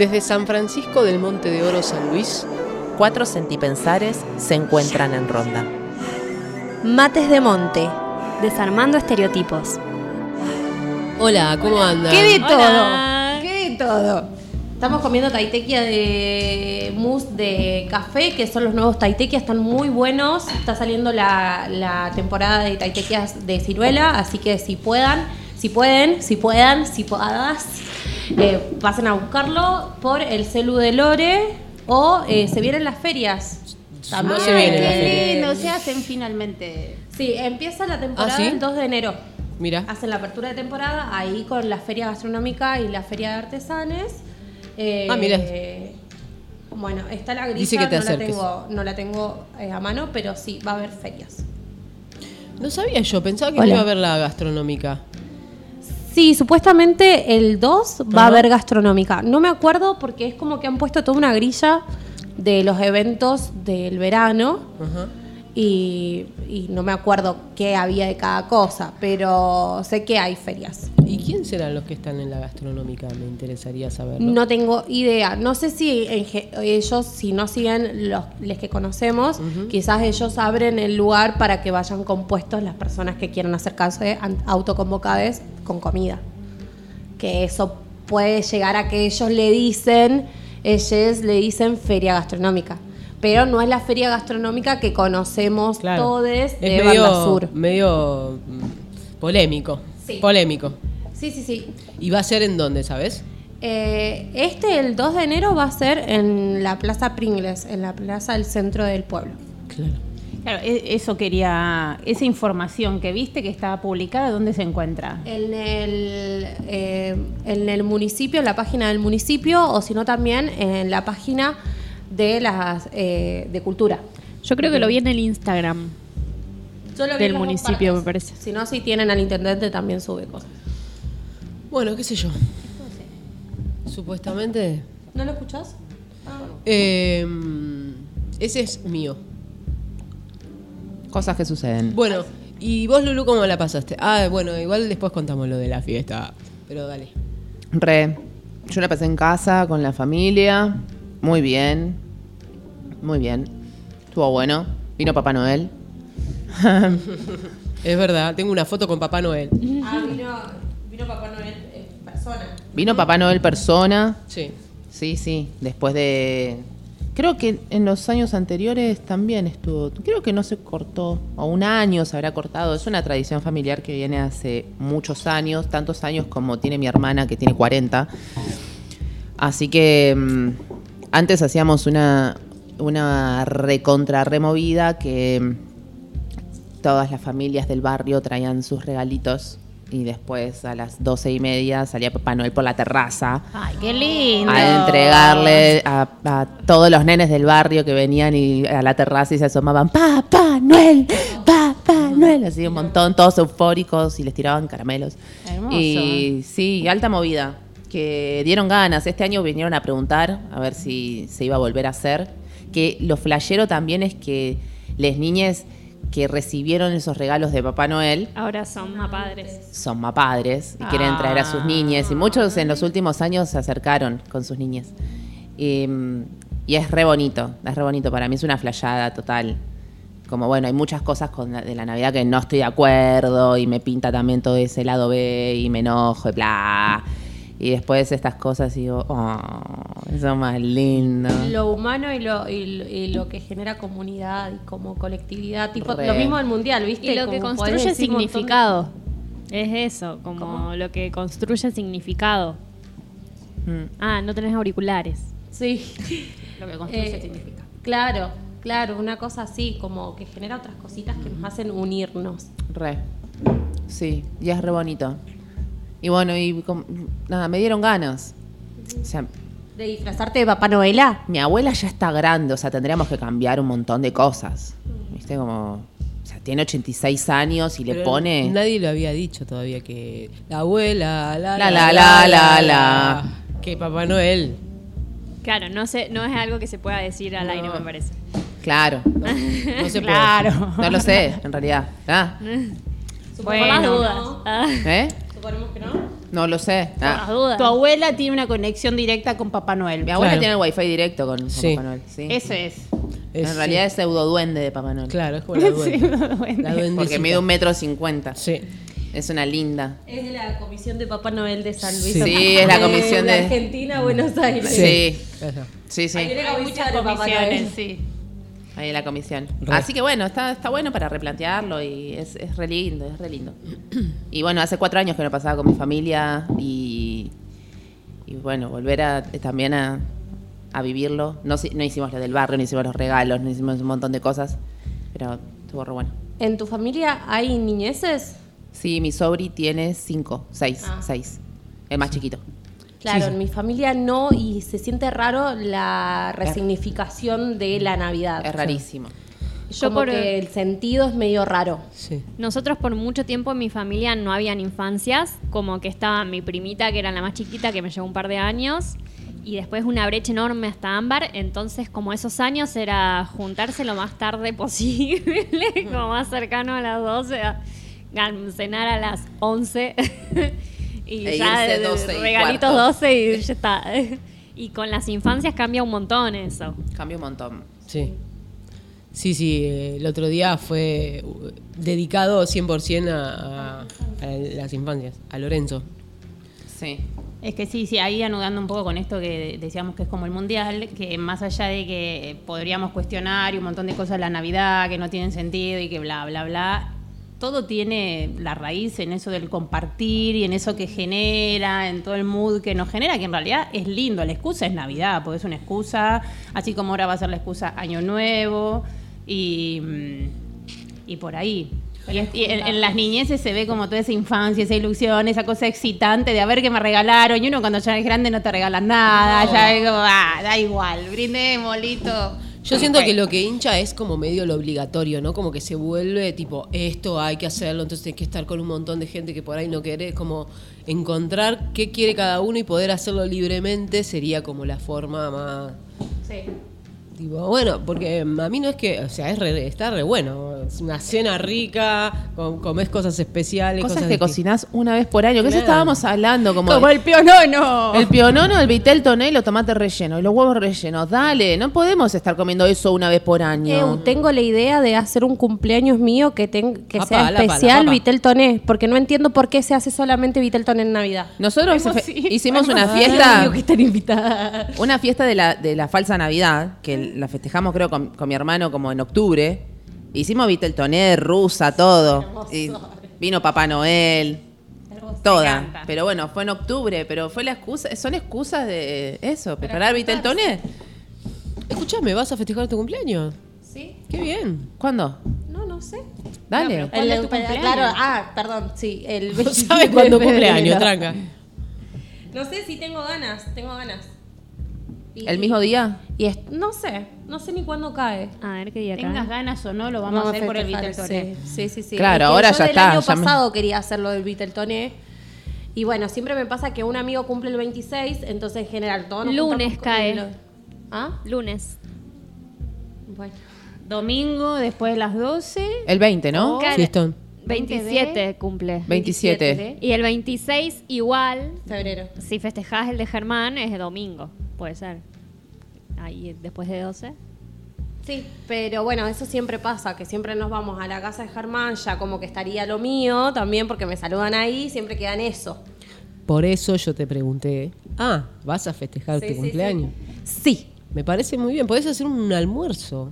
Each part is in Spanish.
Desde San Francisco del Monte de Oro San Luis, cuatro centipensares se encuentran en ronda. Mates de Monte, desarmando estereotipos. Hola, ¿cómo andan? ¿Qué de todo? Hola. ¿Qué de todo? Estamos comiendo taitequia de mousse de café, que son los nuevos taitequia, están muy buenos. Está saliendo la, la temporada de taitequias de ciruela, así que si puedan, si pueden, si puedan, si puedas, eh, pasen a buscarlo por el celu de Lore o eh, se vienen las ferias. No se vienen las Qué ferias. lindo, se hacen finalmente. Sí, empieza la temporada ¿Ah, sí? el 2 de enero. Mira, Hacen la apertura de temporada ahí con la feria gastronómica y la feria de artesanes. Eh, Ah, mira. Bueno, está la grilla, Dice que te no, la tengo, no la tengo eh, a mano, pero sí, va a haber ferias. no sabía yo, pensaba que Hola. iba a haber la gastronómica. Sí, supuestamente el 2 va a haber gastronómica. No me acuerdo porque es como que han puesto toda una grilla de los eventos del verano Ajá. Y, y no me acuerdo qué había de cada cosa, pero sé que hay ferias. ¿Y quién serán los que están en la gastronómica? Me interesaría saberlo. No tengo idea. No sé si en ellos, si no siguen los les que conocemos, quizás ellos abren el lugar para que vayan compuestos las personas que quieran acercarse autoconvocadas con comida. Que eso puede llegar a que ellos le dicen, ellos le dicen feria gastronómica. Pero no es la feria gastronómica que conocemos Claro. todos de es Banda medio, Sur. medio mm, polémico. Sí. Polémico. Sí, sí, sí. ¿Y va a ser en dónde, sabes? Eh, este, el 2 de enero, va a ser en la Plaza Pringles, en la plaza del centro del pueblo. Claro. Claro, e- eso quería, esa información que viste que estaba publicada, ¿dónde se encuentra? En el, eh, en el municipio, en la página del municipio, o si no también en la página de las eh, de cultura. Yo creo que lo vi en el Instagram. Yo lo vi Del municipio, me parece. Si no, si tienen al intendente también sube cosas. Bueno, qué sé yo. Supuestamente. ¿No lo escuchás? Ah, eh, ese es mío. Cosas que suceden. Bueno, ¿y vos, Lulu, cómo la pasaste? Ah, bueno, igual después contamos lo de la fiesta. Pero dale. Re. Yo la pasé en casa con la familia. Muy bien. Muy bien. Estuvo bueno. Vino Papá Noel. Es verdad, tengo una foto con Papá Noel. Ah, vino, vino Papá Noel en persona. Vino Papá Noel persona. Sí. Sí, sí. Después de. Creo que en los años anteriores también estuvo. Creo que no se cortó. O un año se habrá cortado. Es una tradición familiar que viene hace muchos años. Tantos años como tiene mi hermana, que tiene 40. Así que. Antes hacíamos una. Una recontra removida que. Todas las familias del barrio traían sus regalitos. Y después a las doce y media salía Papá Noel por la terraza Ay, qué lindo. a entregarle a, a todos los nenes del barrio que venían y a la terraza y se asomaban, Papá Noel, Papá Noel, así un montón, todos eufóricos y les tiraban caramelos. Hermoso. Y sí, alta movida, que dieron ganas. Este año vinieron a preguntar a ver si se iba a volver a hacer. Que lo flashero también es que les niñes que recibieron esos regalos de Papá Noel Ahora son más padres. son más padres y quieren traer a sus niñas. Y muchos en los últimos años se acercaron con sus niñas. Y, mm, y es re bonito, es re bonito. Para mí es una flayada total. Como bueno, hay muchas cosas con la- de la Navidad que no estoy de acuerdo y me pinta también todo ese lado B y me enojo y bla. Y después estas cosas digo, oh, eso es más lindo. Lo humano y lo, y, lo- y lo que genera comunidad y como colectividad. Tipo, Re. lo mismo del mundial, ¿viste? Y lo que Como construye de- significado. Es eso, como lo que construye significado. Mm. Ah, no tenés auriculares. Sí. Lo que construye Eh, significa. Claro, claro, una cosa así, como que genera otras cositas que nos hacen unirnos. Re. Sí, y es re bonito. Y bueno, y com- nada, me dieron ganas. O sea, ¿De disfrazarte de Papá Noela? mi abuela ya está grande, o sea, tendríamos que cambiar un montón de cosas. ¿Viste? Como. O sea, tiene 86 años y le Pero pone. Nadie lo había dicho todavía que la abuela, la La, la, la, la, la. Que Papá Noel. Claro, no sé, no es algo que se pueda decir al aire, me parece. Claro. No se Claro. No lo sé, en realidad. Ah, Por Bueno. las dudas. Ah. ¿Eh? Suponemos que no. No lo sé. Ah, dudas. Tu abuela tiene una conexión directa con Papá Noel. mi abuela Claro. tiene el wifi directo con, con Sí. Papá Noel. Sí. Eso es. Es- en realidad es pseudo duende de Papá Noel. Claro, es como la duende. Sí, duende. La Porque mide un metro cincuenta. Sí. Es una linda. Es de la comisión de Papá Noel de San Luis. Sí. Sí, es la comisión de- Argentina, Buenos Aires. Sí, Eso. sí, sí. Hay muchas comisiones, Noel. sí. Ahí en la comisión. Re. Así que bueno, está, está bueno para replantearlo y es, es re lindo, es re lindo. Y bueno, hace cuatro años que no pasaba con mi familia y, y bueno, volver a, también a, a vivirlo. No, no hicimos lo del barrio, no hicimos los regalos, no hicimos un montón de cosas, pero estuvo re bueno. ¿En tu familia hay niñeces? Sí, mi sobri tiene cinco, seis, Ah. seis. El más chiquito. Claro, Sí, sí. en mi familia no y se siente raro la resignificación de la Navidad. Es rarísimo. Yo Como por- que el sentido es medio raro. Sí. Nosotros por mucho tiempo en mi familia no habían infancias, como que estaba mi primita que era la más chiquita que me llevó un par de años y después una brecha enorme hasta Ámbar, entonces como esos años era juntarse lo más tarde posible, como más cercano a las 12, a, a cenar a las 11 y E ya irse de- 12 y regalitos cuarto. 12 y ya está. Y con las infancias cambia un montón eso. Cambia un montón. Sí. Sí, sí, el otro día fue dedicado 100% a, a- a las infancias, a Lorenzo. Sí. Es que sí, sí, ahí anudando un poco con esto que decíamos que es como el mundial, que más allá de que podríamos cuestionar y un montón de cosas de la Navidad que no tienen sentido y que bla, bla, bla, todo tiene la raíz en eso del compartir y en eso que genera, en todo el mood que nos genera, que en realidad es lindo. La excusa es Navidad, porque es una excusa, así como ahora va a ser la excusa Año Nuevo y, mm, y por ahí. Y, es- y en, en las niñeces se ve como toda esa infancia, esa ilusión, esa cosa excitante de a ver qué me regalaron. Y uno cuando ya es grande no te regalan nada, ya es como, ah, da igual, brindemos, listo. Yo siento que lo que hincha es como medio lo obligatorio, ¿no? Como que se vuelve tipo, esto hay que hacerlo, entonces hay que estar con un montón de gente que por ahí no quiere, como encontrar qué quiere cada uno y poder hacerlo libremente sería como la forma más... Sí. Tipo, bueno, porque a mí no es que, o sea, es re- está re bueno. Es una cena rica, com- comés cosas especiales. Cosas que de- cocinás una vez por año, que eso estábamos hablando como... Como el pionono. El pionono, el vitel toné y los tomates rellenos y los huevos rellenos. Dale, no podemos estar comiendo eso una vez por año. Tengo la idea de hacer un cumpleaños mío que, ten- que sea la especial. Vitel Toné, porque no entiendo por qué se hace solamente Vitel Toné en Navidad. Nosotros hicimos una fiesta, que están invitadas. una fiesta de la, de la falsa Navidad, que la festejamos creo con, con mi hermano como en octubre. Hicimos toné, rusa, todo. Y vino Papá Noel. Toda. Pero bueno, fue en octubre, pero fue la excusa, son excusas de eso, preparar toné. Escuchame, ¿vas a festejar tu cumpleaños? ¿Sí? Qué bien. ¿Cuándo? No, no sé. Dale. No, ¿Cuándo es tu El- cumpleaños? Claro, ah, perdón, sí, el No 27 sabes cuándo cumpleaños, tranca. No sé si tengo ganas, tengo ganas. Y- ¿El mismo día? Y es- no sé, no sé ni cuándo cae. A ver qué día Tengas cae. ganas o no, lo vamos, a hacer por el festejar, Vitel Toné. Sí, sí, sí. sí. Claro, Es que ahora yo ya del está, año ya me- pasado quería hacerlo del Viteltoné. Y bueno, siempre me pasa que un amigo cumple el 26, entonces en general todos nos Lunes cae. el- ¿Ah? Lunes. Bueno. Domingo, después de las 12. El 20, ¿no? Cae- Fiestón. 27 cumple. 27. de Y el 26 igual, febrero. si festejás el de Germán, es de domingo. Puede ser. Ahí después de 12. Sí, pero bueno, eso siempre pasa, que siempre nos vamos a la casa de Germán, ya como que estaría lo mío también, porque me saludan ahí, siempre queda en eso. Por eso yo te pregunté, ah, ¿vas a festejar Sí, tu sí, cumpleaños? Sí. Me parece muy bien. Podés hacer un almuerzo.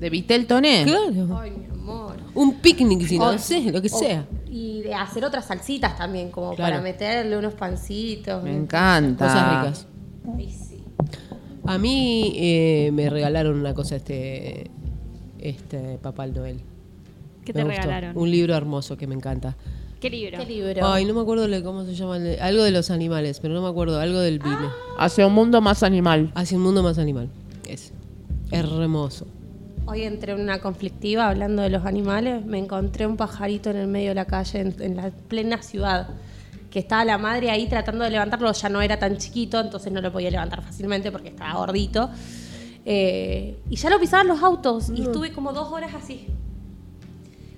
¿De vitel toné? Claro. Ay, mi amor. Un picnic, si no, sé, lo que o- sea. Y de hacer otras salsitas también, como Claro. para meterle unos pancitos. Me encanta. Cosas ricas. A mí eh, me regalaron una cosa este este Papá Noel. ¿Qué Me te gustó. regalaron? Un libro hermoso que me encanta. ¿Qué libro? ¿Qué libro? Ay, no me acuerdo cómo se llama. el- algo de los animales, pero no me acuerdo. Algo del vine. Hacia un mundo más animal. Hacia un mundo más animal. Es hermoso. Hoy entré en una conflictiva hablando de los animales. Me encontré un pajarito en el medio de la calle, en, en la plena ciudad. Que estaba la madre ahí tratando de levantarlo. Ya no era tan chiquito, entonces no lo podía levantar fácilmente porque estaba gordito. Eh, y ya lo pisaban los autos. Y estuve como dos horas así.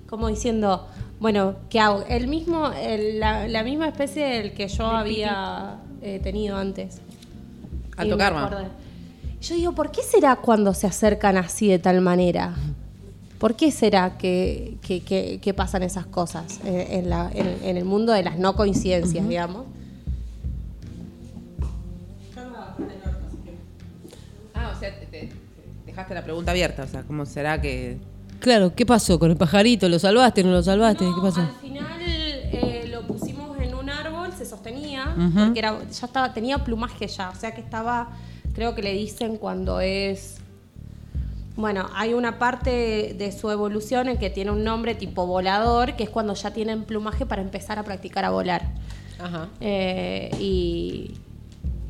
Como diciendo, Bueno, ¿qué hago? El mismo, el- la, la misma especie del que yo había eh, tenido antes. Alto me karma. Yo digo, ¿por qué será cuando se acercan así de tal manera? ¿Por qué será que, que- que- que pasan esas cosas en, la- en- en el mundo de las no coincidencias, digamos? Ah, o sea, te, te- dejaste la pregunta abierta, o sea, ¿cómo será que...? Claro, ¿qué pasó con el pajarito? ¿Lo salvaste? ¿No lo salvaste? No, ¿Qué pasó? Al final eh, lo pusimos en un árbol, se sostenía, porque era, ya estaba, tenía plumaje ya, o sea que estaba, creo que le dicen cuando es. Bueno, hay una parte de su evolución en que tiene un nombre tipo volador, que es cuando ya tienen plumaje para empezar a practicar a volar. Ajá. Eh, y,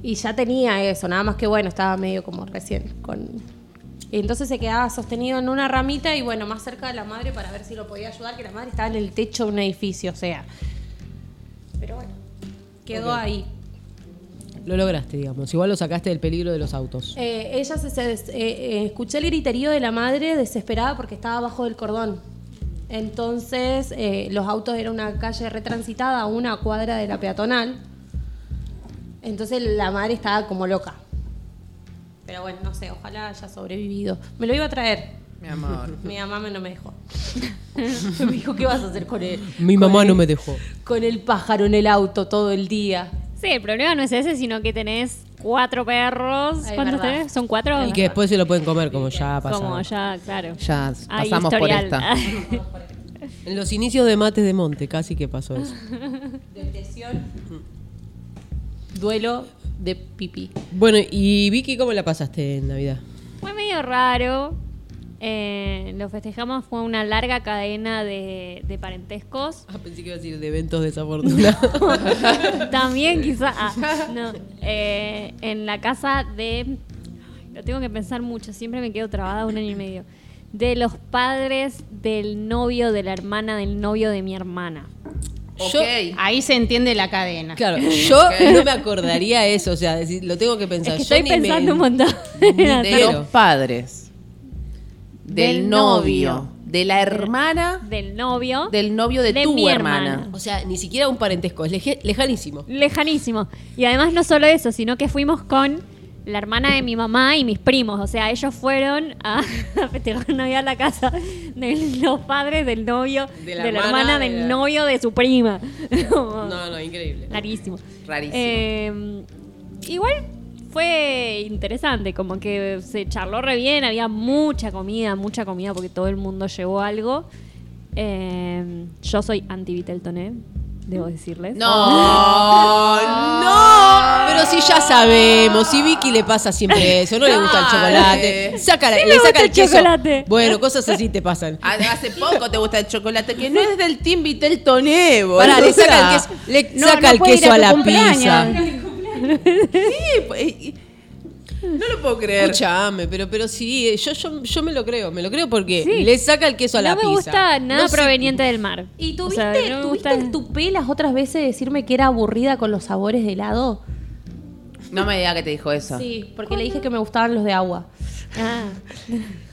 y ya tenía eso, nada más que bueno, estaba medio como recién con... Y entonces se quedaba sostenido en una ramita y bueno, más cerca de la madre para ver si lo podía ayudar, que la madre estaba en el techo de un edificio, o sea. Pero bueno, quedó ahí. Lo lograste, digamos. Igual lo sacaste del peligro de los autos. Eh, ella se, se- eh, eh, escuché el griterío de la madre desesperada porque estaba abajo del cordón. Entonces, eh, los autos era una calle retransitada a una cuadra de la peatonal. Entonces la madre estaba como loca. Pero bueno, no sé, ojalá haya sobrevivido. Me lo iba a traer. Mi amor. Mi mamá me- no me dejó. me dijo, ¿qué vas a hacer con él? Mi Con mamá el- no me dejó. Con el pájaro en el auto todo el día. Sí, el problema no es ese, sino que tenés cuatro perros. Ay, ¿Cuántos verdad. tenés? ¿Son cuatro? Y que después se lo pueden comer, como ya ha pasado. Como ya, claro. Ya Hay pasamos por esta. En los inicios de Mates de Monte, casi que pasó eso. Depresión. Duelo de pipí. Bueno, y Vicky, ¿cómo la pasaste en Navidad? Fue medio raro. Eh, lo festejamos, fue una larga cadena de, de parentescos. Ah, pensé que iba a decir de eventos desafortunados. También quizá. ah, no. Eh, en la casa de. Lo tengo que pensar mucho, siempre me quedo trabada un año y medio. De los padres del novio de la hermana del novio de mi hermana. Yo-. Ahí se entiende la cadena. Claro, yo no me acordaría eso, o sea, decir, lo tengo que pensar. Es que Yo estoy ni me- pensando un montón. De los padres, del, Del novio, novio. de la hermana, Del novio. del novio de, de tu mi hermana. hermana. O sea, ni siquiera un parentesco, es lejanísimo. Lejanísimo. Y además no solo eso, sino que fuimos con la hermana de mi mamá y mis primos. O sea, ellos fueron a, a festejar Navidad a la casa de los padres del novio, De de la hermana de del la- novio de su prima. No, no, increíble. Rarísimo. Rarísimo. Eh, igual fue interesante, como que se charló re bien, había mucha comida, mucha comida porque todo el mundo llevó algo. Eh, yo soy anti Viteltoné, debo decirles. No, No, pero si ya sabemos, si Vicky le pasa siempre eso, no le gusta el chocolate, saca, Sí le saca el el queso. chocolate. Bueno, cosas así te pasan. Hace poco te gusta el chocolate, que no es del Team Vitel Toné, Pará, le saca el queso, le No, saca no el puede ir queso a a tu la cumpleaños. pizza. Sí, pues, no lo puedo creer. Escuchame, pero, pero sí, yo, yo, yo me lo creo, me lo creo porque Sí. le saca el queso a la no me pizza. gusta nada No sé- proveniente del mar. ¿Y O tuviste, sea, no tuviste el tupé las otras veces de decirme que era aburrida con los sabores de helado? No me diga que te dijo eso. Sí, porque le dije que me gustaban los de agua. Ah.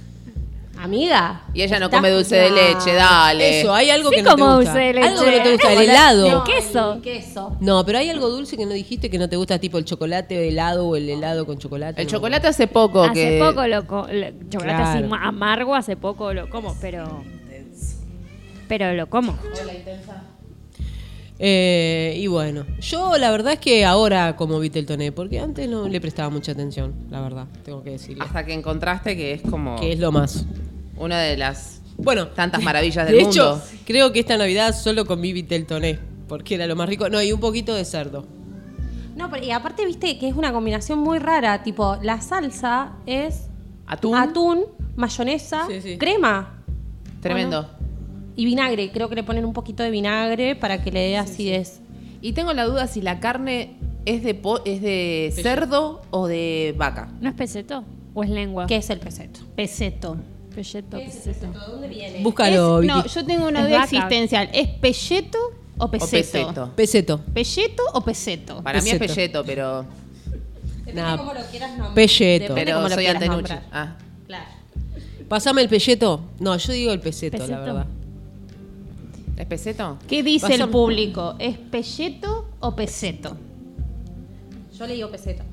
Amiga. Y ella no come dulce de No. leche, dale. Eso, hay algo Sí, que no te gusta. dulce de leche. Algo que no te gusta, el helado. El queso. El queso. No, pero hay algo dulce que no dijiste que no te gusta, tipo el chocolate helado o el helado con chocolate. El no. chocolate hace poco Hace que... poco lo co- lo- chocolate así Claro. amargo, hace poco lo como, pero pero lo como. Eh, y bueno, yo la verdad es que ahora como Viteltoné, porque antes no le prestaba mucha atención, la verdad, tengo que decirle. Hasta que encontraste que es como Que es lo más. Una de las Bueno, tantas maravillas de del hecho, mundo. creo que esta Navidad solo comí Viteltoné, porque era lo más rico. No, y un poquito de cerdo. No, pero y aparte viste que es una combinación muy rara. Tipo, la salsa es Atún. atún, mayonesa, Sí, sí. crema Tremendo. y vinagre. Creo que le ponen un poquito de vinagre para que le dé acidez. Y tengo la duda si la carne es de po- es de cerdo o de vaca. ¿No es peseto? ¿O es lengua? ¿Qué es el peseto? Peseto. Pelleto, peseto. ¿De dónde viene? Búscalo, Es- Vicky. no, yo tengo una duda existencial. ¿Es pelleto o peseto? peseto. Peseto. ¿Pelleto o peseto? Para mí es Peseto. pelleto, pero Depende Nah, cómo lo quieras nombrar. pelleto. Depende pero soy nombrar. Ah. Claro. Pasame el pelleto. No, yo digo el peseto, la Peseto. verdad. ¿Es peseto? ¿Qué dice el público? ¿Es pelleto o peseto? Yo le digo peseta.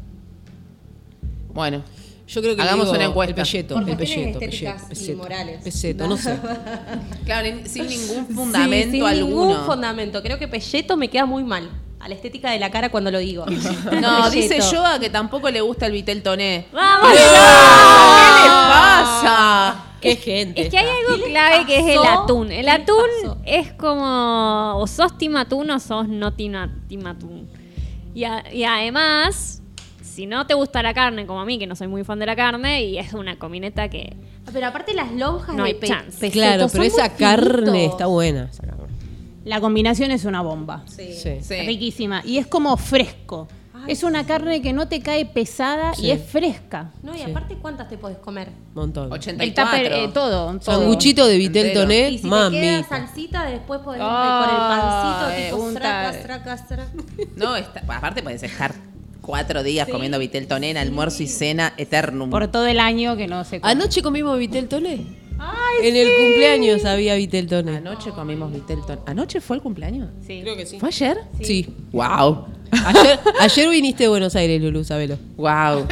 Bueno, Yo creo que Hagamos digo una encuesta. El pelleto, Por el pelleto, estéticas pelleto, y morales. Peseto, no sé. claro, sin ningún Sí, fundamento sin alguno. ningún fundamento. Creo que pelleto me queda muy mal. A la estética de la cara cuando lo digo. No, dice Pelleto. Yoga que tampoco le gusta el vitel toné. ¡Vamos! ¿Qué le pasa? Qué gente. Es que hay algo clave que es el atún. El ¿Qué atún es como o sos team atún o sos no team, a- team atún. Y, a- y además, si no te gusta la carne, como a mí, que no soy muy fan de la carne, y es una comineta que... Pero aparte las lonjas No de hay pe- chance. Claro, pero esa carne finitos. está buena. La combinación es una bomba. Sí. Sí. Sí. Riquísima. Y es como fresco. Ay, es una carne que no te cae pesada Sí. y es fresca. No, y Sí. aparte, ¿cuántas te podés comer? Montón. 84. El tupper, eh, todo. todo. Sanguchito de vitel toné, Y si te mami. queda salsita, después podés Ah, con el eh, pancito, tipo, un tracas, ta- tracas, tracas. No, está- aparte puedes estar cuatro días comiendo vitel toné en almuerzo y cena eternum. Por todo el año que no se come. Anoche comimos vitel toné. en el cumpleaños había vitel toné. Anoche comimos vitel toné. ¿Anoche fue el cumpleaños? Sí. Creo que sí. ¿Fue ayer? Sí. Wow. Ayer, ayer viniste de Buenos Aires, Lulu, sabelo. Wow.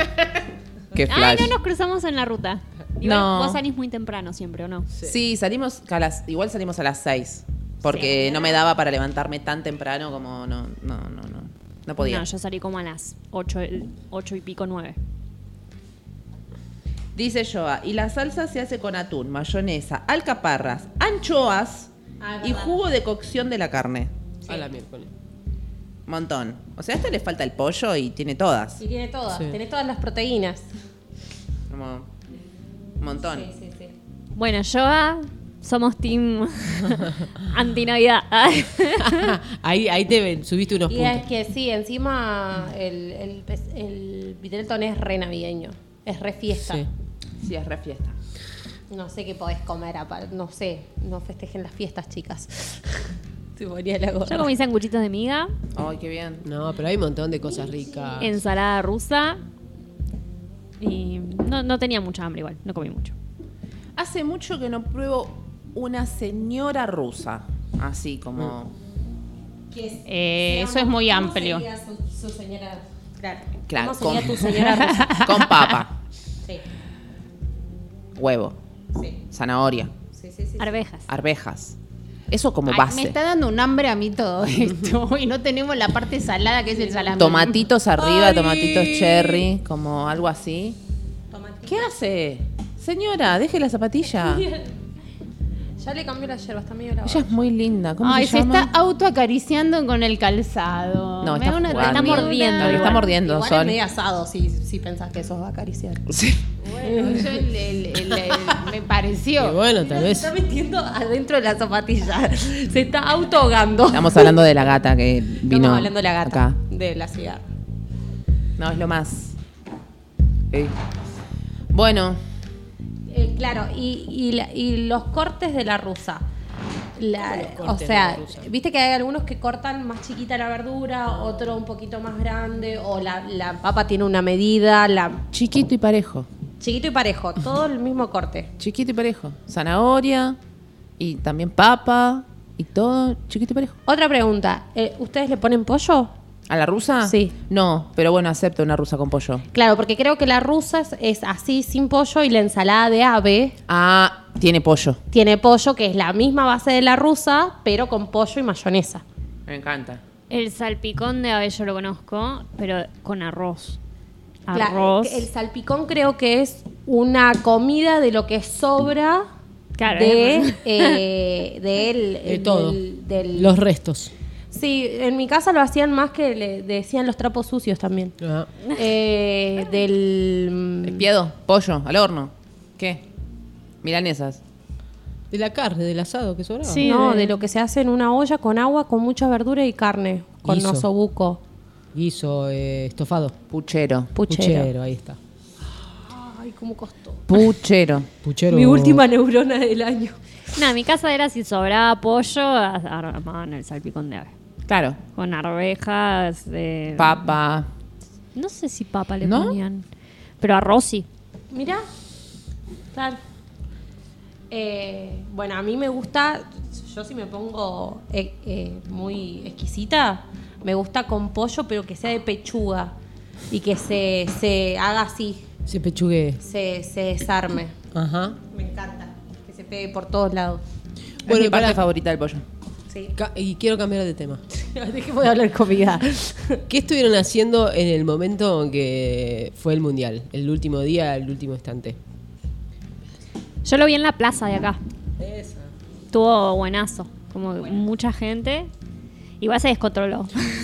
Qué Ay, flash. no nos cruzamos en la ruta. Igual No. Vos salís muy temprano siempre, ¿o no? Sí, salimos a las, igual salimos a las 6. Porque no me daba para levantarme tan temprano como no, no, no, no. No podía. No, yo salí como a las 8, ocho y pico, 9. Dice Joa, y la salsa se hace con atún, mayonesa, alcaparras, anchoas Ah, y jugo de cocción de la carne. A la miércoles. Montón. O sea, a esto le falta el pollo y tiene todas. Y tiene todas, Sí. tenés todas las proteínas. Como un montón. Sí, sí, sí. Bueno, yo ah, somos team anti-navidad. ahí, ahí te ven, subiste unos Y es puntos. que sí, encima el, el, el Vitelton es re navideño. Es re fiesta. Sí. Sí, es re fiesta. No sé qué podés comer, aparte, no sé. No festejen las fiestas, chicas. Se ponía la gorra. yo comí sanguchitos de miga, Ay, qué bien. No, pero hay un montón de cosas ricas. ensalada rusa y no, no tenía mucha hambre igual, no comí mucho. Hace mucho que no pruebo una señora rusa. Así como. Que es- Eh, eso es muy ¿cómo amplio. sería Su, su señora. Claro. Claro, ¿Cómo sería con- tu señora rusa? con papa, Sí, huevo, sí, zanahoria, sí, sí, sí. Arvejas. arvejas. Eso como Ay, base. me está dando un hambre a mí todo esto. y no tenemos la parte salada que es el salame. Tomatitos arriba, Ay. tomatitos cherry, como algo así. Tomatito. ¿Qué hace? Señora, deje la zapatilla. Ya le cambió la yerba, está medio lavada. Ella es muy linda. ¿Cómo Ay, se se, llama? está autoacariciando con el calzado. No, Me está una. Está mordiendo. Está mordiendo, Igual Sol. es medio asado si, si pensás que eso va a acariciar. Sí. Bueno, yo el- el- el- el- me Y pareció. bueno, tal Se vez. está metiendo adentro de la zapatilla. Se está autoahogando. Estamos hablando de la gata que vino. Estamos hablando de la gata. Acá. De la cigarra. No, es lo más. Sí. Bueno, Eh, claro, y, y la- y los cortes de la rusa. La- ¿Cómo los o sea, viste que hay algunos que cortan más chiquita la verdura, otro un poquito más grande, o la, la papa tiene una medida, la chiquito y parejo. chiquito y parejo, todo el mismo corte. Chiquito y parejo. Zanahoria y también papa y todo chiquito y parejo. Otra pregunta, eh, ¿ustedes le ponen pollo? ¿A la rusa? Sí. No, pero bueno, acepto una rusa con pollo. Claro, porque creo que la rusa es, es así sin pollo y la ensalada de ave Ah, tiene pollo. tiene pollo, que es la misma base de la rusa, pero con pollo y mayonesa. Me encanta. El salpicón de ave yo lo conozco, pero con arroz. Claro, Arroz. el salpicón creo que es una comida de lo que sobra Claro, de, es- eh, del, De todo. del- del- Los restos. Sí, en mi casa lo hacían más que le decían los trapos sucios también. Ah. Eh, del ¿El piedo? Pollo, al horno. ¿Qué? Milanesas. De la carne, del asado que sobraba. Sí. no, de- de lo que se hace en una olla con agua, con mucha verdura y carne, con Guiso. osobuco, Guiso, eh, estofado. Puchero. puchero. ahí está. Ay, cómo costó. Puchero. Puchero. Mi última neurona del año. No, en mi casa era si sobraba pollo, armaban el salpicón de ave. Claro. Con arvejas, eh, Papa. no sé si papa le ¿No? ponían, pero arroz sí. Mira, claro. Eh, bueno, a mí me gusta, yo si me pongo eh, eh, muy exquisita, me gusta con pollo, pero que sea de pechuga y que se, se haga así, Se pechugue. se, se desarme. Ajá. Me encanta, que se pegue por todos lados. es Bueno, mi parte favorita del pollo. Sí. Y quiero cambiar de tema. Dejemos de hablar comida. ¿Qué estuvieron haciendo en el momento en que fue el mundial? El último día, el último instante. Yo lo vi en la plaza de acá. Estuvo buenazo. Como mucha gente. Igual se descontroló.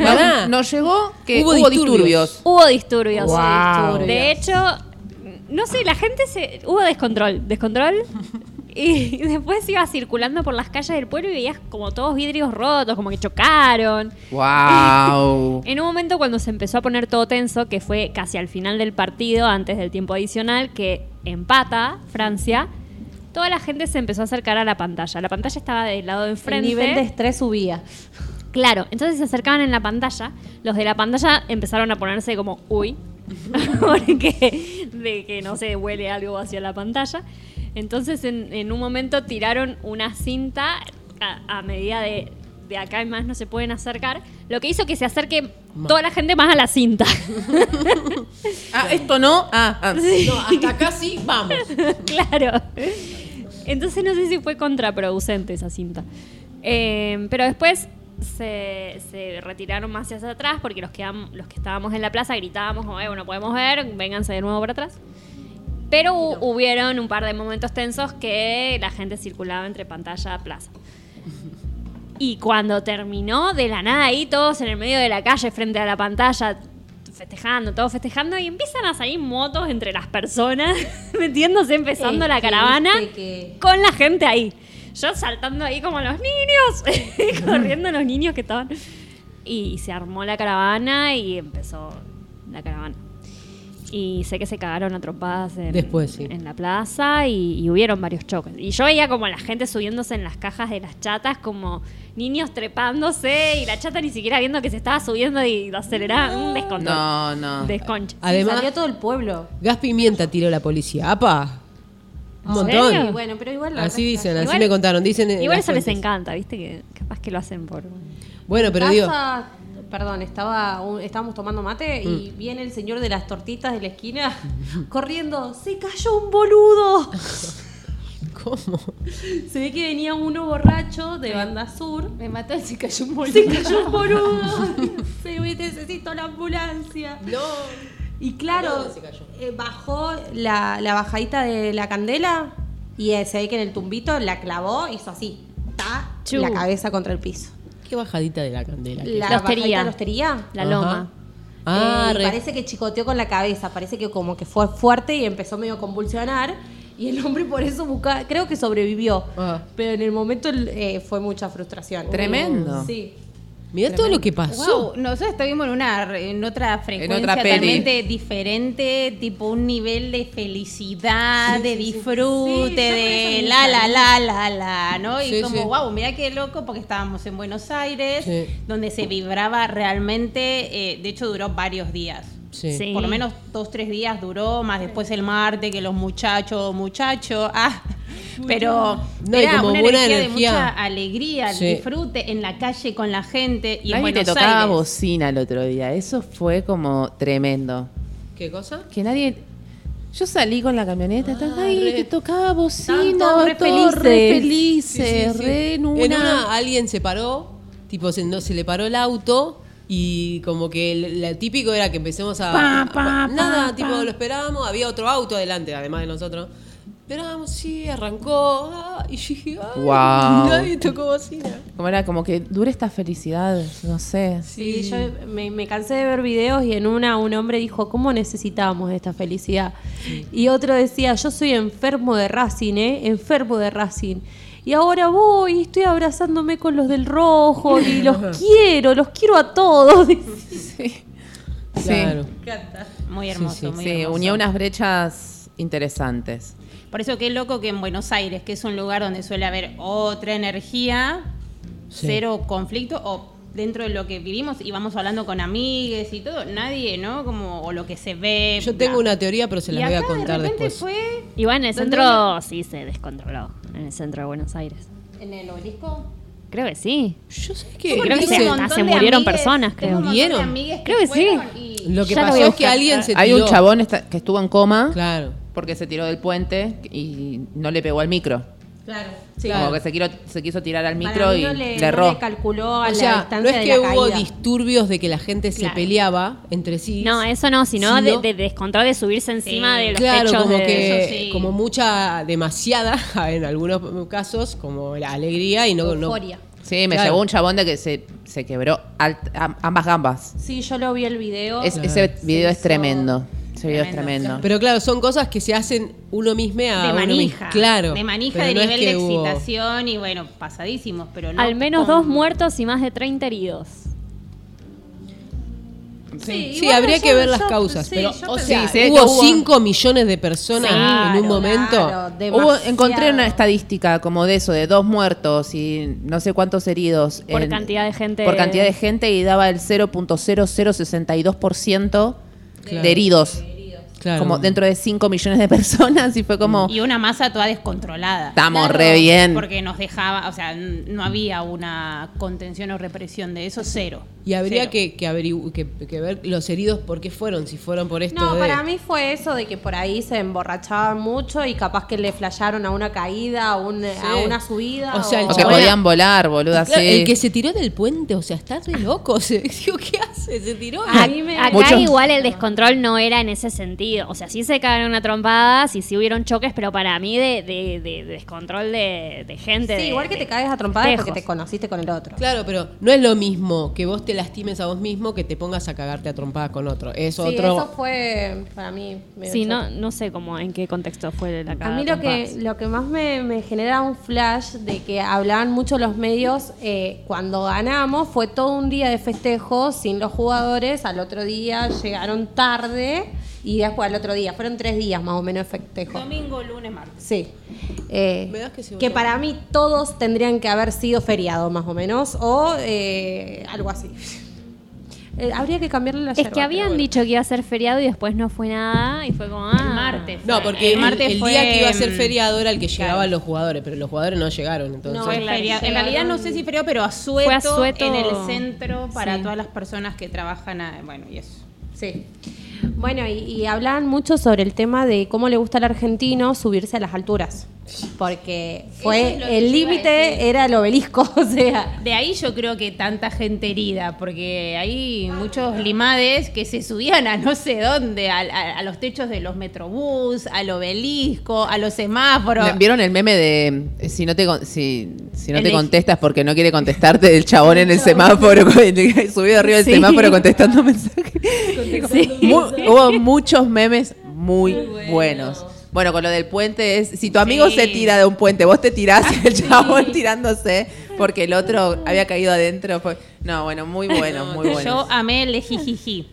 Nos, nos llegó que Hubo hubo, disturbios. disturbios. Hubo disturbios. Wow. De hecho, no sé, la gente se. Hubo descontrol. Descontrol. Y después iba circulando por las calles del pueblo y veías como todos vidrios rotos, como que chocaron. Wow. En un momento cuando se empezó a poner todo tenso, que fue casi al final del partido, antes del tiempo adicional, que empata Francia, toda la gente se empezó a acercar a la pantalla. La pantalla estaba del lado de El enfrente. nivel de estrés subía. Claro, entonces se acercaban en la pantalla. Los de la pantalla empezaron a ponerse como, uy, porque de que no se huele algo hacia la pantalla. Entonces en, en un momento tiraron una cinta a, a medida de, de acá en más no se pueden acercar, lo que hizo que se acerque toda la gente más a la cinta. Ah, esto no. Ah, ah. No, hasta acá sí, vamos. claro. Entonces no sé si fue contraproducente esa cinta. Eh, pero después se, se retiraron más hacia atrás porque los que, los que estábamos en la plaza gritábamos como, "Eh, no podemos ver, vénganse de nuevo para atrás. Pero hu- hubieron un par de momentos tensos que la gente circulaba entre pantalla a plaza. Y cuando terminó, de la nada ahí, todos en el medio de la calle, frente a la pantalla, festejando, todos festejando, y empiezan a salir motos entre las personas, metiéndose, empezando Es la caravana, que- con la gente ahí. Yo saltando ahí como los niños, corriendo los niños que estaban. Y se armó la caravana y empezó la caravana. Y sé que se cagaron a trompadas en, Después, sí. en la plaza y, y hubieron varios choques. Y yo veía como la gente subiéndose en las cajas de las chatas, como niños trepándose y la chata ni siquiera viendo que se estaba subiendo y lo aceleraba. Un descontrol. No, no. Desconcha. Además, Salió todo el pueblo. gas pimienta tiró la policía. ¡Apa! Un ¿En montón. serio? Bueno, pero igual Así dicen, así Igual- me contaron. Dicen en Igual eso les encanta, ¿viste? Que capaz que lo hacen por... Bueno, pero digo, Perdón, estaba un- estábamos tomando mate y viene el señor de las tortitas de la esquina corriendo. ¡Se cayó un boludo! ¿cómo? Se ve que venía uno borracho de banda sur. Me mató y se cayó un boludo. ¡Se cayó un boludo! Se ve, necesito la ambulancia. No. Y claro, ¿Dónde se cayó? eh, bajó la, la bajadita de la candela y eh, se ve que en el tumbito la clavó, hizo así, ta, Chu. la cabeza contra el piso. Qué bajadita de la candela. que La La hostería. bajadita de la hostería. La Ajá. loma. Ah, Eh, re- parece que chicoteó con la cabeza, parece que como que fue fuerte y empezó medio a convulsionar. Y el hombre por eso buscaba, creo que sobrevivió. Ah. Pero en el momento eh, fue mucha frustración. Tremendo. Sí. Mirá todo lo que pasó. Wow, nosotros estuvimos en una en otra frecuencia otra peli. totalmente diferente, tipo un nivel de felicidad, de disfrute, Sí, de la la la la la, ¿no? Y Sí, como sí. wow, mira qué loco porque estábamos en Buenos Aires, Sí. donde se vibraba realmente, eh, de hecho duró varios días. Sí. Sí. Por lo menos dos, tres días duró, más después el martes, que los muchachos, muchachos, ah, pero No, era como una buena energía, de mucha alegría, Sí. disfrute en la calle con la gente y en te tocaba Aires. bocina el otro día. Eso fue como tremendo. ¿Qué cosa? Que nadie. Yo salí con la camioneta, Ah, nadie re- te tocaba bocina, re re felices. felices, Sí, sí, sí. re en En una. una alguien se paró, tipo se, no, se le paró el auto y como que el, la típico era que empecemos a... Pa, pa, a- nada, pa, tipo pa. lo esperábamos, había otro auto adelante, además de nosotros. Esperábamos, sí, arrancó, ah, y yo dije, ay, nadie tocó bocina. Como era como que dura esta felicidad, no sé. Sí, yo me, me cansé de ver videos y en una un hombre dijo, ¿cómo necesitamos esta felicidad? Y otro decía, yo soy enfermo de Racing, ¿eh? Enfermo de Racing. Y ahora voy y estoy abrazándome con los del rojo y los quiero, los quiero a todos. Sí. Claro. Muy hermoso, Sí, sí, muy Sí, hermoso. unía unas brechas interesantes. Por eso qué loco que en Buenos Aires, que es un lugar donde suele haber otra energía, Sí. cero conflicto, o dentro de lo que vivimos y vamos hablando con amigues y todo, nadie, ¿no? Como, o lo que se ve. Yo tengo una teoría, pero se Y la voy a contar de después. fue Igual en el ¿Dónde centro sí se descontroló. En el centro de Buenos Aires. ¿En el obelisco? Creo que sí. Yo sé que. Creo que se- se murieron personas, creo. ¿Murieron? Creo que sí. Lo que Ya pasó es que alguien se tiró. Hay un chabón que estuvo en coma Claro. porque se tiró del puente y no le pegó al micro. Claro. Sí. Como que se, quiero- se quiso tirar al Para micro mí y no le, le, no erró. le calculó a O la sea, no distancia es de que la hubo caída. disturbios de que la gente se Claro. peleaba entre sí. No, eso no, sino Sino- de, de descontrol de subirse encima Sí. de los Claro, techos como de... que eso sí. como mucha demasiada en algunos casos como la alegría y no, no Euforia. Sí, me Claro. llegó un chabón de que se, se quebró alt- am- ambas gambas. Sí, yo lo vi el video. Es- Claro. ese video es tremendo. Ese video es tremendo. Pero claro, son cosas que se hacen uno mismo a de uno manija. Claro. De manija, de no es nivel que de hubo- excitación y bueno, pasadísimos, pero no. Al menos con- dos muertos y más de 30 heridos. Sí, habría yo- que ver las causas. sí, pero, o sea, Sí, hubo hubo- 5 millones de personas Claro, en un momento. claro, Hubo, encontré una estadística como de eso, de dos muertos y no sé cuántos heridos. Por en- cantidad de gente. Por cantidad de gente y daba el 0.0062% Claro. de heridos. Claro. Como dentro de 5 millones de personas y fue como... Y una masa toda descontrolada. Estamos re bien. Porque nos dejaba, o sea, no había una contención o represión de eso, cero. Y habría que, que, averigu- que, que ver los heridos por qué fueron, si fueron por esto No, de... para mí fue eso de que por ahí se emborrachaban mucho y capaz que le flasharon a una caída, a, un- a una subida. O sea, el O que podían volar, boluda, Claro, sí. El que se tiró del puente, o sea, está re loco. Se, digo, ¿qué hace? Se tiró. A mí me- Acá Mucho- igual el descontrol no era en ese sentido. O sea, sí se cagaron una trompada, sí, sí hubieron choques, pero para mí de, de- de- de descontrol de, de gente. Sí, de- igual que de te caes a trompadas porque te conociste con el otro. Claro, pero no es lo mismo que vos te lastimes a vos mismo que te pongas a cagarte a trompadas con otro. Es Sí, otro. eso fue para mí. medio Sí, choque. no, no sé cómo, en qué contexto fue la A cagada mí de lo que, lo que más me, me genera un flash de que hablaban mucho los medios eh, cuando ganamos fue todo un día de festejo sin los jugadores, al otro día llegaron tarde y después al otro día, fueron tres días más o menos de festejo. Domingo, lunes, martes. Sí. Eh, Me das que para mí todos tendrían que haber sido feriado más o menos o eh, algo así. Eh, habría que cambiarle la Es yerba, que pero habían bueno. dicho que iba a ser feriado y después no fue nada y fue como, ah. El martes. No, porque el, martes el fue, día que iba a ser feriado era el que llegaban claro. los jugadores, pero los jugadores no llegaron. Entonces, No. En realidad no sé si feriado, pero asueto, Fue asueto. en el centro para Sí. todas las personas que trabajan, a- bueno, y eso. Sí. Bueno, y, y hablaban mucho sobre el tema de cómo le gusta al argentino subirse a las alturas. Porque fue es el límite era el obelisco, o sea. De ahí yo creo que tanta gente herida, porque hay muchos limades que se subían a no sé dónde, a, a- a los techos de los metrobús, al obelisco, a los semáforos. ¿Vieron el meme de si no te si, si no El te contestas porque no quiere contestarte del chabón en el semáforo subido arriba del Sí. semáforo contestando mensajes? Mu- hubo muchos memes muy, buenos. Bueno, con lo del puente es si tu amigo Sí. se tira de un puente, vos te tirás el chabón tirándose porque el otro había caído adentro. Fue, no, bueno, muy bueno, muy bueno. Yo amé el de jijiji.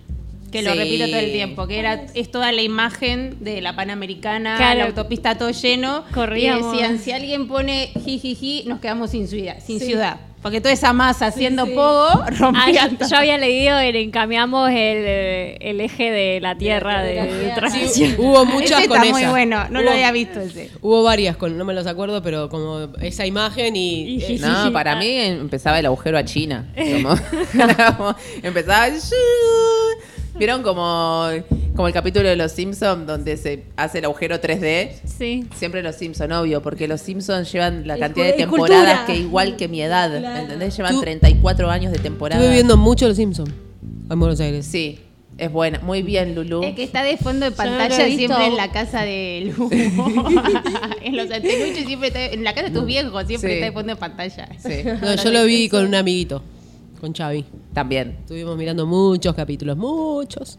Que lo Sí. repito todo el tiempo, que era es toda la imagen de la Panamericana, Claro. la autopista todo lleno. Corríamos. Y decían, si alguien pone jijiji, nos quedamos sin ciudad, sin ciudad. Porque toda esa masa haciendo pogo Ah, rompía yo, todo. yo había leído en Encambiamos el, eh, el eje de la Tierra de, de transición. Sí, hubo muchas Ese con está muy bueno, no Hubo- lo había visto ese. Hubo varias, con, no me los acuerdo, pero como esa imagen y... Y- eh, No, para mí empezaba el agujero a China. Como- como empezaba. ¿Vieron como, como el capítulo de Los Simpsons donde se hace el agujero 3D? Sí. Siempre Los Simpsons, obvio, porque Los Simpsons llevan la cantidad de temporadas que igual que mi edad. Claro. ¿Entendés? Llevan Tú- 34 años de temporada. Estuve viendo mucho Los Simpsons en Buenos Aires. Sí, es buena. Muy bien, Lulu. Es que está de fondo de pantalla siempre en la casa de Lu. en los antenuchos siempre está, en la casa de tus viejos siempre Sí. está de fondo de pantalla. Sí, No, yo lo vi con un amiguito, con Xavi. También. Estuvimos mirando muchos capítulos, muchos.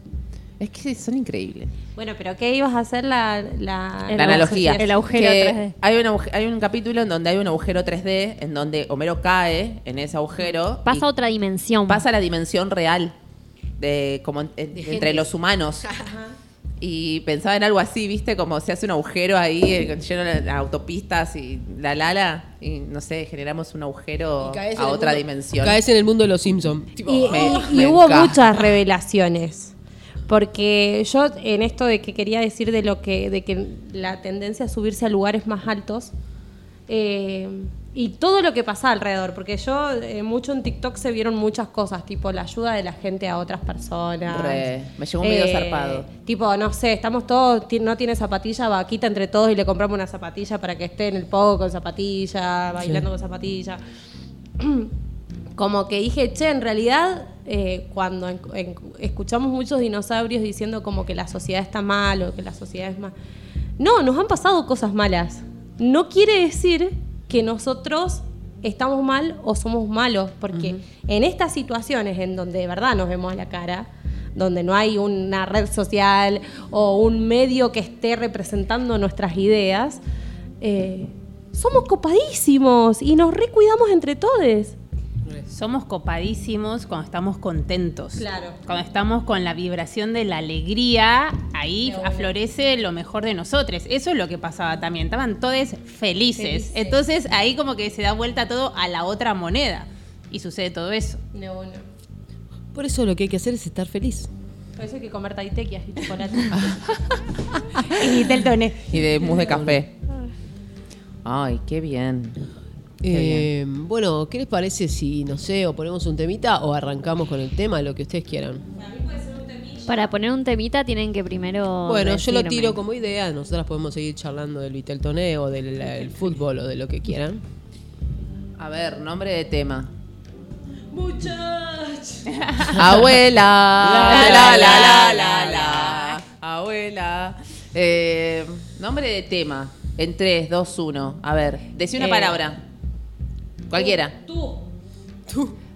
Es que son increíbles. Bueno, pero ¿qué ibas a hacer la, la, analogía. agujero- el agujero Que 3D. Hay un, hay un capítulo en donde hay un agujero 3D en donde Homero cae en ese agujero. Pasa a otra dimensión. pasa a la dimensión real de como en- en- gente. entre los humanos. Y pensaba en algo así, ¿viste? Como se hace un agujero ahí eh, lleno de autopistas y la lala. Y no sé, generamos un agujero a otra mundo- dimensión. Caes en el mundo de Los Simpsons. Y, Me- y- hubo muchas revelaciones. Porque yo en esto de que quería decir de lo que, de que la tendencia a subirse a lugares más altos, eh, y todo lo que pasa alrededor, porque yo eh, mucho en TikTok se vieron muchas cosas, tipo la ayuda de la gente a otras personas. Re, me llegó un video zarpado. Tipo, no sé, estamos todos, no tiene zapatilla, vaquita entre todos y le compramos una zapatilla para que esté en el pogo con zapatilla, bailando con zapatilla. Como que dije, che, en realidad, eh, cuando en- en- escuchamos muchos dinosaurios diciendo como que la sociedad está mal o que la sociedad es mal. No, nos han pasado cosas malas. No quiere decir que nosotros estamos mal o somos malos, porque en estas situaciones en donde de verdad nos vemos la cara, donde no hay una red social o un medio que esté representando nuestras ideas, eh, somos copadísimos y nos recuidamos entre todos. Somos copadísimos cuando estamos contentos. Claro. Cuando estamos con la vibración de la alegría, ahí aflorece lo mejor de nosotros. Eso es lo que pasaba también. Estaban todos felices. Felices. Entonces ahí como que se da vuelta todo a la otra moneda. Y sucede todo eso. No, no. Por eso lo que hay que hacer es estar feliz. Por eso hay que comer taitequias y chocolate. y del toné. Y de mousse de café. Ay, qué bien. Eh, bueno, ¿qué les parece si, no sé, o ponemos un temita o arrancamos con el tema, lo que ustedes quieran? Para poner un temita tienen que primero. Bueno, yo lo tiro como idea, nosotras podemos seguir charlando del Viteltoné o del el fútbol o de lo que quieran. A ver, nombre de tema. Muchachos. Abuela. La, la, la, la, la. Abuela. Eh, nombre de tema. En 3, 2, 1. A ver, decí una Eh, palabra. Cualquiera. Tú.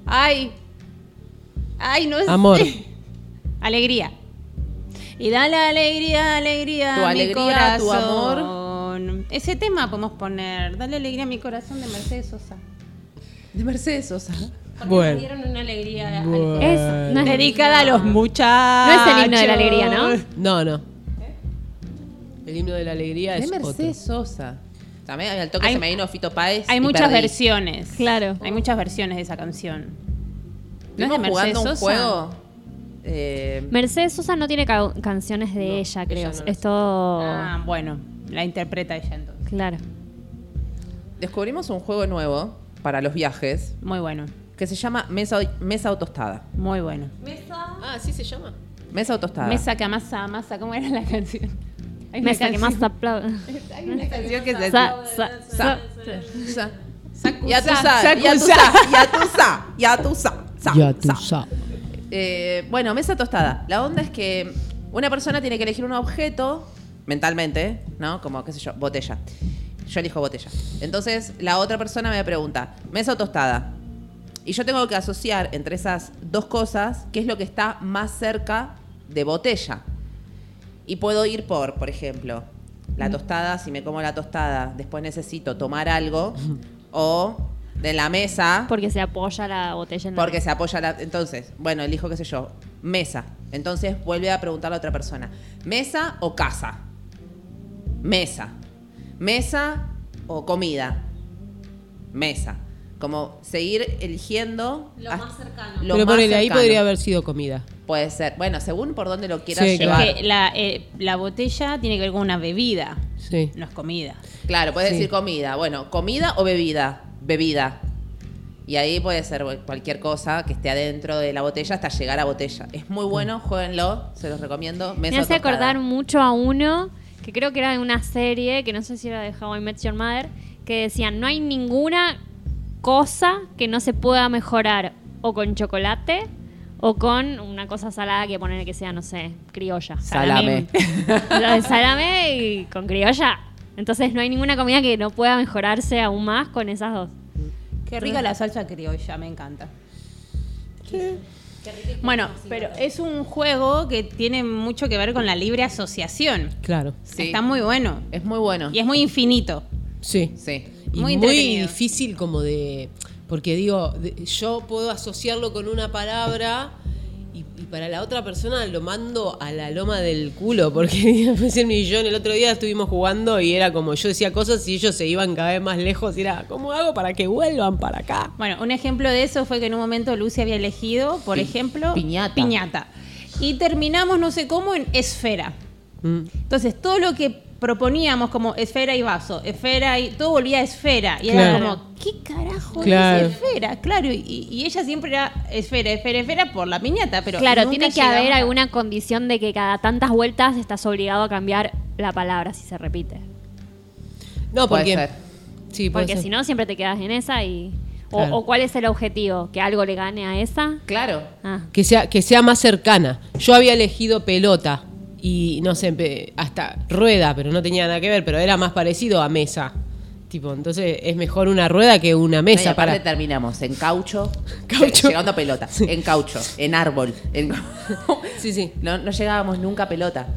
Ay. Ay, no sé. Amor. Alegría. Y dale alegría, alegría. Tu a mi alegría, tu corazón. Ese tema podemos poner. Dale alegría a mi corazón de Mercedes Sosa. De Mercedes Sosa. Porque Bueno. nos dieron una alegría Bueno. corazón. Es, no, es, Dedicada a los muchachos. no es el himno de la alegría, ¿no? No, no. El himno de la alegría De es Mercedes Sosa. También al toque Hay- se me vino Fito Páez. Hay y muchas perdí. versiones. Claro. Hay muchas versiones de esa canción. ¿No es de Mercedes jugando un Sosa? juego. eh, Mercedes Sosa no tiene ca- canciones de ella, creo. ella no es todo. Ah, bueno. La interpreta ella entonces. Claro. descubrimos un juego nuevo para los viajes Muy bueno. que se llama Mesa, Mesa Autostada. Muy bueno. Mesa. Ah, ¿sí se llama? Mesa Autostada. Mesa que amasa, amasa. ¿Cómo era la canción? Hay una Mesa que más aplaude. Hay una canción que se Sa- sa- Sa- sa- sa- Sacusa, Ya tú sabes, ya tú sabes, ya tú sabes, ya tú sabes. sa- Ya tú sabes. Eh, bueno, mesa tostada. La onda es que una persona tiene que elegir un objeto mentalmente, ¿no? Como, qué sé yo, botella. Yo elijo botella. Entonces, la otra persona me pregunta, mesa o tostada. Y yo tengo que asociar entre esas dos cosas qué es lo que está más cerca de botella. Y puedo ir por, por ejemplo, la tostada, si me como la tostada, después necesito tomar algo, o de la mesa, Porque se apoya la botella en la porque se apoya la. Entonces, bueno, elijo, qué sé yo, mesa. Entonces vuelve a preguntarle a otra persona: ¿mesa o casa? Mesa. ¿Mesa o comida? Mesa. Como seguir eligiendo. Lo más cercano. lo Pero más ponele, ahí cercano. podría haber sido comida. Puede ser. Bueno, según por dónde lo quieras Sí, Es llevar. que la, eh, la botella tiene que ver con una bebida, Sí. no es comida. Claro, puedes Sí. decir comida. Bueno, comida o bebida. Bebida. Y ahí puede ser cualquier cosa que esté adentro de la botella hasta llegar a botella. Es muy bueno, jueguenlo, se los recomiendo. Me hace acordar mucho a uno que creo que era de una serie, que no sé si era de How I Met Your Mother, que decían, no hay ninguna cosa que no se pueda mejorar o con chocolate o con una cosa salada que poner que sea, no sé, criolla. Salame. Salame y con criolla. Entonces no hay ninguna comida que no pueda mejorarse aún más con esas dos. Qué rica la salsa criolla, me encanta. Bueno, pero es un juego que tiene mucho que ver con la libre asociación. Claro. Sí. Está muy bueno. Es muy bueno. Y es muy infinito. Sí. Sí. Y Muy difícil como de... Porque digo, de- yo puedo asociarlo con una palabra y, y para la otra persona lo mando a la loma del culo. Porque el millón, el otro día estuvimos jugando y era como yo decía cosas y ellos se iban cada vez más lejos. Y era, ¿cómo hago para que vuelvan para acá? Bueno, un ejemplo de eso fue que en un momento Lucy había elegido, por Pi- ejemplo, piñata. piñata. Y terminamos no sé cómo en esfera. Mm. Entonces, todo lo que proponíamos como esfera y vaso, esfera y todo volvía a esfera. Y Claro. era como, ¿qué carajo Claro. es esfera? Claro, y, y ella siempre era esfera, esfera, esfera por la piñata, pero claro, tiene que haber alguna condición de que cada tantas vueltas estás obligado a cambiar la palabra si se repite. No, Puede porque. ser. Sí, puede Porque si no, siempre te quedas en esa y. O, Claro. o cuál es el objetivo? ¿Que algo le gane a esa? Claro. Ah. que sea, que sea más cercana. Yo había elegido pelota y no sé, hasta rueda, pero no tenía nada que ver, pero era más parecido a mesa. Tipo, entonces es mejor una rueda que una Y mesa aparte para. terminamos en caucho, Caucho. llegando a pelota, en caucho, en árbol. en- Sí, sí. no, no llegábamos nunca a pelota.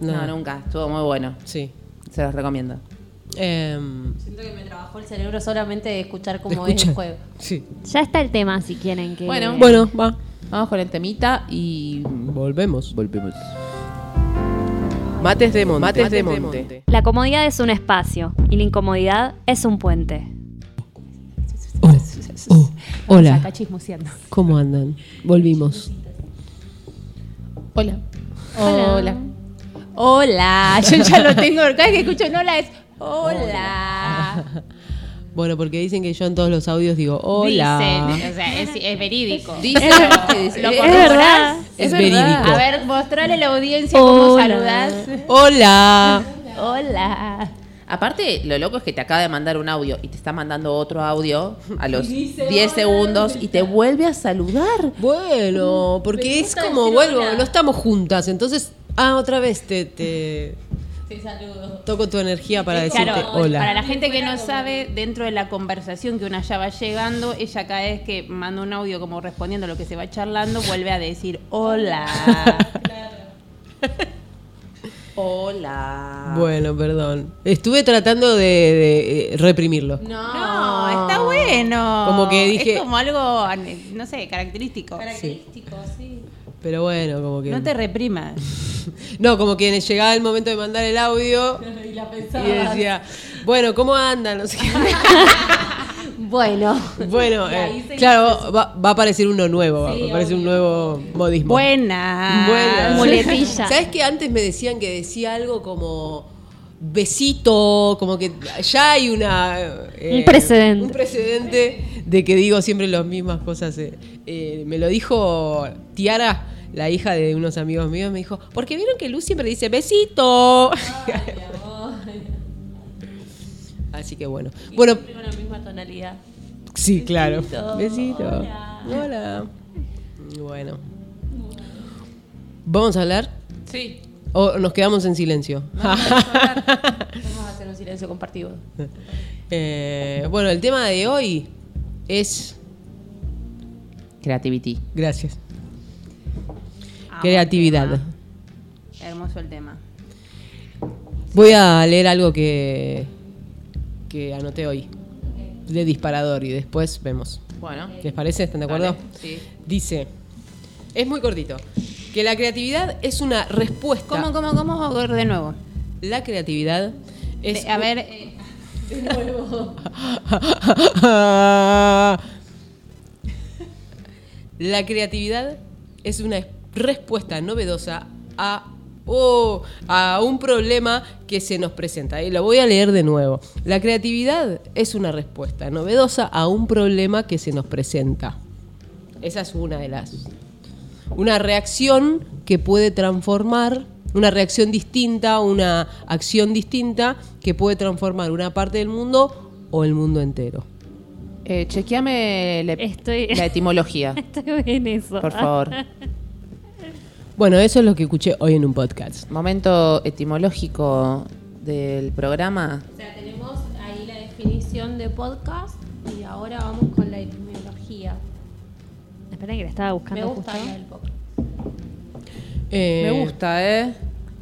No. No. nunca. Estuvo muy bueno. Sí. Se los recomiendo. Em, Siento que me trabajó el cerebro solamente de escuchar cómo escucha. es el juego. Sí. Ya está el tema si quieren que. Bueno. Bueno, va. Vamos con el temita y Volvemos. volvemos. Mates de monte. Mates de monte. La comodidad es un espacio y la incomodidad es un puente. Oh, hola. Acá chismoseando. ¿Cómo andan? Volvimos. Hola. Hola. Hola. Yo ya lo tengo. Cada vez que escucho hola es hola. Bueno, porque dicen que yo en todos los audios digo hola. Dicen, o sea, es, es verídico. Dicen ¿Lo es verdad. Es verídico. A ver, mostrale a la audiencia cómo Hola. saludas. Hola. Hola. Aparte, lo loco es que te acaba de mandar un audio y te está mandando otro audio a los 10 segundos y te vuelve a saludar. Bueno, porque es como vuelvo, no estamos juntas, entonces, ah, otra vez te, te toco tu energía para decirte Claro, hola. para la gente que no sabe, dentro de la conversación que una ya va llegando, ella cada vez que manda un audio como respondiendo a lo que se va charlando, vuelve a decir hola. Hola. Bueno, perdón. Estuve tratando de, de, eh, reprimirlo. No, está bueno. Como que dije- Es como algo, no sé, característico. Pero bueno, como que. No te reprimas. No, como que llegaba el momento de mandar el audio y, decía, bueno, ¿cómo andan? No sé qué. Bueno, Bueno, eh, claro, va, va a aparecer uno nuevo, va a aparecer un nuevo modismo. Buena. Buena. Muletilla. ¿Sabes que antes me decían que decía algo como besito, como que ya hay una eh, Un precedente. un precedente de que digo siempre las mismas cosas. eh. Eh, me lo dijo Tiara, la hija de unos amigos míos, me dijo, porque vieron que Luz siempre dice besito. Así que bueno. Bueno, con la misma tonalidad. sí, claro. Besito. Hola. Bueno. ¿Vamos a hablar? Sí. ¿O nos quedamos en silencio? Vamos a hacer un silencio compartido. Eh, bueno, el tema de hoy es. Creativity. Gracias. Amo Creatividad. el. Hermoso el tema. Voy a leer algo que, que anoté hoy. De disparador y después vemos. Bueno. ¿Les parece? ¿Están de acuerdo? Dale, sí. Dice. Es muy cortito. Que la creatividad es una respuesta. ¿Cómo, cómo, cómo? A ver, De nuevo. La creatividad es. A ver, eh, La creatividad es una respuesta novedosa a, a un problema que se nos presenta. Y lo voy a leer de nuevo. La creatividad es una respuesta novedosa a un problema que se nos presenta. Esa es una de las. Una reacción que puede transformar, una reacción distinta, una acción distinta que puede transformar una parte del mundo o el mundo entero. Eh, chequeame la, Estoy- la etimología, Estoy en eso. por favor. Bueno, eso es lo que escuché hoy en un podcast. Momento etimológico del programa. O sea, tenemos ahí la definición de podcast y ahora vamos con la etimología. Esperen que la estaba buscando Me gusta justo. del podcast. Eh, Me gusta, ¿eh?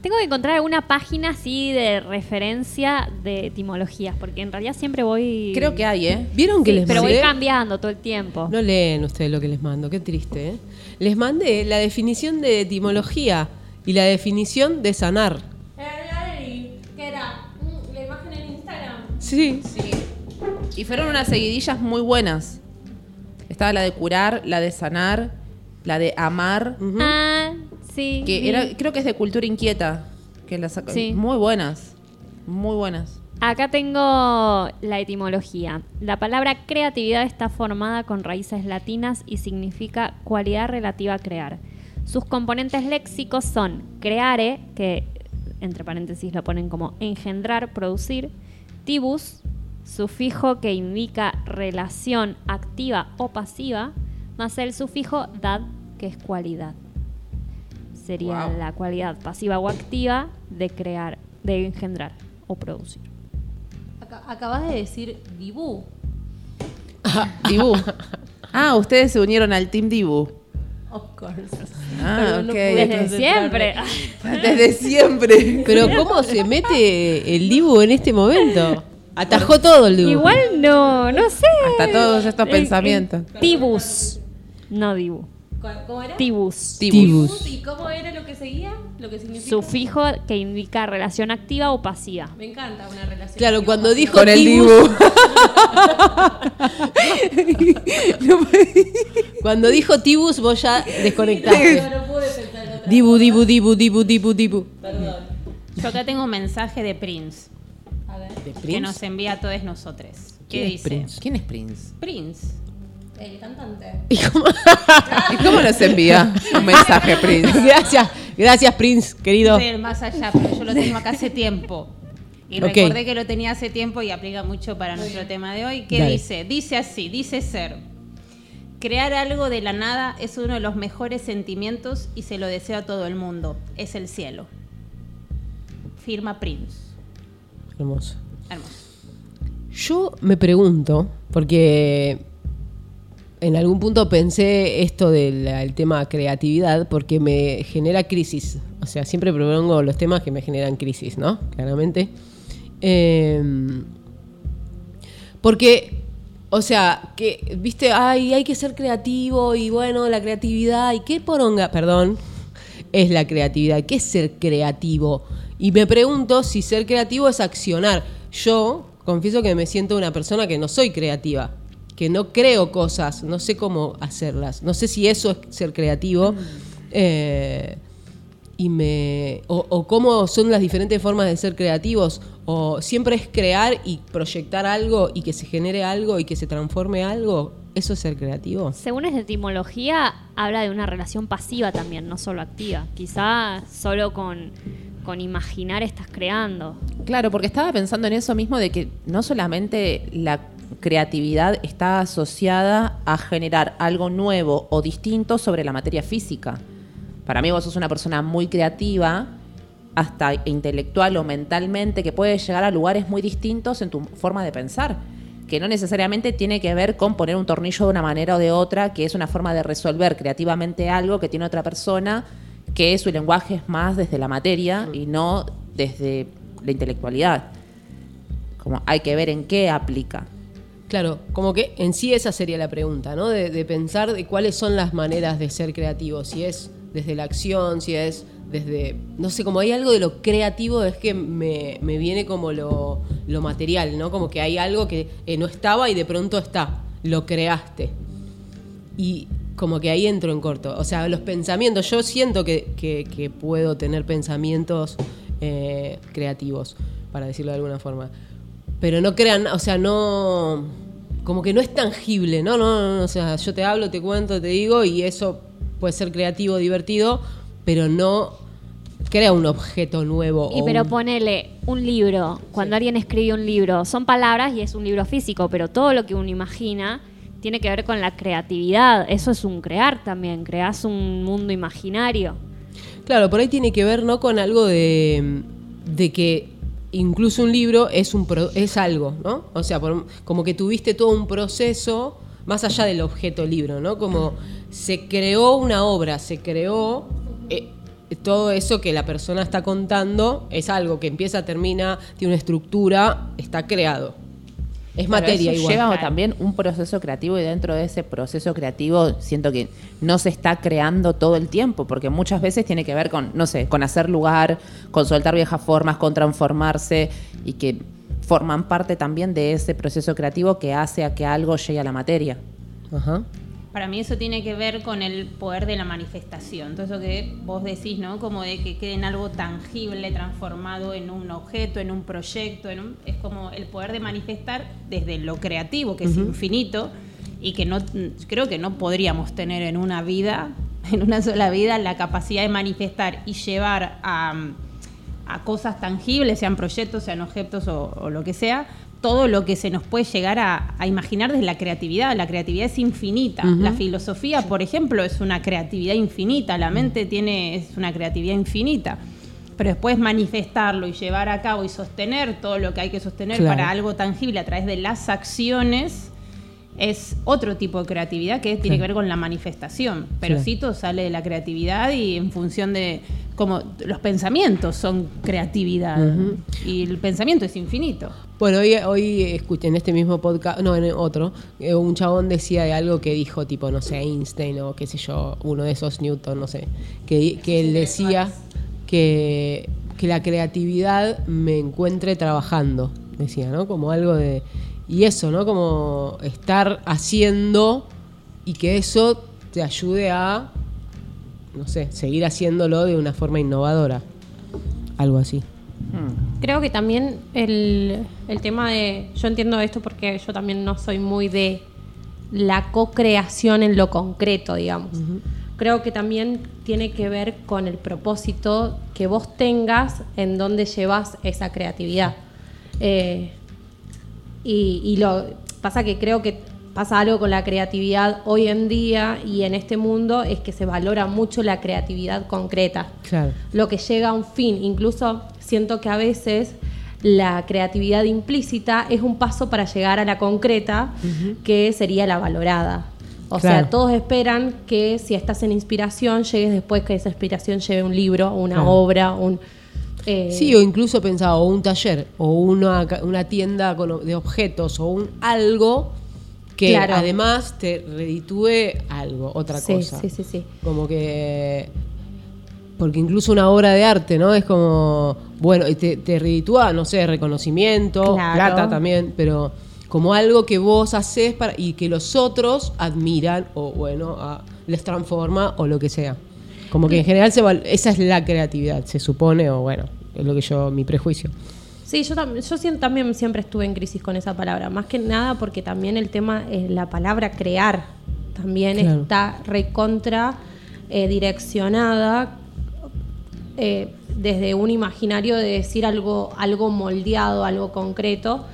Tengo que encontrar alguna página así de referencia de etimologías, porque en realidad siempre voy. Creo que hay, ¿eh? ¿Vieron que Sí, les pero voy mandé? cambiando todo el tiempo. No leen ustedes lo que les mando, qué triste, ¿eh? Les mandé la definición de etimología y la definición de sanar. ¿Qué era? La imagen en Instagram. Sí. Y fueron unas seguidillas muy buenas. Estaba la de curar, la de sanar, la de amar, Ah, sí. que era, creo que es de cultura inquieta. Que la sacó. Sí. Muy buenas. Muy buenas. Acá tengo la etimología. La palabra creatividad está formada con raíces latinas y significa cualidad relativa a crear. Sus componentes léxicos son creare, que entre paréntesis lo ponen como engendrar, producir, tibus, sufijo que indica relación activa o pasiva, más el sufijo dad, que es cualidad. Sería Wow. la cualidad pasiva o activa de crear, de engendrar o producir. Aca- Acabas de decir Dibu. Dibu. Ah, ustedes se unieron al Team Dibu. Of course. Ah, Pero no ok. Desde siempre. Desde siempre. Pero ¿cómo se mete el Dibu en este momento? Atajó todo el Dibu. Igual no, no sé. Hasta todos estos pensamientos. eh, Tibus. No Dibu. ¿Cuál- ¿Cómo era? Tibus. Tibus. ¿Y cómo era lo que seguía? Lo que significa. Sufijo que indica relación activa o pasiva. Me encanta una relación. Claro, activa cuando dijo Con el Tibus, Dibu. cuando dijo Tibus vos ya desconectaste. Yo no pude pensar en otra. Dibu, Dibu, Dibu, Dibu, Dibu, Dibu. Perdón. Yo acá tengo un mensaje de Prince A ver. ¿De que Prince? nos envía a todos nosotros. ¿Qué ¿Quién es dice? Prince? ¿Quién es Prince? Prince. El cantante. ¿Y cómo nos envía un mensaje, Prince? Gracias, gracias Prince, querido. Más allá, pero yo lo tengo acá hace tiempo. Y recordé que lo tenía hace tiempo y aplica mucho para nuestro tema de hoy. ¿Qué Dale. dice? Dice así, dice ser. Crear algo de la nada es uno de los mejores sentimientos y se lo deseo a todo el mundo. Es el cielo. Firma Prince. Hermoso. Hermoso. Yo me pregunto, porque en algún punto pensé esto del el tema creatividad, porque me genera crisis. O sea, siempre propongo los temas que me generan crisis, ¿no? Claramente. Eh, porque, o sea, que, viste, ay, hay que ser creativo y bueno, la creatividad, y qué poronga, perdón, es la creatividad, qué es ser creativo. Y me pregunto si ser creativo es accionar. Yo confieso que me siento una persona que no soy creativa, que no creo cosas, no sé cómo hacerlas, no sé si eso es ser creativo. Eh, y me o, o cómo son las diferentes formas de ser creativos o siempre es crear y proyectar algo y que se genere algo y que se transforme algo eso es ser creativo Según esta etimología, habla de una relación pasiva también, no solo activa. Quizá solo con, con imaginar estás creando. Claro, porque estaba pensando en eso mismo de que no solamente la creatividad está asociada a generar algo nuevo o distinto sobre la materia física. Para mí vos sos una persona muy creativa, hasta intelectual o mentalmente, que puede llegar a lugares muy distintos en tu forma de pensar, que no necesariamente tiene que ver con poner un tornillo de una manera o de otra, que es una forma de resolver creativamente algo que tiene otra persona, que su lenguaje es más desde la materia y no desde la intelectualidad. Como hay que ver en qué aplica. Claro como que en sí esa sería la pregunta no de, pensar de cuáles son las maneras de ser creativo si es desde la acción si es desde no sé como hay algo de lo creativo es que me, me viene como lo, lo material no como que hay algo que eh, no estaba y de pronto está lo creaste y como que ahí entro en corto. O sea, los pensamientos, yo siento que, que- que puedo tener pensamientos eh, creativos, para decirlo de alguna forma. Pero no crean, o sea, no. Como que no es tangible, ¿no? No, no, no, o sea, yo te hablo, te cuento, te digo, y eso puede ser creativo, divertido, pero no crea un objeto nuevo. Y o pero un- ponele un libro, cuando alguien escribe un libro, son palabras y es un libro físico, pero todo lo que uno imagina tiene que ver con la creatividad. Eso es un crear también, creas un mundo imaginario. Claro, por ahí tiene que ver, ¿no? Con algo de, de que incluso un libro es, un pro- es algo, ¿no? O sea, como que tuviste todo un proceso más allá del objeto libro, ¿no? Como se creó una obra, se creó eh, todo eso que la persona está contando, es algo que empieza, termina, tiene una estructura, está creado. Es Claro, materia eso igual. Lleva también un proceso creativo y dentro de ese proceso creativo siento que no se está creando todo el tiempo, porque muchas veces tiene que ver con, no sé, con hacer lugar, con soltar viejas formas, con transformarse y que forman parte también de ese proceso creativo que hace a que algo llegue a la materia. Ajá. Para mí eso tiene que ver con el poder de la manifestación. Todo eso que vos decís, ¿no? Como de que quede en algo tangible, transformado en un objeto, en un proyecto, en un- es como el poder de manifestar desde lo creativo, que es infinito, y que no creo que no podríamos tener en una vida, en una sola vida, la capacidad de manifestar y llevar a, a cosas tangibles, sean proyectos, sean objetos o, o lo que sea, todo lo que se nos puede llegar a, a imaginar desde la creatividad. La creatividad es infinita. La filosofía, por ejemplo, es una creatividad infinita. La mente tiene, es una creatividad infinita. Pero después manifestarlo y llevar a cabo y sostener todo lo que hay que sostener Claro. para algo tangible a través de las acciones es otro tipo de creatividad que tiene que ver con la manifestación. Pero sí todo sale de la creatividad y en función de como los pensamientos son creatividad y el pensamiento es infinito. Bueno, hoy, hoy escuché en este mismo podcast, no, en otro, eh, un chabón decía de algo que dijo, tipo, no sé, Einstein o qué sé yo, uno de esos Newton, no sé, que, que él decía que, que la creatividad me encuentre trabajando, decía, ¿no? Como algo de... Y eso, ¿no? Como estar haciendo y que eso te ayude a, no sé, seguir haciéndolo de una forma innovadora. Algo así. Creo que también el, el tema de. Yo entiendo esto porque yo también no soy muy de la co-creación en lo concreto, digamos. Creo que también tiene que ver con el propósito que vos tengas en donde llevas esa creatividad. Eh, y, y lo pasa que creo que pasa algo con la creatividad hoy en día y en este mundo es que se valora mucho la creatividad concreta Claro. lo que llega a un fin. Incluso siento que a veces la creatividad implícita es un paso para llegar a la concreta, que sería la valorada. O Claro. sea, todos esperan que si estás en inspiración, llegues después que esa inspiración lleve un libro, una Claro. obra, un... eh, Sí, o incluso pensaba, o un taller, o una, una tienda con- de objetos, o un algo que Claro. además te reditúe algo, otra sí, cosa. Sí, sí, sí. Como que. Porque incluso una obra de arte, ¿no? Es como. Bueno, te, te reditúa, no sé, reconocimiento, Claro. plata también, pero como algo que vos haces para, y que los otros admiran, o bueno, a- les transforma, o lo que sea. Como que en general se esa es la creatividad, se supone, o bueno, es lo que yo, mi prejuicio. Sí, yo, tam- yo sien- también siempre estuve en crisis con esa palabra, más que nada porque también el tema, es la palabra crear, también Claro. está recontra eh, direccionada eh, desde un imaginario de decir algo, algo moldeado, algo concreto,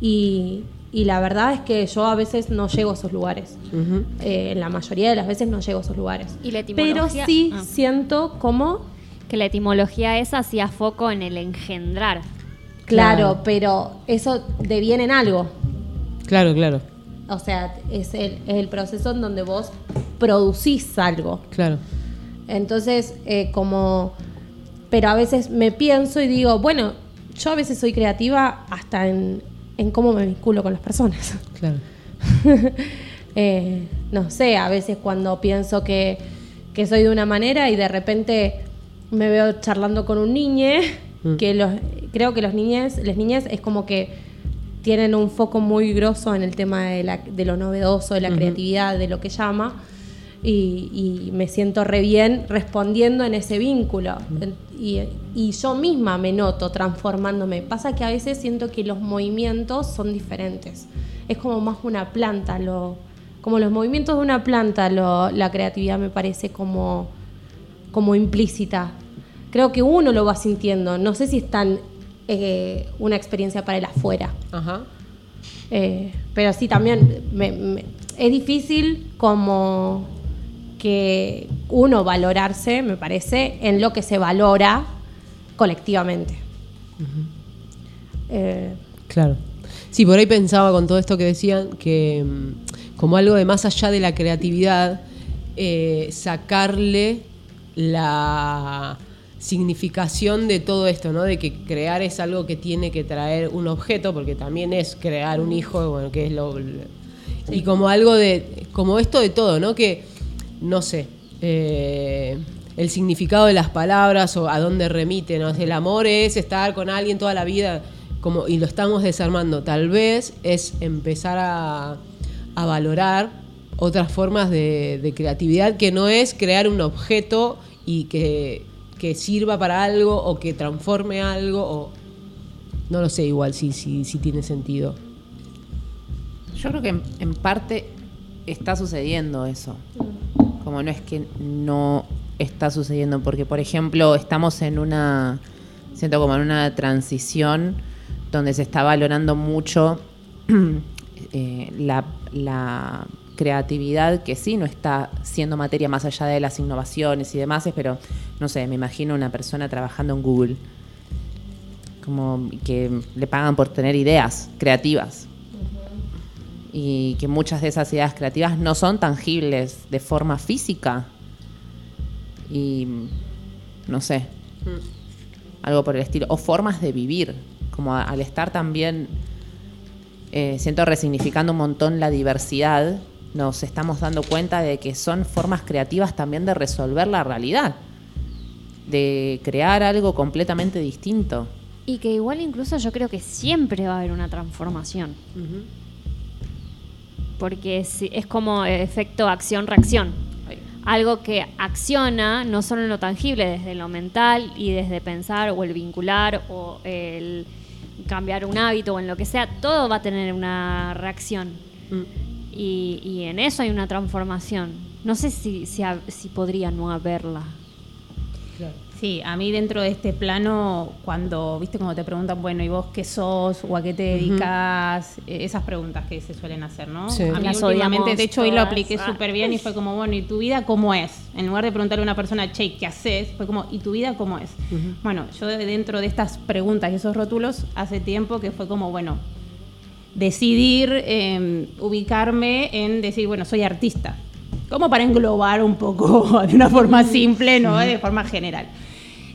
y, y la verdad es que yo a veces no llego a esos lugares. Eh, la mayoría de las veces no llego a esos lugares. ¿Y la Pero sí Ah. siento como Que la etimología esa hacía foco en el engendrar. Claro, Claro. pero eso deviene en algo. Claro, claro, O sea, es el, es el proceso en donde vos producís algo. claro. Entonces, eh, como... Pero a veces me pienso y digo, bueno, yo a veces soy creativa hasta en, en cómo me vinculo con las personas. Claro. Eh, no sé, a veces cuando pienso que, que soy de una manera y de repente me veo charlando con un niñe, Mm. que los, creo que los niñes, las niñas es como que tienen un foco muy grosso en el tema de, la- de lo novedoso, de la creatividad, de lo que llama, y, y me siento re bien respondiendo en ese vínculo. Y, y yo misma me noto transformándome. Pasa que a veces siento que los movimientos son diferentes. Es como más una planta, lo, como los movimientos de una planta, lo- la creatividad me parece como, como implícita. Creo que uno lo va sintiendo. No sé si es tan eh, una experiencia para el afuera. Ajá. Eh, pero sí, también me- me- es difícil como que uno valorarse, me parece, en lo que se valora colectivamente. Eh, Claro. Sí, por ahí pensaba con todo esto que decían que mm, como algo de más allá de la creatividad, eh, sacarle la significación de todo esto, ¿no? De que crear es algo que tiene que traer un objeto, porque también es crear un hijo, bueno, que es lo... Y como algo de... Como esto de todo, ¿no? Que, no sé, eh, el significado de las palabras o a dónde remite, ¿no? El amor es estar con alguien toda la vida, como, y lo estamos desarmando. Tal vez es empezar a, a valorar otras formas de, de creatividad que no es crear un objeto y que, que sirva para algo o que transforme algo o no lo sé igual si, si, si tiene sentido. Yo creo que en, en parte está sucediendo eso. Como no es que no está sucediendo, porque por ejemplo estamos en una, siento como en una transición donde se está valorando mucho eh, la, creatividad que sí no está siendo materia más allá de las innovaciones y demás, pero no sé, me imagino una persona trabajando en Google, como que le pagan por tener ideas creativas y que muchas de esas ideas creativas no son tangibles de forma física y no sé, algo por el estilo, o formas de vivir, como a- al estar también, eh, siento resignificando un montón la diversidad, nos estamos dando cuenta de que son formas creativas también de resolver la realidad, de crear algo completamente distinto. Y que igual incluso yo creo que siempre va a haber una transformación. Porque es, es como efecto acción-reacción. Algo que acciona no solo en lo tangible, desde lo mental y desde pensar o el vincular o el cambiar un hábito o en lo que sea, todo va a tener una reacción. Y, y en eso hay una transformación. No sé si, si podría no haberla. Sí, a mí dentro de este plano, cuando, viste, cuando te preguntan, bueno, ¿y vos qué sos? ¿O a qué te dedicas? Eh, Esas preguntas que se suelen hacer, ¿no? Sí. A mí Las últimamente, de hecho, hoy lo todas. apliqué Ah. súper bien y fue como, bueno, ¿y tu vida cómo es? En lugar de preguntarle a una persona, che, ¿qué haces? Fue como, ¿y tu vida cómo es? Bueno, yo de- dentro de estas preguntas y esos rótulos, hace tiempo que fue como, bueno, decidir eh, ubicarme en decir, bueno, soy artista. Como para englobar un poco de una forma simple, ¿no? De forma general.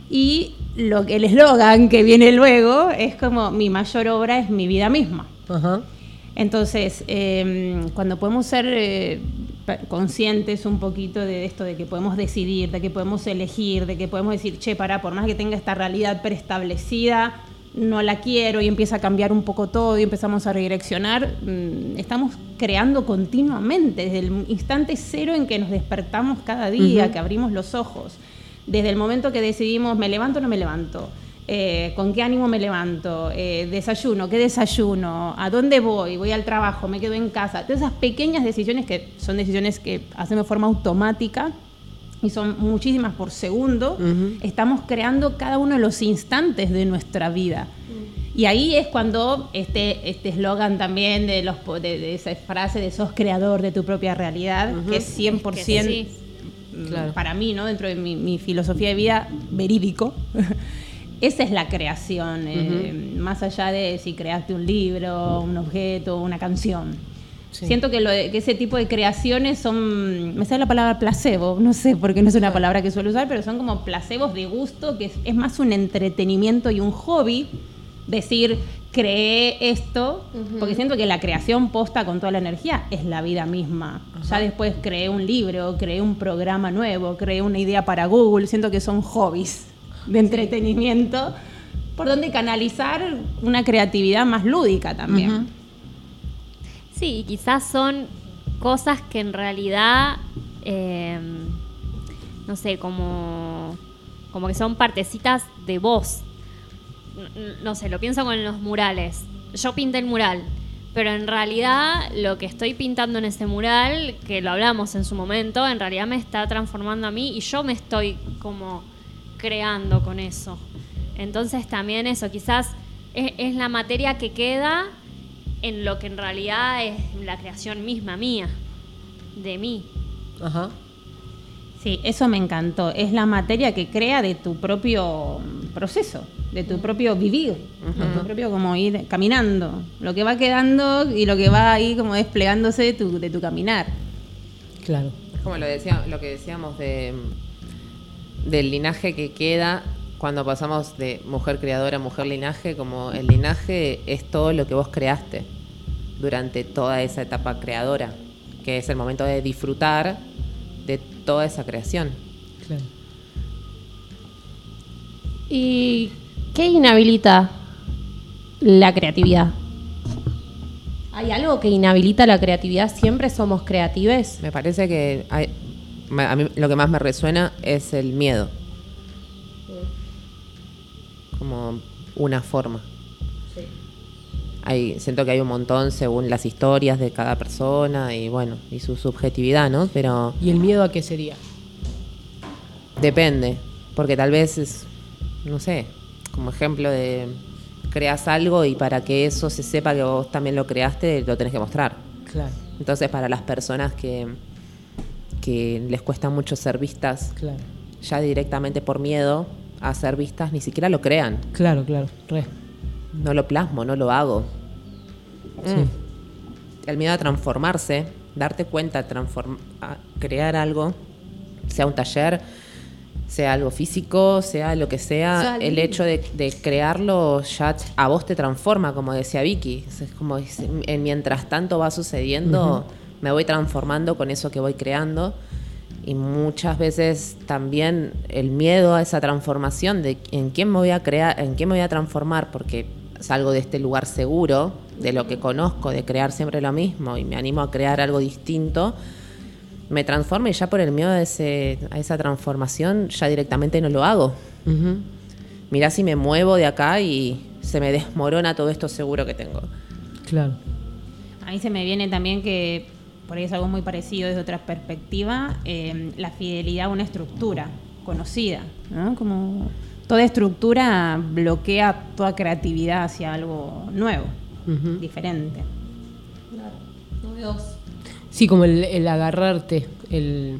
Y lo el eslogan que viene luego es como mi mayor obra es mi vida misma. Ajá. Entonces, eh, cuando podemos ser eh, conscientes un poquito de esto, de que podemos decidir, de que podemos elegir, de que podemos decir, che, para, por más que tenga esta realidad preestablecida, no la quiero y empieza a cambiar un poco todo y empezamos a redireccionar, mm, estamos creando continuamente, desde el instante cero en que nos despertamos cada día, que abrimos los ojos, desde el momento que decidimos, me levanto o no me levanto. Eh, ¿Con qué ánimo me levanto? Eh, ¿Desayuno? ¿Qué desayuno? ¿A dónde voy? ¿Voy al trabajo? ¿Me quedo en casa? Todas esas pequeñas decisiones que son decisiones que hacemos de forma automática y son muchísimas por segundo, estamos creando cada uno de los instantes de nuestra vida. Y ahí es cuando este este eslogan también de, los, de, de esa frase de sos creador de tu propia realidad, que es 100% Es que sí. Claro. para mí, ¿no? dentro de mi, mi filosofía de vida, verídico. Esa es la creación, eh, más allá de si creaste un libro, un objeto, una canción. Sí. Siento que, lo de- que ese tipo de creaciones son, me sale la palabra placebo, no sé por qué no es una palabra que suelo usar, pero son como placebos de gusto, que es, es más un entretenimiento y un hobby decir, creé esto, porque siento que la creación posta con toda la energía es la vida misma. Ya después creé un libro, creé un programa nuevo, creé una idea para Google, siento que son hobbies de entretenimiento, por donde canalizar una creatividad más lúdica también. Sí, y quizás son cosas que en realidad, eh, no sé, como, como que son partecitas de vos. No sé, lo pienso con los murales. Yo pinté el mural, pero en realidad lo que estoy pintando en ese mural, que lo hablamos en su momento, en realidad me está transformando a mí y yo me estoy como creando con eso. Entonces también eso, quizás es, es la materia que queda en lo que en realidad es la creación misma mía, de mí. Ajá. Sí, eso me encantó. Es la materia que crea de tu propio proceso, de tu propio vivir, de tu propio como ir caminando. Lo que va quedando y lo que va ahí como desplegándose de tu, de tu caminar. Claro. Es como lo, decía, lo que decíamos de, del linaje que queda cuando pasamos de mujer creadora a mujer linaje, como el linaje es todo lo que vos creaste durante toda esa etapa creadora, que es el momento de disfrutar de toda esa creación. Claro. ¿Y qué inhabilita la creatividad? ¿Hay algo que inhabilita la creatividad? ¿Siempre somos creatives? Me parece que hay- a mí lo que más me resuena es el miedo. Como una forma. Hay, siento que hay un montón según las historias de cada persona y bueno, y su subjetividad, ¿no? Pero ¿Y el miedo a qué sería? depende, porque tal vez es, no sé, como ejemplo de creas algo y para que eso se sepa que vos también lo creaste, lo tenés que mostrar. Claro, Entonces, para las personas que, que les cuesta mucho ser vistas, claro. ya directamente por miedo a ser vistas, ni siquiera lo crean. Claro, claro. Re. No lo plasmo, no lo hago. Sí. Mm. El miedo a transformarse, darte cuenta, transform a crear algo, sea un taller, sea algo físico, sea lo que sea, el hecho de, de crearlo ya a vos te transforma, como decía Vicky. Es como en mientras tanto va sucediendo, me voy transformando con eso que voy creando. Y muchas veces también el miedo a esa transformación de en quién me voy a crear, en quién me voy a transformar, porque salgo de este lugar seguro, de lo que conozco, de crear siempre lo mismo, y me animo a crear algo distinto, me transformo y ya por el miedo a, ese, a esa transformación ya directamente no lo hago. Ujú. Mirá si me muevo de acá y se me desmorona todo esto seguro que tengo. Claro. A mí se me viene también que, por ahí es algo muy parecido desde otra perspectiva, eh, la fidelidad a una estructura conocida, ¿no? Como toda estructura bloquea toda creatividad hacia algo nuevo, Ujú. diferente. Novedoso. Sí, como el, el agarrarte, el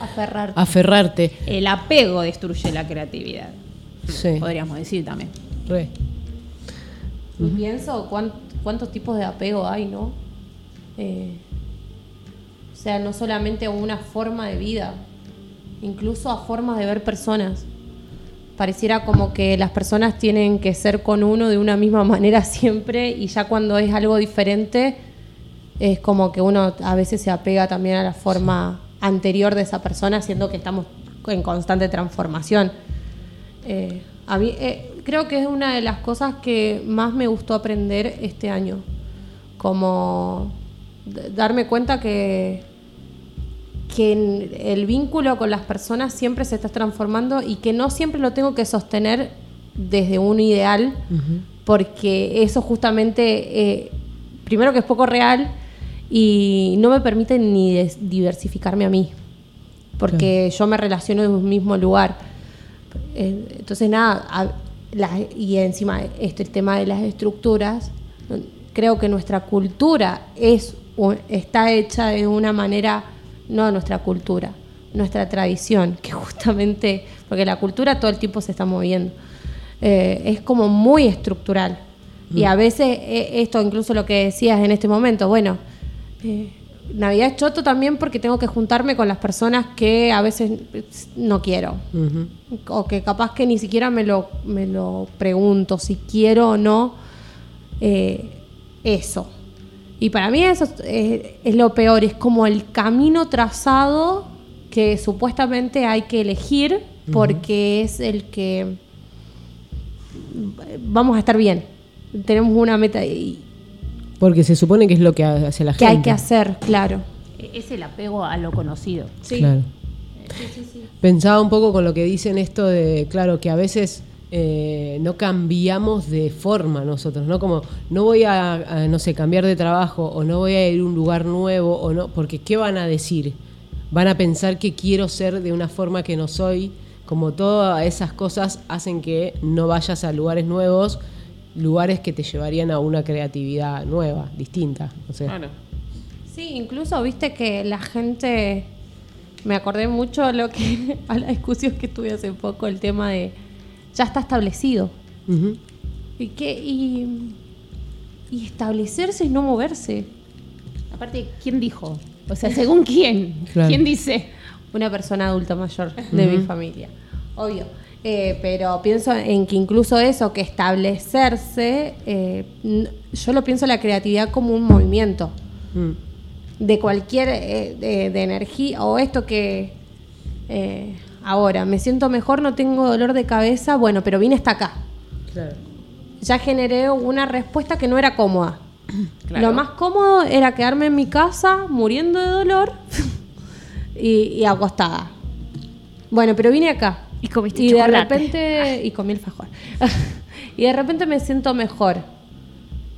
Aferrar. aferrarte. El apego destruye la creatividad, Sí, podríamos decir también. re. Y pienso cuán- cuántos tipos de apego hay, ¿no? Eh, o sea, no solamente a una forma de vida, incluso a formas de ver personas. Pareciera como que las personas tienen que ser con uno de una misma manera siempre y ya cuando es algo diferente es como que uno a veces se apega también a la forma anterior de esa persona, siendo que estamos en constante transformación. Eh, a mí eh, creo que es una de las cosas que más me gustó aprender este año, como darme cuenta que que el vínculo con las personas siempre se está transformando y que no siempre lo tengo que sostener desde un ideal, porque eso justamente, eh, primero que es poco real y no me permite ni diversificarme a mí, porque yo me relaciono en un mismo lugar. Eh, Entonces, nada, a- y encima este, el tema de las estructuras, creo que nuestra cultura es, está hecha de una manera, no nuestra cultura, nuestra tradición, que justamente, porque la cultura todo el tiempo se está moviendo, eh, es como muy estructural. Y a veces eh, esto, incluso lo que decías en este momento, bueno, eh, Navidad es choto también porque tengo que juntarme con las personas que a veces no quiero. O que capaz que ni siquiera me lo, me lo pregunto si quiero o no eh, eso. Y para mí eso es, eh, es lo peor, es como el camino trazado que supuestamente hay que elegir porque es el que vamos a estar bien. Tenemos una meta y- Porque se supone que es lo que hace la que gente. hay que hacer, claro. E- Es el apego a lo conocido. Claro. Pensaba un poco con lo que dicen esto de, claro, que a veces eh, no cambiamos de forma nosotros, ¿no? Como no voy a, a, no sé, cambiar de trabajo o no voy a ir a un lugar nuevo o no, porque ¿qué van a decir? Van a pensar que quiero ser de una forma que no soy, como todas esas cosas hacen que no vayas a lugares nuevos, lugares que te llevarían a una creatividad nueva, distinta, no sé. Sí, incluso viste que la gente, me acordé mucho a lo que a la discusión que tuve hace poco, el tema de ya está establecido. ¿Y qué? Y, y establecerse es no moverse. Aparte, ¿quién dijo? O sea, ¿según quién? Claro. ¿Quién dice? Una persona adulta mayor de mi familia, obvio. Eh, pero pienso en que incluso eso, que establecerse, eh, yo lo pienso la creatividad como un movimiento. Mm. de cualquier eh, de, de energía o esto que ahora me siento mejor, no tengo dolor de cabeza, bueno, pero vine hasta acá. Claro. Ya generé una respuesta que no era cómoda. Claro. Lo más cómodo era quedarme en mi casa muriendo de dolor y, y acostada. Bueno, pero vine acá. Y comiste y chocolate. de repente y comí el fajor. y de repente me siento mejor.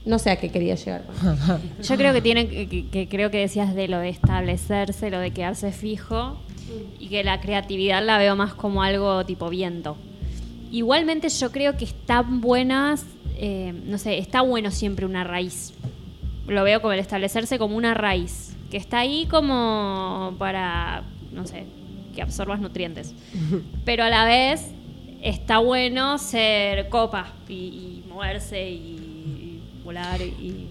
No sé a qué quería llegar. Yo creo que tiene que, que- que creo que decías de lo de establecerse, lo de quedarse fijo y que la creatividad la veo más como algo tipo viento. Igualmente yo creo que están buenas, eh, no sé, está bueno siempre una raíz. Lo veo como el establecerse como una raíz, que está ahí como para, no sé, que absorbas nutrientes. Pero a la vez está bueno ser copa y, y moverse y, y volar y...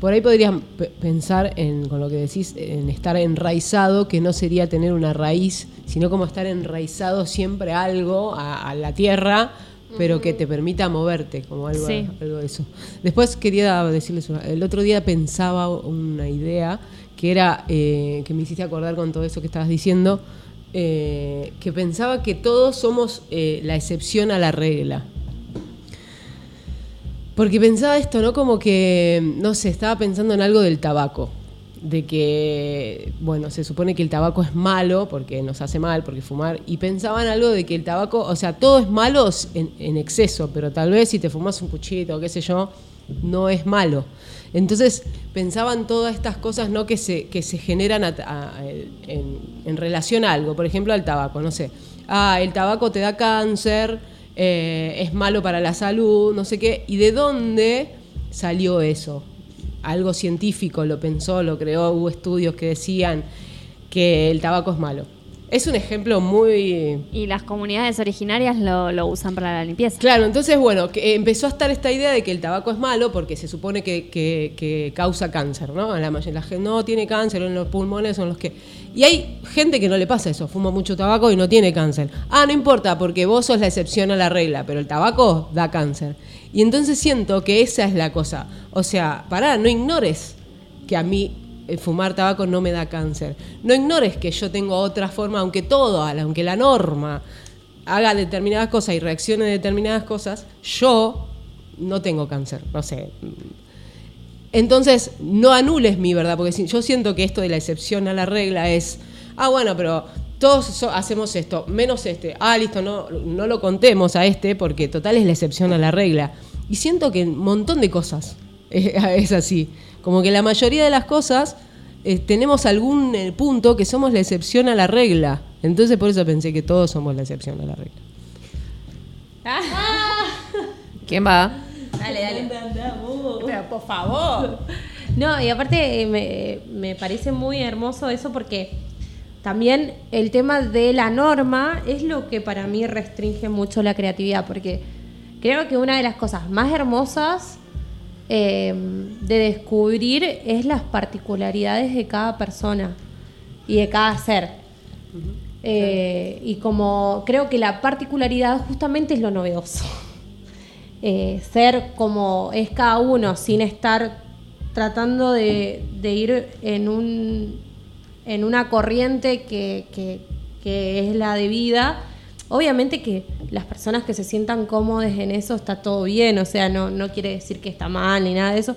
Por ahí podrían pe- pensar en, con lo que decís, en estar enraizado, que no sería tener una raíz, sino como estar enraizado siempre a algo, a, a la tierra, pero que te permita moverte, como algo, Sí. algo de eso. Después quería decirles, una- el otro día pensaba una idea que era, eh, que me hiciste acordar con todo eso que estabas diciendo, eh, que pensaba que todos somos eh, la excepción a la regla. Porque pensaba esto, ¿no? Como que, no sé, estaba pensando en algo del tabaco. De que, bueno, se supone que el tabaco es malo porque nos hace mal, porque fumar. Y pensaba en algo de que el tabaco, o sea, todo es malo en, exceso, pero tal vez si te fumas un puchito o qué sé yo, no es malo. Entonces pensaba en todas estas cosas ¿no? que, se, que se generan en, en relación a algo. Por ejemplo, al tabaco, no sé. Ah, el tabaco te da cáncer, eh, es malo para la salud, no sé qué. ¿Y de dónde salió eso? Algo científico lo pensó, lo creó, hubo estudios que decían que el tabaco es malo. Es un ejemplo muy Y las comunidades originarias lo, lo usan para la limpieza. Claro, entonces, bueno, que empezó a estar esta idea de que el tabaco es malo porque se supone que, que- que causa cáncer, ¿no? La mayoría gente no tiene cáncer en los pulmones, son los que... Y hay gente que no le pasa eso, fuma mucho tabaco y no tiene cáncer. Ah, no importa, porque vos sos la excepción a la regla, pero el tabaco da cáncer. Y entonces siento que esa es la cosa. O sea, pará, no ignores que a mí fumar tabaco no me da cáncer. No ignores que yo tengo otra forma, aunque todo, aunque la norma haga determinadas cosas y reaccione a determinadas cosas, yo no tengo cáncer, no sé. Entonces, no anules mi verdad, porque yo siento que esto de la excepción a la regla es, ah, bueno, pero todos hacemos esto, menos este. Ah, listo, no, no lo contemos a este, porque total es la excepción a la regla. Y siento que un montón de cosas eh, es así. Como que la mayoría de las cosas eh, tenemos algún eh, punto que somos la excepción a la regla. Entonces, por eso pensé que todos somos la excepción a la regla. ¿Quién va? Dale, dale. Pero por favor. No, y aparte eh, me, me parece muy hermoso eso porque también el tema de la norma es lo que para mí restringe mucho la creatividad, porque creo que una de las cosas más hermosas eh, de descubrir es las particularidades de cada persona y de cada ser. Eh, y como creo que la particularidad justamente es lo novedoso. Eh, ser como es cada uno sin estar tratando de, de ir en un en una corriente que, que- que es la de vida. Obviamente que las personas que se sientan cómodas en eso está todo bien, o sea, no, no quiere decir que está mal ni nada de eso,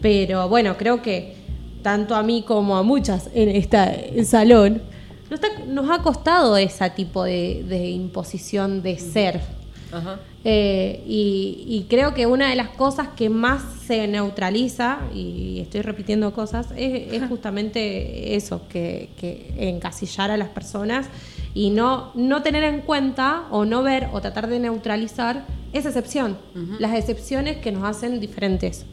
pero bueno, creo que tanto a mí como a muchas en este salón, nos, está- nos ha costado ese tipo de, de imposición de ser. Ajá. Eh, y, y creo que una de las cosas que más se neutraliza, y estoy repitiendo cosas, es, es justamente eso, que, que encasillar a las personas y no, no tener en cuenta o no ver o tratar de neutralizar esa excepción, las excepciones que nos hacen diferentes.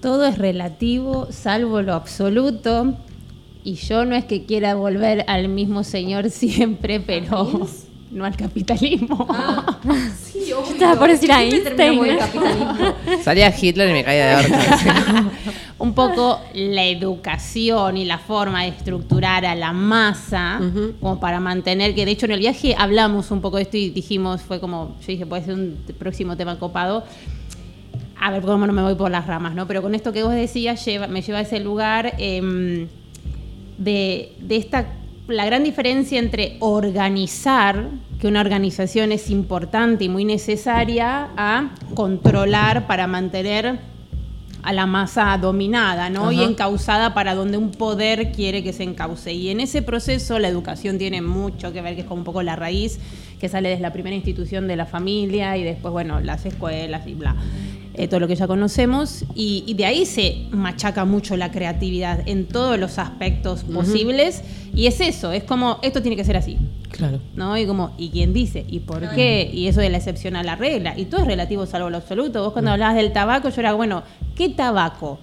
Todo es relativo, salvo lo absoluto. Y yo no es que quiera volver al mismo señor siempre, pero no al capitalismo. Sí, estaba por decir a Einstein. Salía Hitler y me caía de orto. Un poco la educación y la forma de estructurar a la masa, como para mantener, que de hecho en el viaje hablamos un poco de esto y dijimos, fue como, yo dije, puede ser un próximo tema copado. A ver, cómo no me voy por las ramas, ¿no? Pero con esto que vos decías, lleva, me lleva a ese lugar em, de, de esta la gran diferencia entre organizar, que una organización es importante y muy necesaria, a controlar para mantener a la masa dominada, ¿no? Y encauzada para donde un poder quiere que se encauce. Y en ese proceso la educación tiene mucho que ver, que es como un poco la raíz que sale desde la primera institución de la familia y después, bueno, las escuelas y bla. eh, todo lo que ya conocemos, y, y de ahí se machaca mucho la creatividad en todos los aspectos posibles, y es eso, es como, esto tiene que ser así, Claro. ¿no? Y como, ¿y quién dice? ¿Y por qué? Y eso de la excepción a la regla. Y todo es relativo salvo lo absoluto. Vos cuando hablabas del tabaco, yo era, bueno, ¿qué tabaco?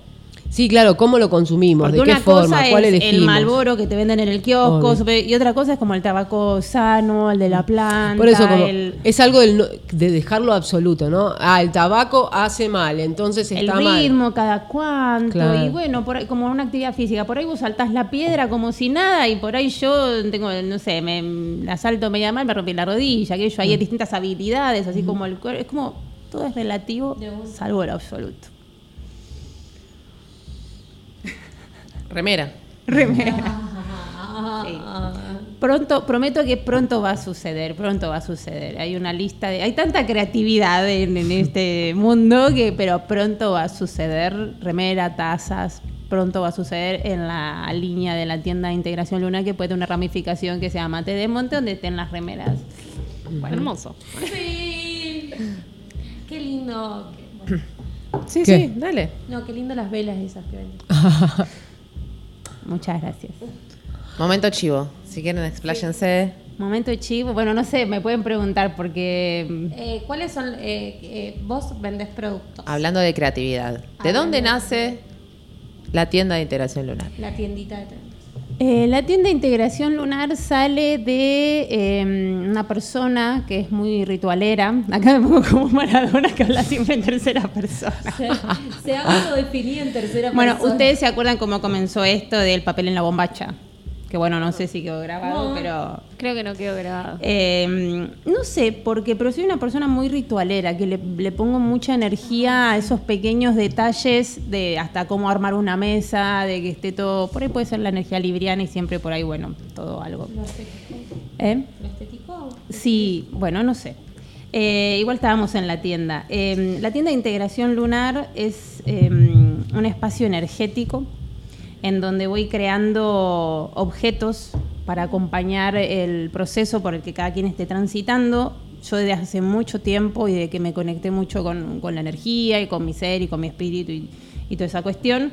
Sí, claro, ¿cómo lo consumimos? Porque ¿De qué una forma? cosa ¿Cuál es elegimos? el Malboro que te venden en el kiosco, Obvio. y otra cosa es como el tabaco sano, el de la planta, Por eso, como, el, es algo del no- de dejarlo absoluto, ¿no? Ah, el tabaco hace mal, entonces el está mal. ritmo, cada cuánto. Claro. Y bueno, por ahí- como una actividad física. Por ahí vos saltás la piedra como si nada, y por ahí yo tengo, no sé, me la salto media mal, me rompí la rodilla, que yo ahí hay Mm. distintas habilidades, así como el cuerpo. Es como todo es relativo, salvo lo absoluto. Remera. Remera. Sí. Pronto, prometo que pronto va a suceder, pronto va a suceder. Hay una lista de, hay tanta creatividad en, en este mundo que, pero pronto va a suceder. Remera, tazas, pronto va a suceder en la línea de la tienda de integración Luna que puede tener una ramificación que se llama Té de Monte donde estén las remeras. Hermoso. Sí. Qué lindo. Bueno. Sí, ¿Qué? sí, dale. No, qué lindo las velas esas que ven. Muchas gracias. Momento chivo. Si quieren, expláyense. Momento chivo. Bueno, no sé, me pueden preguntar porque Eh, ¿Cuáles son? eh, eh, vos vendés productos. Hablando de creatividad. ¿De Hablando dónde de- nace la tienda de integración lunar? La tiendita de. Eh, la tienda de integración lunar sale de eh, una persona que es muy ritualera. Acá me pongo como Maradona que habla siempre en tercera persona. Se autodefinía en tercera Bueno, persona. ustedes se acuerdan cómo comenzó esto del papel en la bombacha. Que bueno, no sé si quedó grabado, No. pero Creo que no quedó grabado. Eh, no sé, porque pero soy una persona muy ritualera, que le, le pongo mucha energía a esos pequeños detalles de hasta cómo armar una mesa, de que esté todo. Por ahí puede ser la energía libriana y siempre por ahí, bueno, todo algo. ¿Lo estético? ¿Eh? ¿Lo estético? Sí, bueno, no sé. Eh, igual estábamos en la tienda. Eh, la tienda de integración lunar es eh, un espacio energético en donde voy creando objetos para acompañar el proceso por el que cada quien esté transitando. Yo desde hace mucho tiempo y de que me conecté mucho con, con la energía y con mi ser y con mi espíritu y, y toda esa cuestión,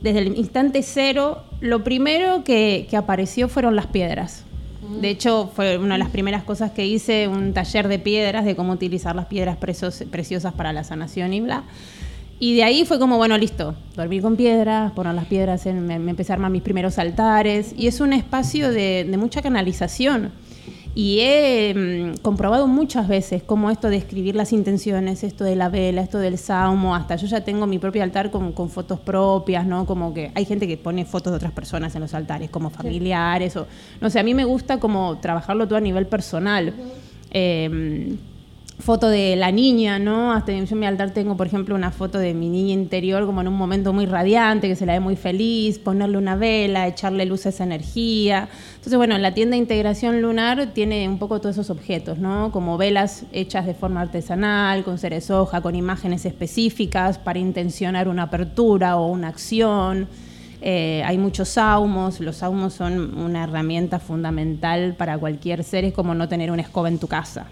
desde el instante cero, lo primero que, que apareció fueron las piedras. De hecho, fue una de las primeras cosas que hice, un taller de piedras, de cómo utilizar las piedras precios- preciosas para la sanación y bla. Y de ahí fue como, bueno, listo, dormir con piedras, poner las piedras, en, me, me empecé a armar mis primeros altares. Y es un espacio de, de mucha canalización. Y he mm, comprobado muchas veces cómo esto de escribir las intenciones, esto de la vela, esto del salmo, hasta yo ya tengo mi propio altar con, con fotos propias, ¿no? Como que hay gente que pone fotos de otras personas en los altares, como familiares, o no sé, a mí me gusta como trabajarlo todo a nivel personal. Eh, foto de la niña, ¿no? Hasta yo en mi altar tengo, por ejemplo, una foto de mi niña interior como en un momento muy radiante, que se la ve muy feliz, ponerle una vela, echarle luz a esa energía. Entonces, bueno, en la tienda de integración lunar tiene un poco todos esos objetos, ¿no? Como velas hechas de forma artesanal, con ceres hoja, con imágenes específicas para intencionar una apertura o una acción. Eh, hay muchos saumos, los saumos son una herramienta fundamental para cualquier ser, es como no tener una escoba en tu casa.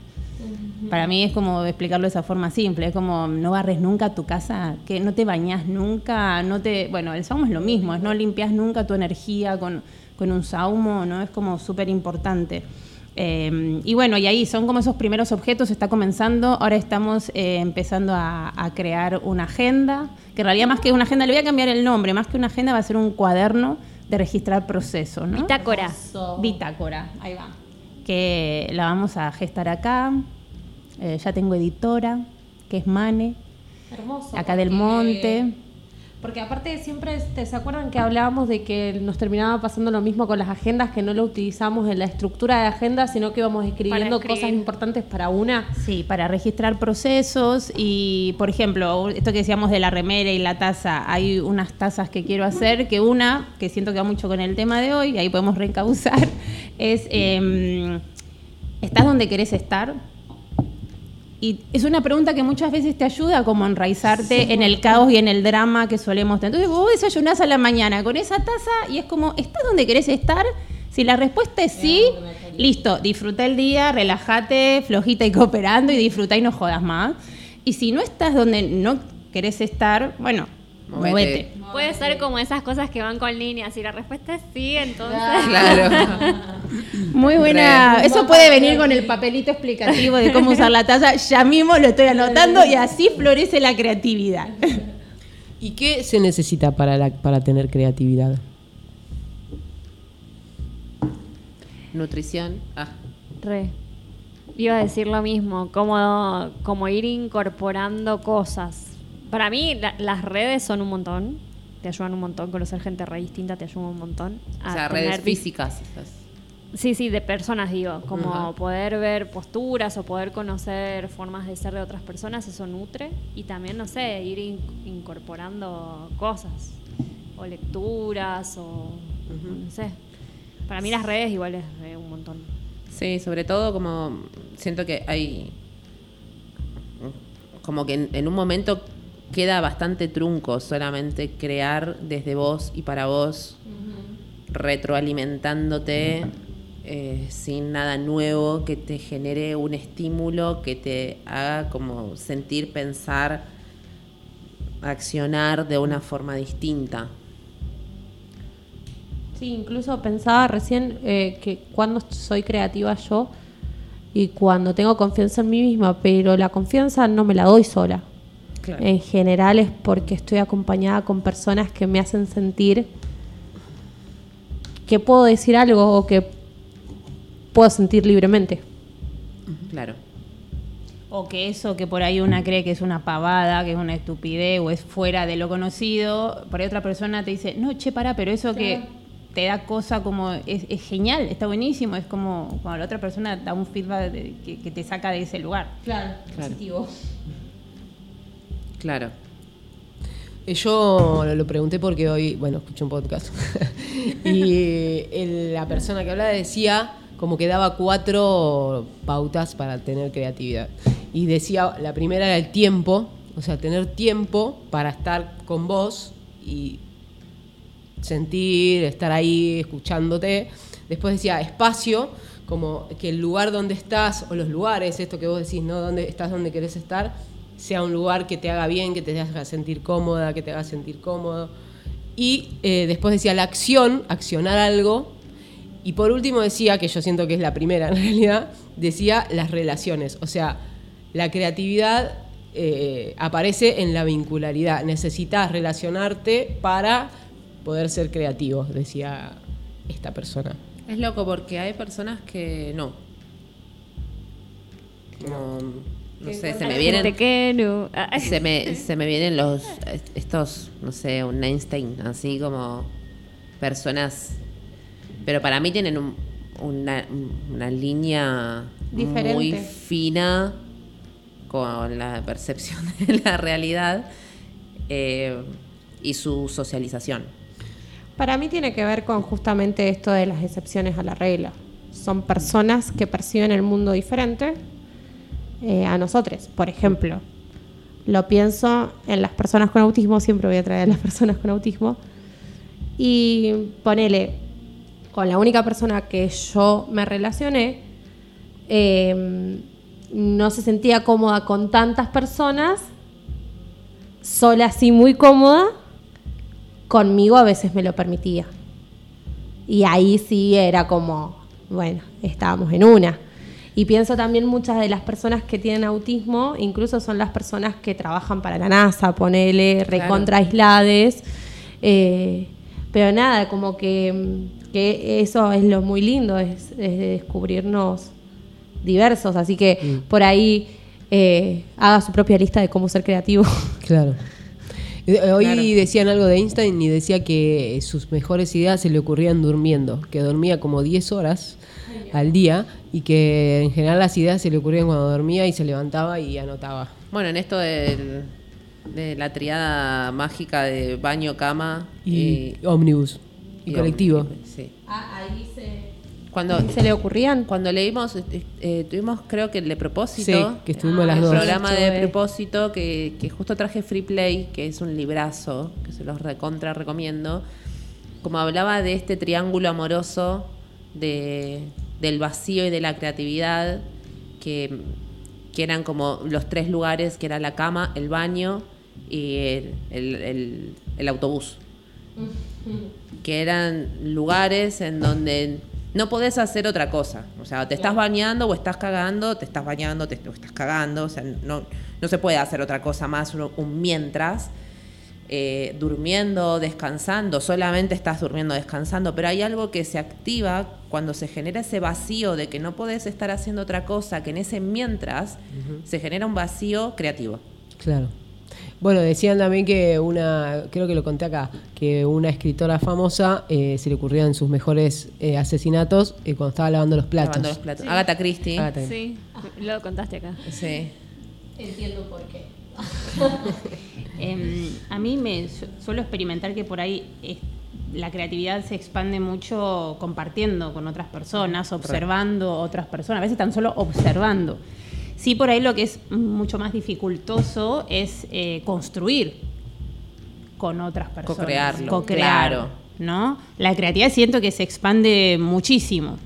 Para mí es como explicarlo de esa forma simple, es como no barres nunca tu casa, que no te bañas nunca, no te, bueno, el saumo es lo mismo, es no limpias nunca tu energía con, con un saumo, ¿no? Es como súper importante. Eh, y bueno, y ahí son como esos primeros objetos, está comenzando, ahora estamos eh, empezando a, a crear una agenda, que en realidad más que una agenda, le voy a cambiar el nombre, más que una agenda va a ser un cuaderno de registrar procesos, ¿no? Bitácora. Bitácora, ahí va. Que la vamos a gestar acá. Eh, ya tengo editora, que es Mane, Hermoso. acá del monte. Porque aparte siempre, este, ¿se acuerdan que hablábamos de que nos terminaba pasando lo mismo con las agendas, que no lo utilizamos en la estructura de agenda, sino que íbamos escribiendo cosas importantes para una? Sí, para registrar procesos y, por ejemplo, esto que decíamos de la remera y la taza, hay unas tazas que quiero hacer, que una, que siento que va mucho con el tema de hoy, ahí podemos reencauzar, es, em, ¿estás donde querés estar? Y es una pregunta que muchas veces te ayuda como a enraizarte en el caos y en el drama que solemos tener. Entonces vos desayunás a la mañana con esa taza y es como, ¿estás donde querés estar? Si la respuesta es sí, listo, disfruta el día, relájate, flojita y cooperando y disfruta y no jodas más. Y si no estás donde no querés estar, bueno, Movete. Puede ser como esas cosas que van con líneas. Si la respuesta es sí, entonces. Claro. Muy buena. Re. Eso puede venir con el papelito explicativo de cómo usar la taza. Ya mismo lo estoy anotando y así florece la creatividad. ¿Y qué se necesita para, la- para tener creatividad? Nutrición. Ah, Re. Iba a decir lo mismo, como, como ir incorporando cosas. Para mí, la- las redes son un montón. Te ayudan un montón. Conocer gente re distinta te ayuda un montón. o a sea, tener redes físicas. Sí, sí, de personas digo, como poder ver posturas o poder conocer formas de ser de otras personas, eso nutre. Y también, no sé, ir in- incorporando cosas, o lecturas, o no sé. Para mí las redes igual es un montón. Sí, sobre todo como siento que hay como que en, en un momento queda bastante trunco solamente crear desde vos y para vos, retroalimentándote eh, sin nada nuevo que te genere un estímulo que te haga como sentir, pensar, accionar de una forma distinta. Sí, incluso pensaba recién eh, que cuando soy creativa yo y cuando tengo confianza en mí misma, pero la confianza no me la doy sola. Claro. En general es porque estoy acompañada con personas que me hacen sentir que puedo decir algo o que puedo sentir libremente. Claro. O que eso que por ahí una cree que es una pavada, que es una estupidez o es fuera de lo conocido, por ahí otra persona te dice, no, che, pará, pero eso que te da cosa como, es, es genial, está buenísimo, es como cuando la otra persona da un feedback de- que, que te saca de ese lugar. Claro, Claro. positivo. Claro. Eh, Yo lo, pregunté porque hoy, bueno, escuché un podcast. y el- la persona que hablaba decía como que daba cuatro pautas para tener creatividad. Y decía, la primera era el tiempo, o sea, tener tiempo para estar con vos y sentir, estar ahí escuchándote. Después decía espacio, como que el lugar donde estás, o los lugares, esto que vos decís, ¿no? Donde estás donde querés estar, sea un lugar que te haga bien, que te haga sentir cómoda, que te haga sentir cómodo. Y eh, después decía la acción, accionar algo. Y por último decía, que yo siento que es la primera en realidad, decía las relaciones. O sea, la creatividad eh, aparece en la vincularidad. Necesitas relacionarte para poder ser creativo, decía esta persona. Es loco porque hay personas que no. Como, no sé, se me vienen gente que no. Se me, se me vienen los estos, no sé, un Einstein, así como personas pero para mí tienen un- una, una línea muy fina con la percepción de la realidad eh, y su socialización. Para mí tiene que ver con justamente esto de las excepciones a la regla. Son personas que perciben el mundo diferente eh, a nosotros. Por ejemplo, lo pienso en las personas con autismo, siempre voy a traer a las personas con autismo. Y ponele, con la única persona que yo me relacioné, eh, no se sentía cómoda con tantas personas, sola así muy cómoda, conmigo a veces me lo permitía. Y ahí sí era como, bueno, estábamos en una. Y pienso también muchas de las personas que tienen autismo, incluso son las personas que trabajan para la NASA, ponele, recontra aislades. Eh, pero nada, como que, mm, que eso es lo muy lindo, es, es de descubrirnos diversos. Así que por ahí eh, haga su propia lista de cómo ser creativo. Claro. Eh, Hoy Claro. decían algo de Einstein y decía que sus mejores ideas se le ocurrían durmiendo, que dormía como 10 horas al día y que en general las ideas se le ocurrían cuando dormía y se levantaba y anotaba. Bueno, en esto del- de la triada mágica de baño, cama Y, ómnibus y, colectivo. ómnibus, sí. Cuando, ¿Se le ocurrían? cuando leímos, eh, eh, tuvimos creo que el de propósito. Sí, que estuvimos las el dos. programa de Estuve. propósito que, que justo traje Free Play, que es un librazo, que se los recontra recomiendo. Como hablaba de este triángulo amoroso de, del vacío y de la creatividad, que, que eran como los tres lugares, que era la cama, el baño y el, el- el- el autobús que eran lugares en donde no podés hacer otra cosa. O sea, te estás bañando o estás cagando, te estás bañando, te estás cagando. O sea, no, no se puede hacer otra cosa más un mientras. Eh, durmiendo, descansando, solamente estás durmiendo, descansando, pero hay algo que se activa cuando se genera ese vacío de que no podés estar haciendo otra cosa, que en ese mientras se genera un vacío creativo. Claro. Bueno, decían también que una, creo que lo conté acá, que una escritora famosa eh, se le ocurrían sus mejores eh, asesinatos eh, cuando estaba lavando los platos. Lavando los platos. Agatha Christie. Agatha. Sí, lo contaste acá. Sí. Entiendo por qué. Em, a mí me su- suelo experimentar que por ahí es- la creatividad se expande mucho compartiendo con otras personas, observando otras personas, a veces tan solo observando. Sí, por ahí lo que es mucho más dificultoso es eh, construir con otras personas. Co-crearlo, Co-crear, claro. ¿no? La creatividad siento que se expande muchísimo.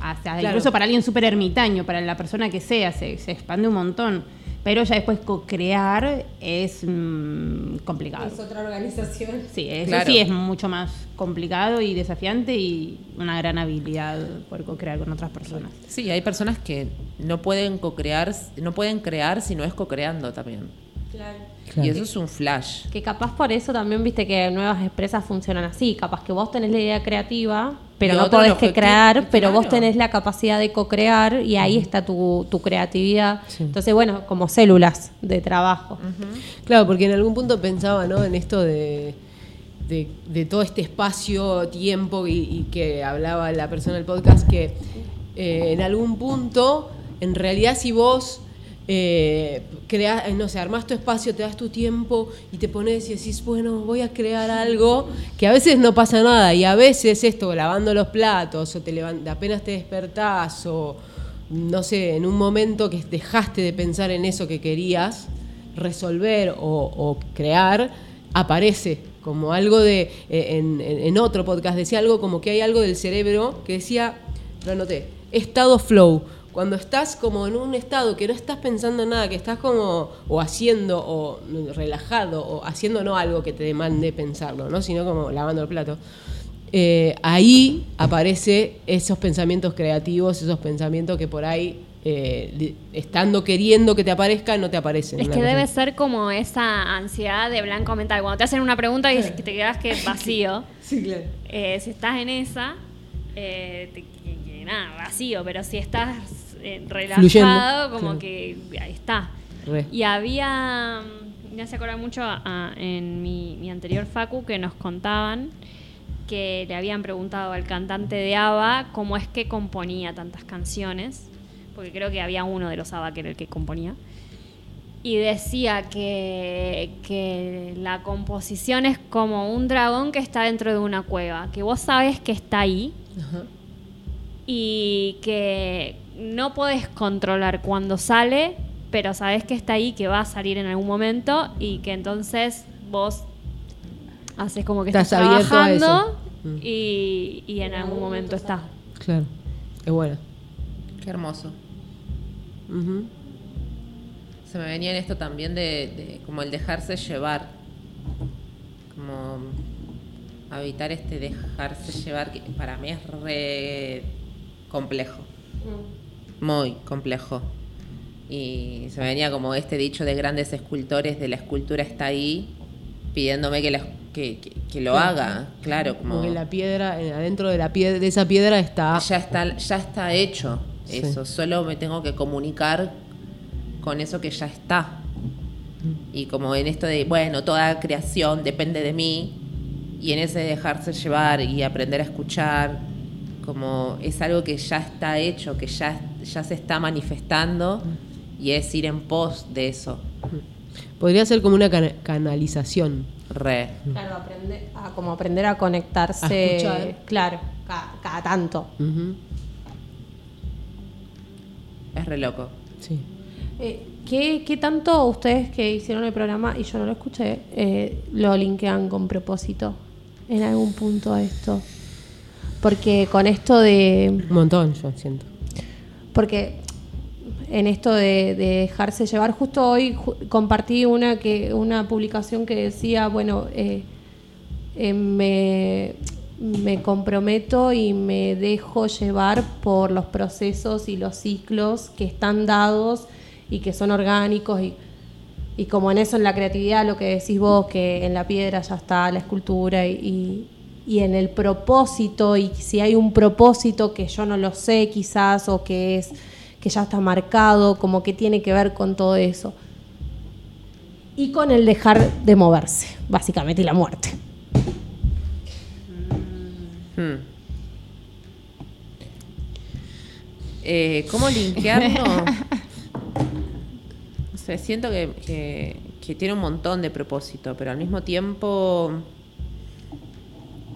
Hasta Claro. incluso para alguien súper ermitaño, para la persona que sea, se, se expande un montón. Pero ya después co-crear es mm, complicado. Es otra organización. Sí, eso Claro. sí es mucho más complicado y desafiante y una gran habilidad poder co-crear con otras personas. Sí, hay personas que no pueden co-crear, no pueden crear si no es co-creando también. Claro. Claro. Y eso es un flash. Que capaz por eso también viste que nuevas empresas funcionan así. Capaz que vos tenés la idea creativa, pero Y no podés que crear, pero vos tenés la capacidad de co-crear y ahí está tu, tu creatividad. Entonces, bueno, como células de trabajo. Claro, porque en algún punto pensaba ¿no? en esto de, de, de todo este espacio, tiempo y, y que hablaba la persona del podcast, que eh, en algún punto, en realidad si vos eh, eh, no sé, armás tu espacio, te das tu tiempo y te pones y decís, bueno, voy a crear algo, que a veces no pasa nada y a veces esto, lavando los platos o te levan- apenas te despertás o no sé, en un momento que dejaste de pensar en eso que querías resolver o, crear, aparece como algo de, eh, en- en otro podcast decía algo como que hay algo del cerebro que decía, lo anoté, estado flow. Cuando estás como en un estado que no estás pensando en nada, que estás como o haciendo o relajado o haciendo no algo que te demande pensarlo, ¿no? sino como lavando el plato. eh, ahí aparece esos pensamientos creativos, esos pensamientos que por ahí, eh, estando queriendo que te aparezcan, no te aparecen. Es que debe ser como esa ansiedad de blanco mental. Cuando te hacen una pregunta y te quedas que vacío. Sí, claro. Eh, si estás en esa, eh, te- que- que nada, vacío. Pero si estás eh, relajado, Fluyendo, como que ahí está. Re. Y había, mm, me hace acordar mucho a- a- en mi, mi anterior Facu que nos contaban que le habían preguntado al cantante de ABBA cómo es que componía tantas canciones, porque creo que había uno de los ABBA que era el que componía. Y decía que, que la composición es como un dragón que está dentro de una cueva, que vos sabes que está ahí Ajá. y que no podés controlar cuando sale, pero sabes que está ahí, que va a salir en algún momento y que entonces vos haces como que Estás trabajando Mm. y, y en algún momento está. Claro. Es buena. Qué hermoso. Se me venía en esto también de, de como el dejarse llevar. Como habitar este dejarse llevar, que para mí es re complejo. Muy complejo. Y se me venía como este dicho de grandes escultores de la escultura está ahí pidiéndome que, la- que, que- que lo haga. Claro, como Como que la piedra, eh, adentro de la piedra, de esa piedra está. ya está, ya está hecho Sí. eso. Solo me tengo que comunicar con eso que ya está. Y como en esto de, bueno, toda creación depende de mí, y en ese dejarse llevar y aprender a escuchar, como es algo que ya está hecho, que ya, ya se está manifestando, y es ir en pos de eso. Podría ser como una cana- canalización. Re. Claro, aprender a, como aprender a conectarse. A escuchar. Claro, cada, cada tanto. Es re loco. Sí. Eh, ¿qué, qué tanto ustedes que hicieron el programa, y yo no lo escuché, eh, lo linkean con propósito en algún punto a esto? Porque con esto de... Un montón, yo siento. Porque en esto de, de dejarse llevar, justo hoy compartí una que una publicación que decía, bueno, eh, eh, me, me comprometo y me dejo llevar por los procesos y los ciclos que están dados y que son orgánicos y, y como en eso, en la creatividad, lo que decís vos, que en la piedra ya está la escultura y- y en el propósito, y si hay un propósito que yo no lo sé quizás, o que es que ya está marcado, como que tiene que ver con todo eso. Y con el dejar de moverse, básicamente, y la muerte. Hmm. Eh, ¿Cómo linkearlo? No sé, siento que, que- que tiene un montón de propósito, pero al mismo tiempo,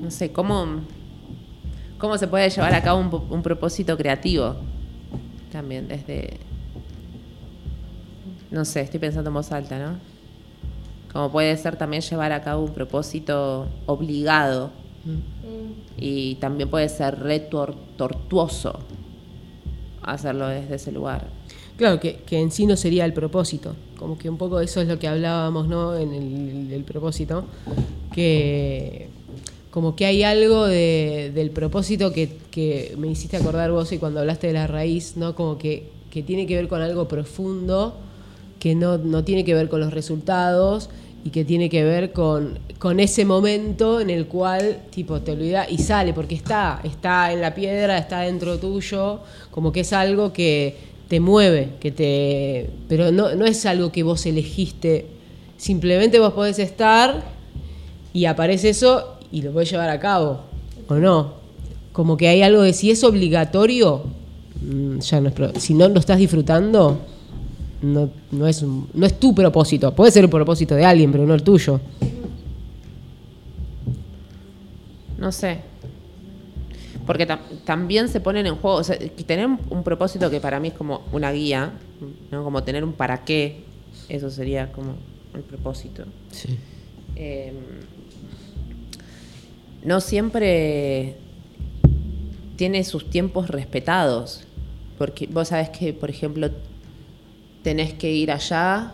no sé, ¿cómo, cómo se puede llevar a cabo un, propósito creativo? También desde... No sé, estoy pensando en voz alta, ¿no? Como puede ser también llevar a cabo un propósito obligado y también puede ser re tor- tortuoso hacerlo desde ese lugar. Claro, que, que en sí no sería el propósito. Como que un poco eso es lo que hablábamos, ¿no? En el, el propósito. Que como que hay algo de- del propósito que, que me hiciste acordar vos y cuando hablaste de la raíz, ¿no? Como que, que tiene que ver con algo profundo, que no, no tiene que ver con los resultados y que tiene que ver con, con ese momento en el cual tipo te olvidas y sale, porque está, está en la piedra, está dentro tuyo, como que es algo que te mueve, que te. Pero no, no es algo que vos elegiste. Simplemente vos podés estar y aparece eso y lo podés llevar a cabo. ¿O no? Como que hay algo de si es obligatorio, mm, ya no es si no lo estás disfrutando, no, no, es no es tu propósito. Puede ser el propósito de alguien, pero no el tuyo. No sé. Porque tam- también se ponen en juego, o sea, que tener un- un propósito que para mí es como una guía, ¿no? como tener un para qué, eso sería como el propósito. Sí. Eh, no siempre tiene sus tiempos respetados. Porque vos sabés que, por ejemplo, tenés que ir allá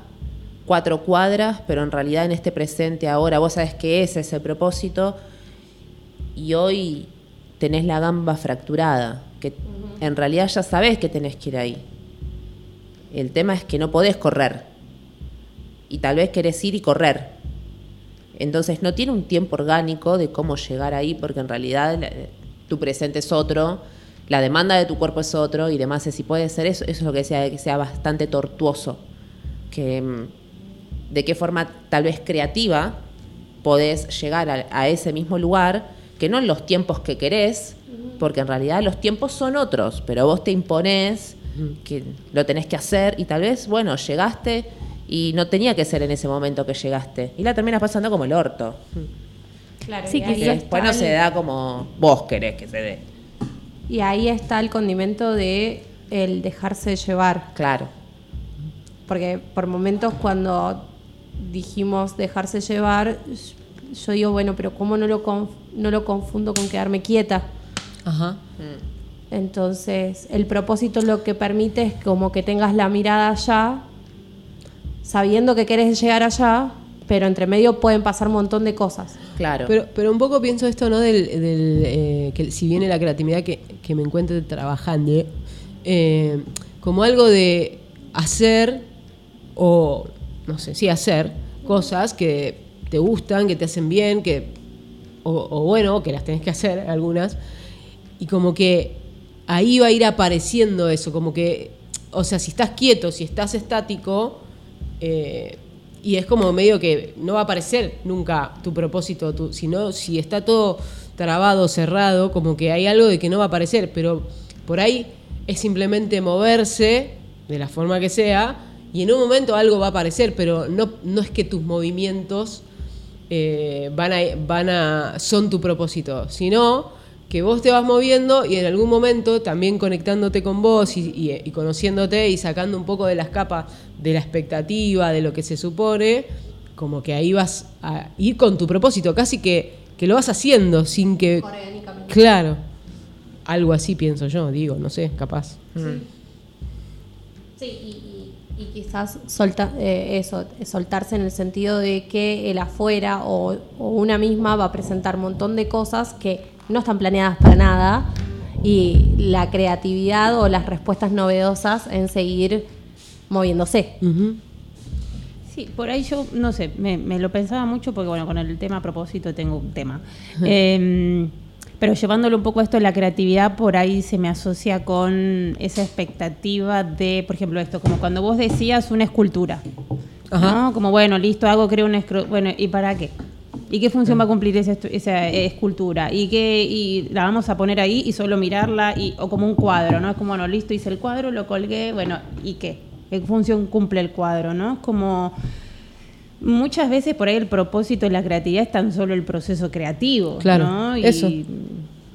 cuatro cuadras, pero en realidad en este presente ahora vos sabés que ese es el propósito y hoy tenés la gamba fracturada, que en realidad ya sabés que tenés que ir ahí. El tema es que no podés correr y tal vez querés ir y correr. Entonces no tiene un tiempo orgánico de cómo llegar ahí, porque en realidad la- tu presente es otro, la demanda de tu cuerpo es otro y demás. Si puede ser eso, eso es lo que decía, de que sea bastante tortuoso. Que, mm, de qué forma tal vez creativa podés llegar a, a ese mismo lugar, que no en los tiempos que querés, porque en realidad los tiempos son otros, pero vos te imponés que lo tenés que hacer y tal vez, bueno, llegaste y no tenía que ser en ese momento que llegaste. Y la terminas pasando como el orto. Claro, Sí, y, que después no se da como vos querés que se dé. y ahí está el condimento de el dejarse llevar. Claro. Porque por momentos cuando dijimos dejarse llevar, yo digo, bueno, pero ¿cómo no lo, conf- no lo confundo con quedarme quieta? Ajá. Entonces, el propósito lo que permite es como que tengas la mirada allá, sabiendo que querés llegar allá, pero entre medio pueden pasar un montón de cosas. Claro. Pero, pero un poco pienso esto, ¿no? Del, del, eh, que si viene la creatividad que, que me encuentre trabajando, eh, como algo de hacer o, no sé, sí, hacer cosas que te gustan, que te hacen bien, que, o, o bueno, que las tenés que hacer algunas, y como que ahí va a ir apareciendo eso, como que, o sea, si estás quieto, si estás estático, eh, y es como medio que no va a aparecer nunca tu propósito, tu, sino si está todo trabado, cerrado, como que hay algo de que no va a aparecer, pero por ahí es simplemente moverse de la forma que sea y en un momento algo va a aparecer, pero no, no es que tus movimientos eh, van a, van a, son tu propósito, sino que vos te vas moviendo y en algún momento también conectándote con vos y, y- y conociéndote y sacando un poco de las capas de la expectativa, de lo que se supone, como que ahí vas a ir con tu propósito, casi que, que lo vas haciendo sin que... Claro, algo así pienso yo, digo, no sé, capaz. Sí, y, y- y quizás solta, eh, eso, soltarse en el sentido de que el afuera o, o una misma va a presentar un montón de cosas que no están planeadas para nada y la creatividad o las respuestas novedosas en seguir moviéndose. Sí, por ahí yo, no sé, me, me lo pensaba mucho porque, bueno, con el tema a propósito tengo un tema. Eh, pero llevándolo un poco a esto de la creatividad, por ahí se me asocia con esa expectativa de, por ejemplo, esto, como cuando vos decías una escultura. Ajá. ¿no? Como, bueno, listo, hago, creo una escultura. Bueno, ¿y para qué? ¿Y qué función va a cumplir esa, eh, escultura? ¿Y qué y la vamos a poner ahí y solo mirarla? Y, o como un cuadro, ¿no? Es como, bueno, listo, hice el cuadro, lo colgué, bueno, ¿y qué? ¿Qué función cumple el cuadro, no? Es como... Muchas veces por ahí el propósito de la creatividad es tan solo el proceso creativo, Claro, ¿no? Y eso.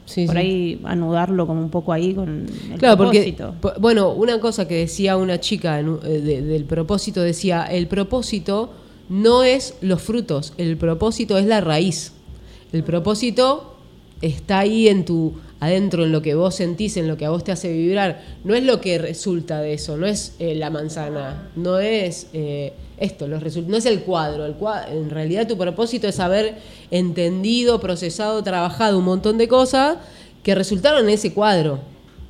Sí, por sí. ahí anudarlo como un poco ahí con el Claro, propósito. bueno, una cosa que decía una chica en eh, de- del propósito, decía, el propósito no es los frutos, el propósito es la raíz. El propósito está ahí en tu adentro, en lo que vos sentís, en lo que a vos te hace vibrar. No es lo que resulta de eso, no es eh, la manzana, no es eh, esto, los no es el cuadro. El cua- en realidad tu propósito es haber entendido, procesado, trabajado un montón de cosas que resultaron en ese cuadro.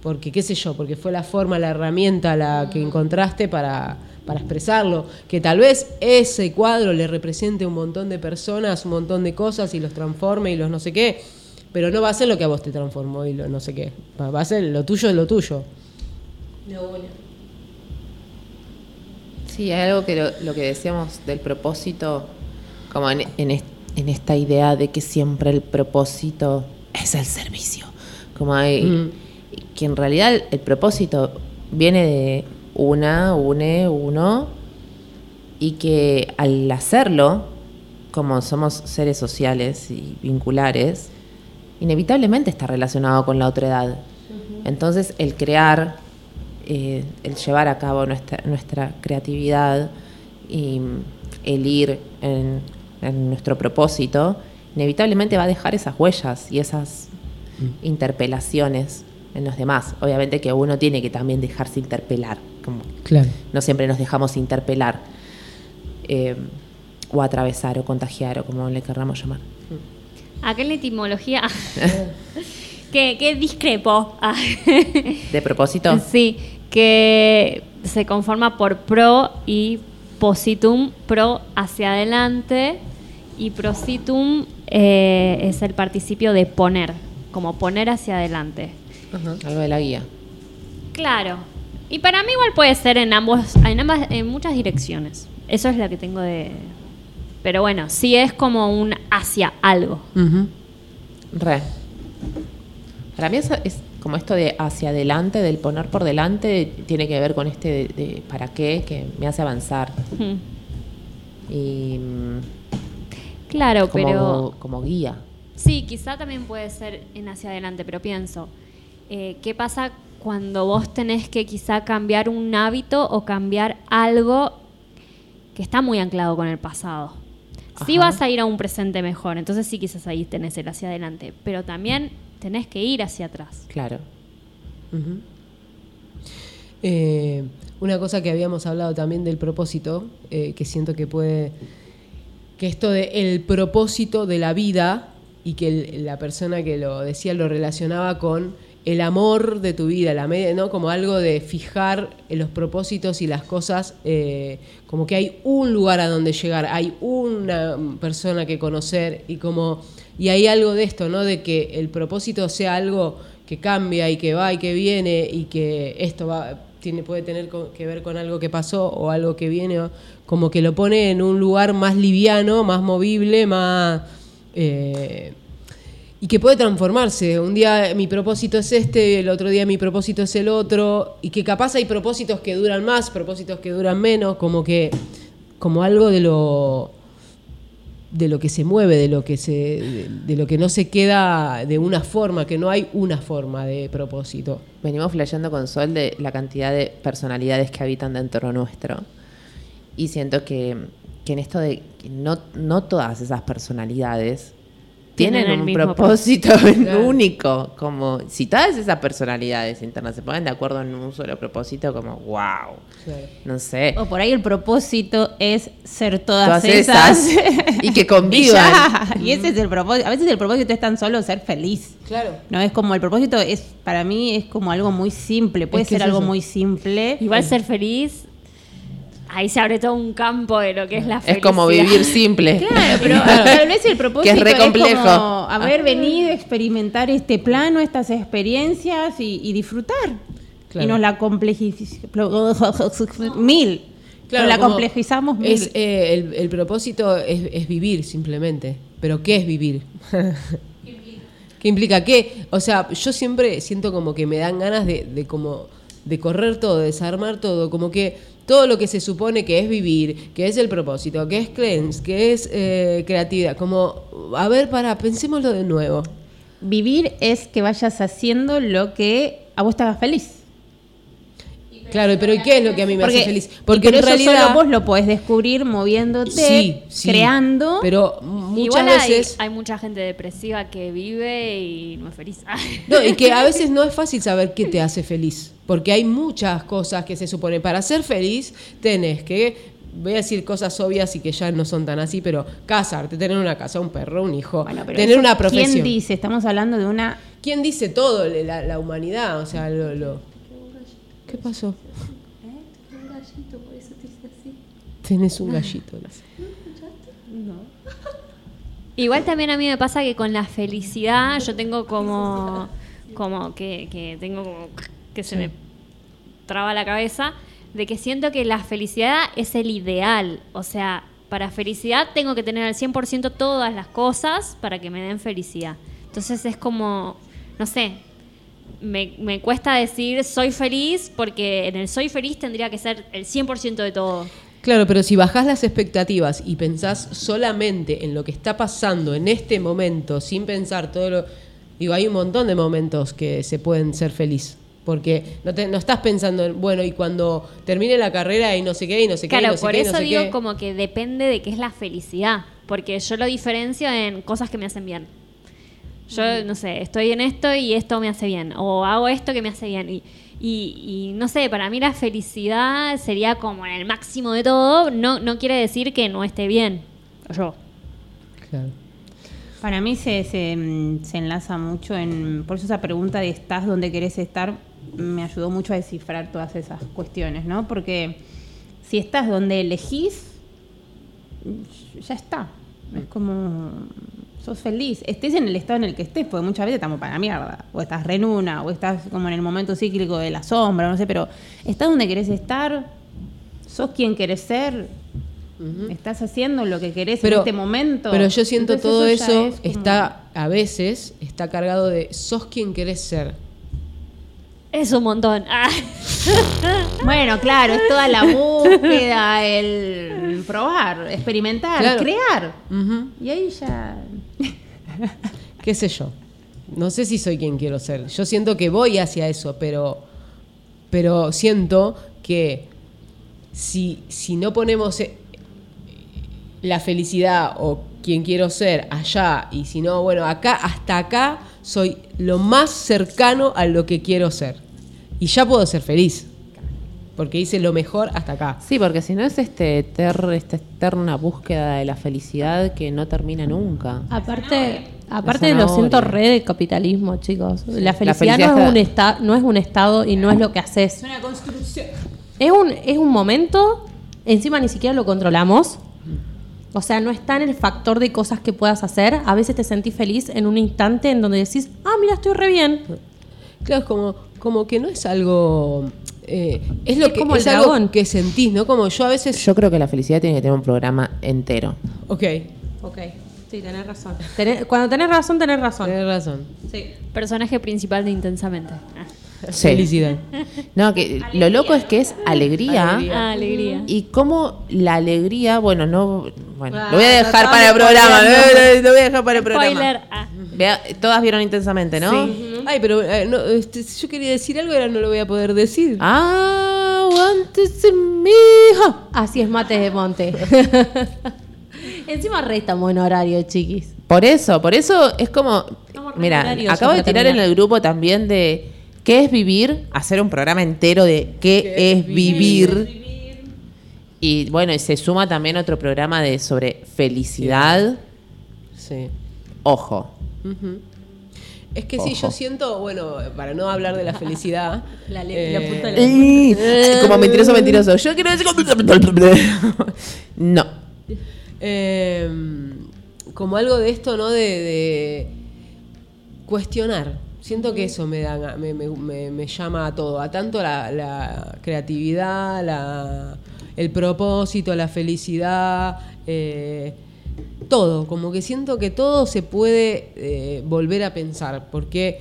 Porque, qué sé yo, porque fue la forma, la herramienta la que encontraste para, para expresarlo. Que tal vez ese cuadro le represente un montón de personas, un montón de cosas y los transforme y los no sé qué. Pero no va a ser lo que a vos te transformó y lo no sé qué. Va, a ser lo tuyo es lo tuyo. Sí, hay algo que lo, lo que decíamos del propósito, como en, en es- en esta idea de que siempre el propósito es el servicio. Como hay, Mm. que en realidad el, el propósito viene de una, une, uno, y que al hacerlo, como somos seres sociales y vinculares, inevitablemente está relacionado con la otredad. Entonces, el crear, eh, el llevar a cabo nuestra, nuestra creatividad y mm, el ir en, en nuestro propósito, inevitablemente va a dejar esas huellas y esas interpelaciones en los demás. Obviamente que uno tiene que también dejarse interpelar, como Claro. no siempre nos dejamos interpelar eh, o atravesar o contagiar o como le querramos llamar. Acá en la etimología. que, que discrepo. De propósito, Sí, que se conforma por pro y positum, pro hacia adelante y prositum eh, es el participio de poner, como poner hacia adelante. algo de la guía. Claro. Y para mí igual puede ser en ambos, en ambas, en muchas direcciones. Eso es lo que tengo de. Pero bueno, sí es como un hacia algo. Re. Para mí es, es como esto de hacia adelante, del poner por delante, tiene que ver con este de, de para qué, que me hace avanzar. Y Claro, como, pero. como guía. Sí, quizá también puede ser en hacia adelante, pero pienso, eh, ¿qué pasa cuando vos tenés que quizá cambiar un hábito o cambiar algo que está muy anclado con el pasado? Sí Ajá. vas a ir a un presente mejor, entonces sí quizás ahí tenés el hacia adelante, pero también tenés que ir hacia atrás. Claro. Eh, una cosa que habíamos hablado también del propósito, eh, que siento que puede, que esto de el propósito de la vida y que el- la persona que lo decía lo relacionaba con el amor de tu vida, la media, ¿no? Como algo de fijar en los propósitos y las cosas, eh, como que hay un lugar a donde llegar, hay una persona que conocer y como y hay algo de esto, ¿no? De que el propósito sea algo que cambia y que va y que viene y que esto va tiene puede tener que ver con algo que pasó o algo que viene, como que lo pone en un lugar más liviano, más movible, más eh, y que puede transformarse. Un día mi propósito es este, el otro día mi propósito es el otro, y que capaz hay propósitos que duran más, propósitos que duran menos, como que, como algo de lo de lo que se mueve, de lo que se, de, lo que no se queda de una forma, que no hay una forma de propósito. Venimos flasheando con Sol de la cantidad de personalidades que habitan dentro nuestro. Y siento que, que en esto de que no, no todas esas personalidades Tienen un propósito Claro. único. Como si todas esas personalidades internas se ponen de acuerdo en un solo propósito, como wow. No sé. O por ahí el propósito es ser todas, Todas esas. esas. Y que Y convivan. ya. Y ese es el propósito. A veces el propósito es tan solo ser feliz. Claro. No es como el propósito es para mí es como algo muy simple, puede Es que ser es algo eso. muy simple. Igual ser feliz, ahí se abre todo un campo de lo que es la Es felicidad. como vivir simple. Claro, pero tal vez el propósito Que es re complejo. como haber venido, experimentar este plano, estas experiencias y, y disfrutar. Claro. Y nos la complejizamos mil. nos la complejizamos mil. Es, eh, el, el propósito es, es vivir simplemente. Pero ¿qué es vivir? ¿Qué implica qué? O sea, yo siempre siento como que me dan ganas de, de como de correr todo, de desarmar todo, como que todo lo que se supone que es vivir, que es el propósito, que es cleanse, que es eh, creatividad, como, a ver, para, pensémoslo de nuevo. Vivir es que vayas haciendo lo que a vos te haga feliz. Claro, pero ¿y qué es lo que a mí me hace feliz? Porque pero en eso realidad... solo vos lo podés descubrir moviéndote, Sí, sí, creando. Pero muchas Igual hay, veces... hay mucha gente depresiva que vive y no es feliz. No, y que a veces no es fácil saber qué te hace feliz, porque hay muchas cosas que se supone. Para ser feliz tenés que, voy a decir cosas obvias y que ya no son tan así, pero casarte, tener una casa, un perro, un hijo, Bueno, pero tener eso, una profesión. ¿Quién dice? Estamos hablando de una ¿Quién dice todo? La, la humanidad, o sea, lo... lo- ¿Qué pasó? Tenés un gallito. dice. Igual también a mí me pasa que con la felicidad yo tengo como, como que, que tengo como que se me traba la cabeza de que siento que la felicidad es el ideal. O sea, para felicidad tengo que tener al 100% todas las cosas para que me den felicidad. Entonces es como, no sé, me, me cuesta decir soy feliz porque en el soy feliz tendría que ser el 100% de todo. Claro, pero si bajás las expectativas y pensás solamente en lo que está pasando en este momento, sin pensar todo lo... Digo, hay un montón de momentos que se pueden ser feliz. Porque no, te- no estás pensando en, bueno, y cuando termine la carrera y no sé qué, y no sé qué, Claro, no sé por qué, y no eso sé digo qué. como que depende de qué es la felicidad, porque yo lo diferencio en cosas que me hacen bien. Yo, no sé, estoy en esto y esto me hace bien, o hago esto que me hace bien. Y, y, y, no sé, para mí la felicidad sería como en el máximo de todo, no, no quiere decir que no esté bien. Yo. Claro. Para mí se, se, mm, se enlaza mucho en. Por eso esa pregunta de estás donde querés estar me ayudó mucho a descifrar todas esas cuestiones, ¿no? Porque si estás donde elegís, ya está. Es como. Sos feliz. Estés en el estado en el que estés, porque muchas veces estamos para la mierda. O estás re en una, o estás como en el momento cíclico de la sombra, no sé, pero estás donde querés estar, sos quien querés ser. Estás haciendo lo que querés en este momento. Pero yo siento Entonces todo eso, es como- está, a veces, está cargado de sos quien querés ser. Es un montón. Ah. Bueno, claro, es toda la búsqueda, el probar, experimentar, Claro. crear. Y ahí ya. qué sé yo. No sé si soy quien quiero ser. Yo siento que voy hacia eso, pero, pero siento que si, si no ponemos eh, la felicidad o quien quiero ser allá, y si no, bueno, acá, hasta acá, soy lo más cercano a lo que quiero ser. Y ya puedo ser feliz. Porque hice lo mejor hasta acá. Sí, porque si no es este eter- esta eterna búsqueda de la felicidad que no termina nunca. Aparte, aparte lo siento re de capitalismo, chicos. La felicidad, felicidad no, es un esta- no es un estado y no es lo que haces. una construcción. Es un, es un momento, encima ni siquiera lo controlamos. O sea, no está en el factor de cosas que puedas hacer. A veces te sentís feliz en un instante en donde decís, ah, mira, estoy re bien. Claro, es como, como que no es algo. eh, es lo Es que como el es algo dragón. que sentís, ¿no? Como yo a veces. Yo creo que la felicidad tiene que tener un programa entero. ok, Ok, sí, tenés razón. Tenés- cuando tenés razón, tenés razón. tenés razón. Sí. Personaje principal de Intensamente. Ah. Sí. Felicidad. No, que lo loco es que es alegría. Alegría. Ah, alegría. Y cómo la alegría, bueno, no. Bueno, Ah, lo voy a dejar para el programa. Lo, lo voy a dejar para el programa. Spoiler. Ah. Vea, todas vieron intensamente, ¿no? Ay, pero eh, no, este, si yo quería decir algo, ahora no lo voy a poder decir. Ah, aguántese, mi hija. Así es, mate de monte. Encima re estamos en horario, chiquis. Por eso, por eso es como. Mira, acabo de tirar en el grupo también de qué es vivir, hacer un programa entero de qué, es vivir. Y bueno, y se suma también otro programa de sobre felicidad. Sí. Ojo. Es que sí, yo siento, bueno, para no hablar de la felicidad. La le- la punta de la- Eh, Como mentiroso, mentiroso. Yo quiero decir. No. eh, como algo de esto, ¿no? De, de cuestionar. Siento que eso me, da, me, me- me- me llama a todo, a tanto la, la creatividad, la, el propósito, la felicidad, eh, todo, como que siento que todo se puede eh, volver a pensar, porque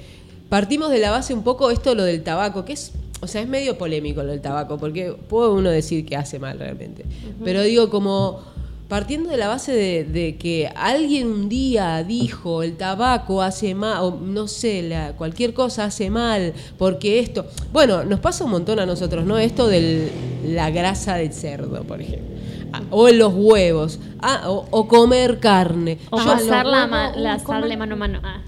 partimos de la base un poco esto, lo del tabaco, que es, o sea, es medio polémico lo del tabaco, porque puede uno decir que hace mal realmente, pero digo como partiendo de la base de, de que alguien un día dijo el tabaco hace mal, o no sé, la, cualquier cosa hace mal, porque esto, bueno, nos pasa un montón a nosotros, ¿no? Esto de la grasa del cerdo, por ejemplo. Ah, O en los huevos, ah, o, o comer carne. O Yo- pasar la, ma- la comer- mano a mano. Ah.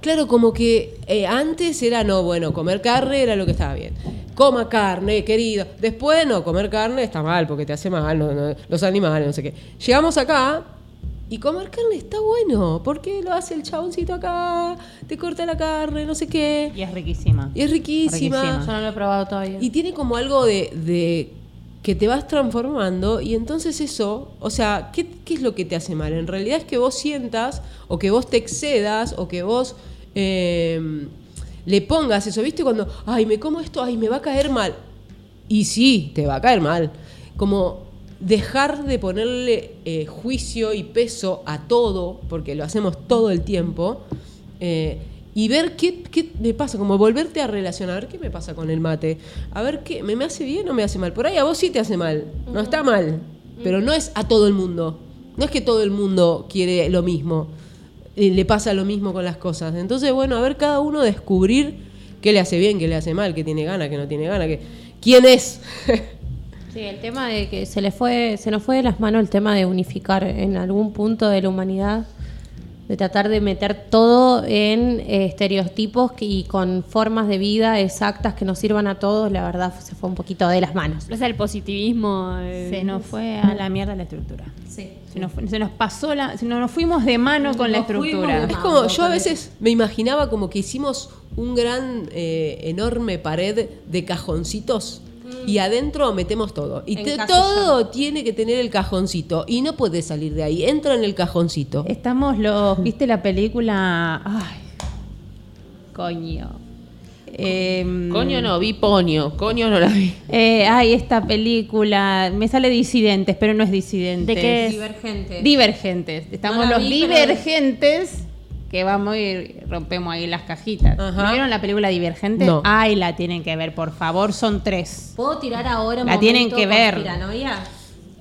Claro, como que eh, antes era, no, bueno, comer carne era lo que estaba bien. Coma carne, querido. Después, no, comer carne está mal porque te hace mal, no, no, los animales, no sé qué. Llegamos acá y comer carne está bueno. porque lo hace el chaboncito acá? Te corta la carne, no sé qué. Y es riquísima. Y es riquísima. Riquísima. Yo no lo he probado todavía. Y tiene como algo de, de que te vas transformando y entonces eso, o sea, ¿qué, qué es lo que te hace mal? En realidad es que vos sientas o que vos te excedas o que vos eh, le pongas eso, ¿viste? Cuando, ay, me como esto, ay, me va a caer mal. Y sí, te va a caer mal. Como dejar de ponerle eh, juicio y peso a todo, porque lo hacemos todo el tiempo, eh, y ver qué, qué me pasa, como volverte a relacionar, a ver qué me pasa con el mate, a ver qué, ¿me, me hace bien o me hace mal? Por ahí a vos sí te hace mal, no está mal, pero no es a todo el mundo, no es que todo el mundo quiere lo mismo, eh, le pasa lo mismo con las cosas. Entonces, bueno, a ver cada uno descubrir qué le hace bien, qué le hace mal, qué tiene gana, qué no tiene gana, qué, quién es. Sí, el tema de que se le fue, se nos fue de las manos el tema de unificar en algún punto de la humanidad, de tratar de meter todo en eh, estereotipos que- y con formas de vida exactas que nos sirvan a todos, la verdad se fue un poquito de las manos. O sea, el positivismo. eh, Se nos fue a la mierda la estructura. Sí. Se nos, fue- se nos pasó la. se nos, nos fuimos de mano con la Nos estructura. Es como, yo a veces me imaginaba como que hicimos un gran, eh, enorme pared de cajoncitos y adentro metemos todo. Y te- todo tiene que tener el cajoncito y no puedes salir de ahí, entra en el cajoncito. Estamos los. ¿Viste la película? Ay. Coño. Em, Coño no, vi Poño. Coño no la vi. eh, ay, esta película. Me sale disidentes, pero no es disidentes. ¿De qué es? Divergente. Divergentes. Estamos No los vi, pero- divergentes que vamos y rompemos ahí las cajitas. Ajá. ¿No vieron la película Divergente? No. Ay, la tienen que ver, por favor. Son tres. ¿Puedo tirar ahora un La tienen que ver. conspiranoia?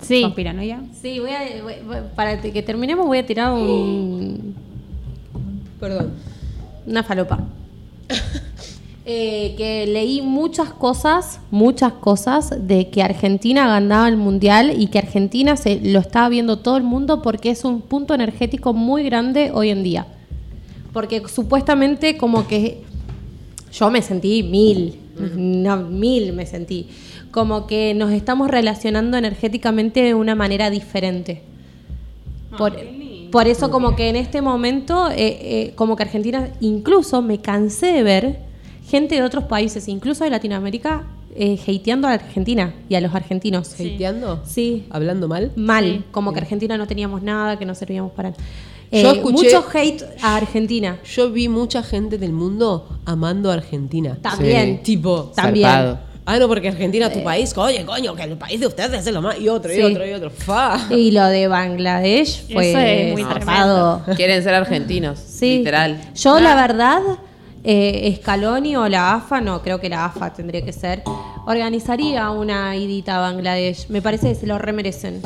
Sí. ¿Conspiranoia? Sí, voy a, voy- para que terminemos voy a tirar un, Perdón. una falopa. Eh, que leí muchas cosas, muchas cosas de que Argentina ganaba el mundial y que Argentina se lo estaba viendo todo el mundo porque es un punto energético muy grande hoy en día. Porque supuestamente como que yo me sentí mil, no, mil me sentí. Como que nos estamos relacionando energéticamente de una manera diferente. Por, por eso como que en este momento, eh, eh, como que Argentina, incluso me cansé de ver gente de otros países, incluso de Latinoamérica, eh, hateando a Argentina y a los argentinos. ¿Hateando? Sí, ¿Hablando mal? mal, Sí. como que Argentina no teníamos nada, que no servíamos para... Yo Eh, escuché- mucho hate a Argentina. Yo vi mucha gente del mundo amando a Argentina. También. Tipo, También. Zarpado. ah, no, porque Argentina es tu país. Oye, coño, que el país de ustedes es lo más. Y otro, y otro, y otro. Fa. Y lo de Bangladesh fue Eso es muy zarpado. Quieren ser argentinos. Sí. Literal. Yo, la verdad, eh, Scaloni o la AFA, no, creo que la AFA tendría que ser, organizaría una idita a Bangladesh. Me parece que se lo remerecen.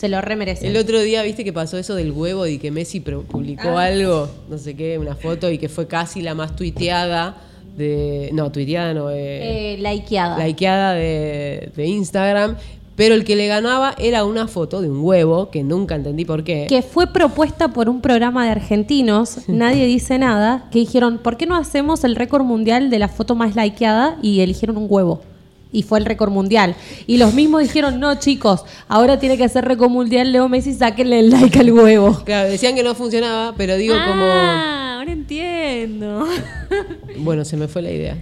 Se lo remerecen. El otro día, viste que pasó eso del huevo y que Messi publicó Ah. algo, no sé qué, una foto y que fue casi la más tuiteada de. No, tuiteada no, eh, Eh, likeada. likeada de, de Instagram. Pero el que le ganaba era una foto de un huevo, que nunca entendí por qué. que fue propuesta por un programa de argentinos, nadie dice nada, que dijeron, ¿por qué no hacemos el récord mundial de la foto más likeada? Y eligieron un huevo. Y fue el récord mundial. Y los mismos dijeron, no chicos, ahora tiene que ser récord mundial Leo Messi, sáquenle el like al huevo. Claro, decían que no funcionaba, pero digo Ah, ahora entiendo. como. Bueno, se me fue la idea.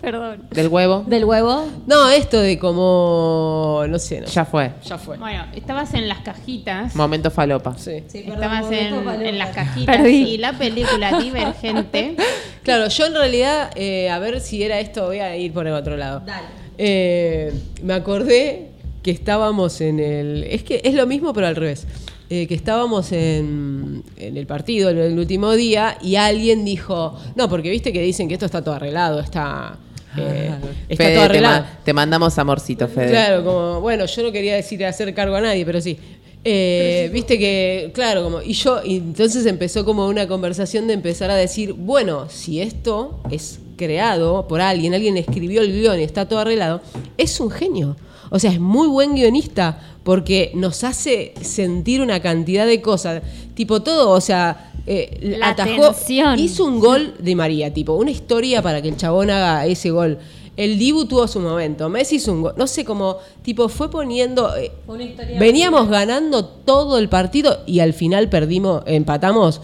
Perdón. Del huevo. Del huevo. No, esto de como. No sé, no. Ya fue. Ya fue. Bueno, estabas en las cajitas. Momento falopa. Sí. Estabas en, en las cajitas Perdí. y la película Divergente. Claro, yo en realidad, eh, a ver si era esto, voy a ir por el otro lado. Dale. Eh, me acordé que estábamos en el. Es que es lo mismo, pero al revés. Eh, que estábamos en, en el partido el, el último día y alguien dijo: No, porque viste que dicen que esto está todo arreglado, está. eh, está Fede, todo te, arreglado. ma- te mandamos amorcito, Fede. Claro, como, bueno, yo no quería decir hacer cargo a nadie, pero sí. Eh, Viste que, claro, como, y yo, y entonces empezó como una conversación de empezar a decir, bueno, si esto es creado por alguien, alguien escribió el guion y está todo arreglado, es un genio. O sea, es muy buen guionista porque nos hace sentir una cantidad de cosas. Tipo todo, o sea, eh, La atajó, tensión. hizo un gol de María, tipo, una historia para que el chabón haga ese gol. El Dibu tuvo su momento, Messi hizo un gol, no sé cómo, tipo, fue poniendo... eh, una historia veníamos ganando todo el partido y al final perdimos, empatamos.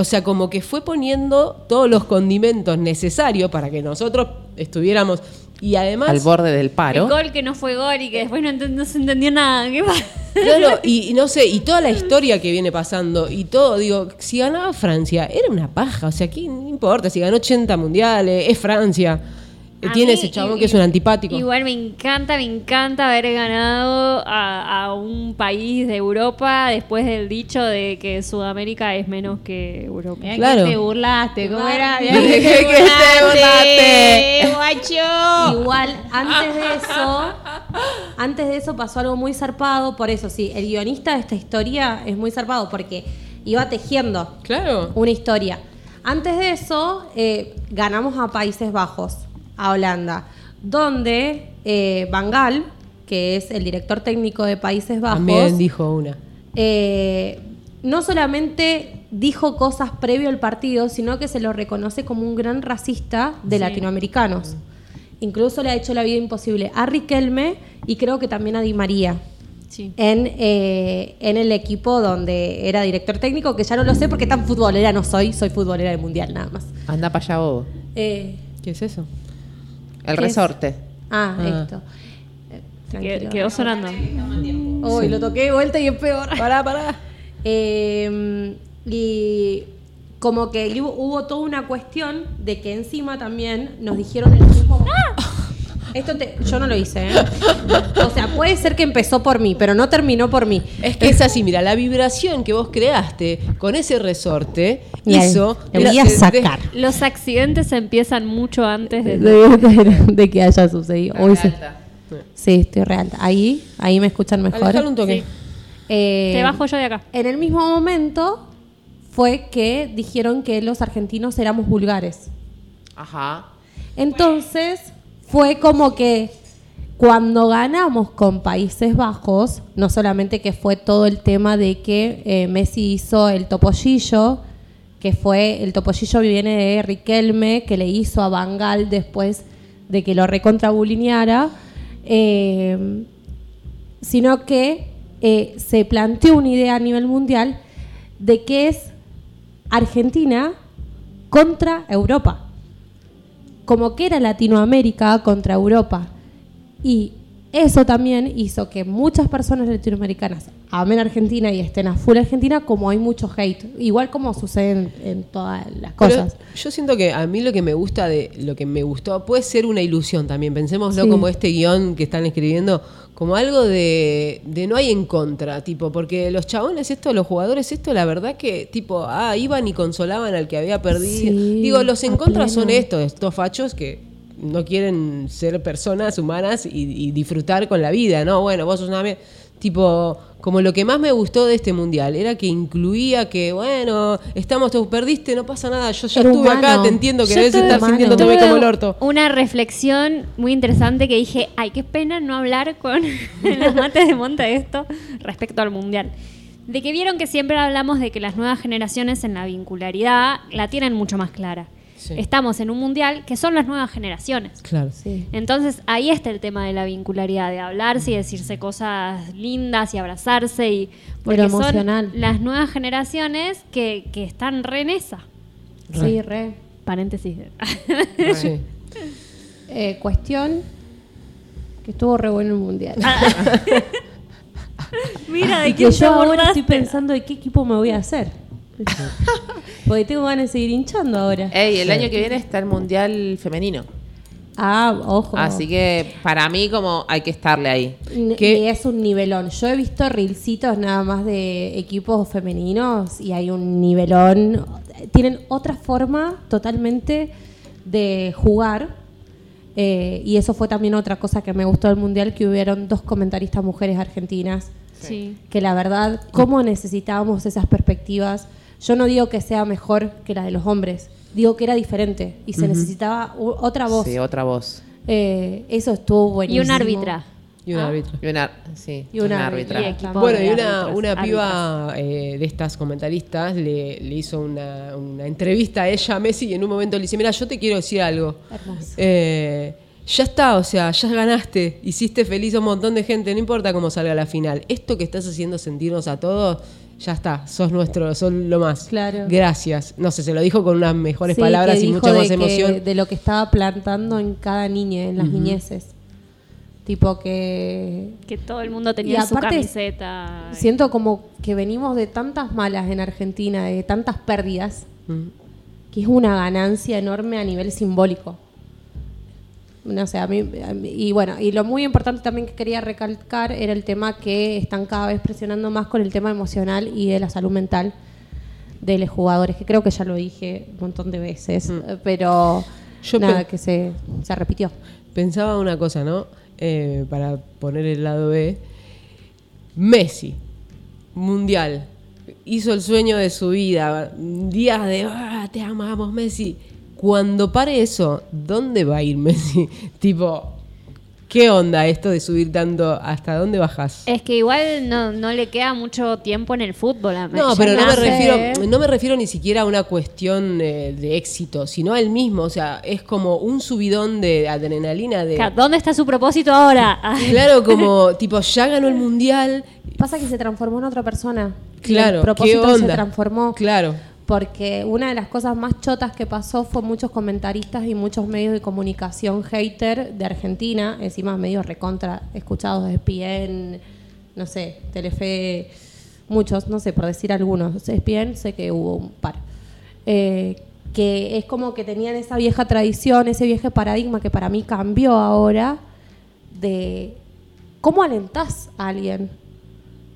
O sea, como que fue poniendo todos los condimentos necesarios para que nosotros estuviéramos... Y además... Al borde del paro. El gol que no fue gol y que después no, ent- no se entendió nada. ¿Qué pasa? Claro, y, y no sé, y toda la historia que viene pasando, y todo, digo, si ganaba Francia, era una paja, o sea, ¿qué importa? Si ganó 80 mundiales, es Francia. A Tiene mí, ese chabón que es un antipático. Igual me encanta, me encanta haber ganado a, a un país de Europa después del dicho de que Sudamérica es menos que Europa. Mirá Claro. que te burlaste, ¿cómo era? Mirá Mirá que te burlaste. guacho. Igual, antes de eso, antes de eso pasó algo muy zarpado, por eso sí, el guionista de esta historia es muy zarpado porque iba tejiendo Claro. una historia. Antes de eso, eh, ganamos a Países Bajos, a Holanda, donde eh, Van Gaal, que es el director técnico de Países Bajos, También dijo una. eh, no solamente dijo cosas previo al partido, sino que se lo reconoce como un gran racista de latinoamericanos. Incluso le ha hecho la vida imposible a Riquelme y creo que también a Di María. Sí. En, eh, en el equipo donde era director técnico, que ya no lo sé porque tan futbolera no soy, soy futbolera del mundial nada más. Anda para allá, bobo. Eh, ¿Qué es eso? El resorte. ah, Ah. esto. Eh, quedó sonando. Uy, lo toqué de vuelta y es peor. Pará, pará. Eh, y como que hubo, hubo toda una cuestión de que encima también nos dijeron el mismo Esto te- yo no lo hice, ¿eh? O sea, puede ser que empezó por mí, pero no terminó por mí. Es que es así, mira, la vibración que vos creaste con ese resorte Mira, hizo. le voy a de- de- sacar. Los accidentes empiezan mucho antes de... De, de- de que haya sucedido. Uy, sí. Sí, estoy real. Ahí, ahí me escuchan mejor. Alejalo un toque. Sí. Eh, Te bajo yo de acá. En el mismo momento fue que dijeron que los argentinos éramos vulgares. Ajá. Entonces fue como que cuando ganamos con Países Bajos, no solamente que fue todo el tema de que eh, Messi hizo el topollillo, que fue el topollillo viene de Riquelme, que le hizo a Bangal después de que lo recontrabulineara, eh, sino que eh, se planteó una idea a nivel mundial de que es Argentina contra Europa como que era Latinoamérica contra Europa. Y eso también hizo que muchas personas latinoamericanas amen Argentina y estén a full Argentina, como hay mucho hate. Igual como sucede en, en todas las Pero cosas. yo siento que a mí lo que me gusta de lo que me gustó puede ser una ilusión también. Pensémoslo Sí. como este guion que están escribiendo, como algo de, de no hay en contra, tipo, porque los chabones esto, los jugadores esto, la verdad que, tipo, ah, iban y consolaban al que había perdido. Sí, Digo, los en contra pleno. son estos, estos fachos que no quieren ser personas humanas y, y disfrutar con la vida, ¿no? Bueno, vos sos una... Tipo, como lo que más me gustó de este mundial era que incluía que, bueno, estamos todos, perdiste, no pasa nada, yo ya estuve acá, te entiendo que Yo debes estuve estar humano. sintiéndote Tuve como el orto. Una reflexión muy interesante que dije, ay, qué pena no hablar con las mates de monta de esto respecto al mundial. De que vieron que siempre hablamos de que las nuevas generaciones en la vincularidad la tienen mucho más clara. Sí. Estamos en un mundial que son las nuevas generaciones. Claro. Sí. Entonces ahí está el tema de la vincularidad, de hablarse y decirse cosas lindas y abrazarse y porque lo son emocional. las nuevas generaciones que, que están re en esa. Sí, re. Paréntesis. Sí. Eh, cuestión que estuvo re bueno el mundial. Mira, y ¿de que quién yo te ahora estoy pensando de qué equipo me voy a hacer. Porque tengo ganas de seguir hinchando ahora. Ey, el año que viene está el Mundial Femenino. Ah, ojo. Así que para mí como hay que estarle ahí. Y es un nivelón. Yo he visto reelcitos nada más de equipos femeninos y hay un nivelón. Tienen otra forma totalmente de jugar. eh, y eso fue también otra cosa que me gustó del Mundial, que hubieron dos comentaristas mujeres argentinas Sí. que la verdad, cómo necesitábamos esas perspectivas. Yo no digo que sea mejor que la de los hombres, digo que era diferente y se necesitaba otra voz. Sí, otra voz. Eh, eso estuvo Y buenísimo. un árbitra. Y un árbitro. Y una, sí, Y una una árbitra. Y Bueno, y una, piba eh, de estas comentaristas le, le hizo una, una entrevista a ella, a Messi, y en un momento le dice, mira, yo te quiero decir algo. Hermoso. Eh, ya está, o sea, ya ganaste, hiciste feliz a un montón de gente, no importa cómo salga la final. Esto que estás haciendo sentirnos a todos, ya está, sos nuestro, sos lo más. Claro. Gracias. No sé, se lo dijo con unas mejores Sí, palabras y dijo mucha de más que- emoción. de lo que estaba plantando en cada niña, en las niñeces. Tipo que Que todo el mundo Y tenía su aparte, camiseta. siento como que venimos de tantas malas en Argentina, de tantas pérdidas, que es una ganancia enorme a nivel simbólico. No sé, a mí, a mí- y bueno, y lo muy importante también que quería recalcar era el tema que están cada vez presionando más con el tema emocional y de la salud mental de los jugadores, que creo que ya lo dije un montón de veces, eh, pero Yo nada, que se, se repitió. Pensaba una cosa, ¿no? Eh, para poner el lado B. Messi, mundial, hizo el sueño de su vida, días de, "Ah, te amamos, Messi. Cuando pare eso, ¿dónde va a ir Messi? tipo, ¿qué onda esto de subir tanto? ¿Hasta dónde bajas? Es que igual no, no le queda mucho tiempo en el fútbol. a- No, ya pero no me, refiero, no me refiero ni siquiera a una cuestión eh, de éxito, sino al mismo. O sea, es como un subidón de adrenalina de... ¿Dónde está su propósito ahora? Ah, Claro, como tipo, ya ganó el mundial. Pasa que se transformó en otra persona. Claro, el propósito ¿qué onda? se transformó. Claro. Porque una de las cosas más chotas que pasó fue muchos comentaristas y muchos medios de comunicación hater de Argentina, encima medios recontra escuchados de ESPN, no sé, Telefe, muchos, no sé, por decir algunos. ESPN sé que hubo un par. Eh, que es como que tenían esa vieja tradición, ese viejo paradigma que para mí cambió ahora de cómo alentás a alguien.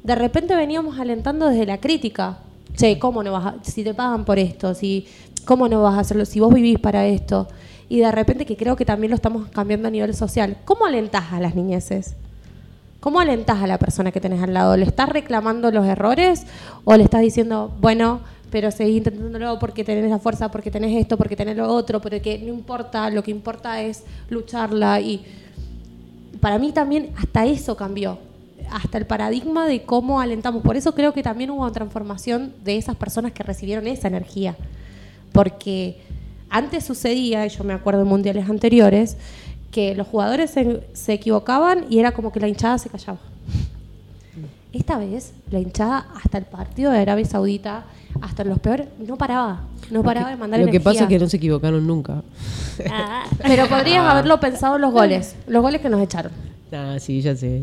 De repente veníamos alentando desde la crítica. Che, ¿cómo no vas a, si te pagan por esto? Si, ¿Cómo no vas a hacerlo? Si vos vivís para esto. Y de repente que creo que también lo estamos cambiando a nivel social. ¿Cómo alentás a las niñeces? ¿Cómo alentás a la persona que tenés al lado? ¿Le estás reclamando los errores o le estás diciendo, bueno, pero seguís intentándolo porque tenés la fuerza, porque tenés esto, porque tenés lo otro, porque no importa, lo que importa es lucharla y para mí también hasta eso cambió, hasta el paradigma de cómo alentamos. Por eso creo que también hubo una transformación de esas personas que recibieron esa energía. Porque antes sucedía, y yo me acuerdo en mundiales anteriores, que los jugadores se, se equivocaban y era como que la hinchada se callaba. Esta vez, la hinchada hasta el partido de Arabia Saudita, hasta en los peores, no paraba. No paraba de mandar Lo que pasa es que no se equivocaron nunca. ah. Pero podrías haberlo pensado en los goles, los goles que nos echaron. Ah, sí, ya sé.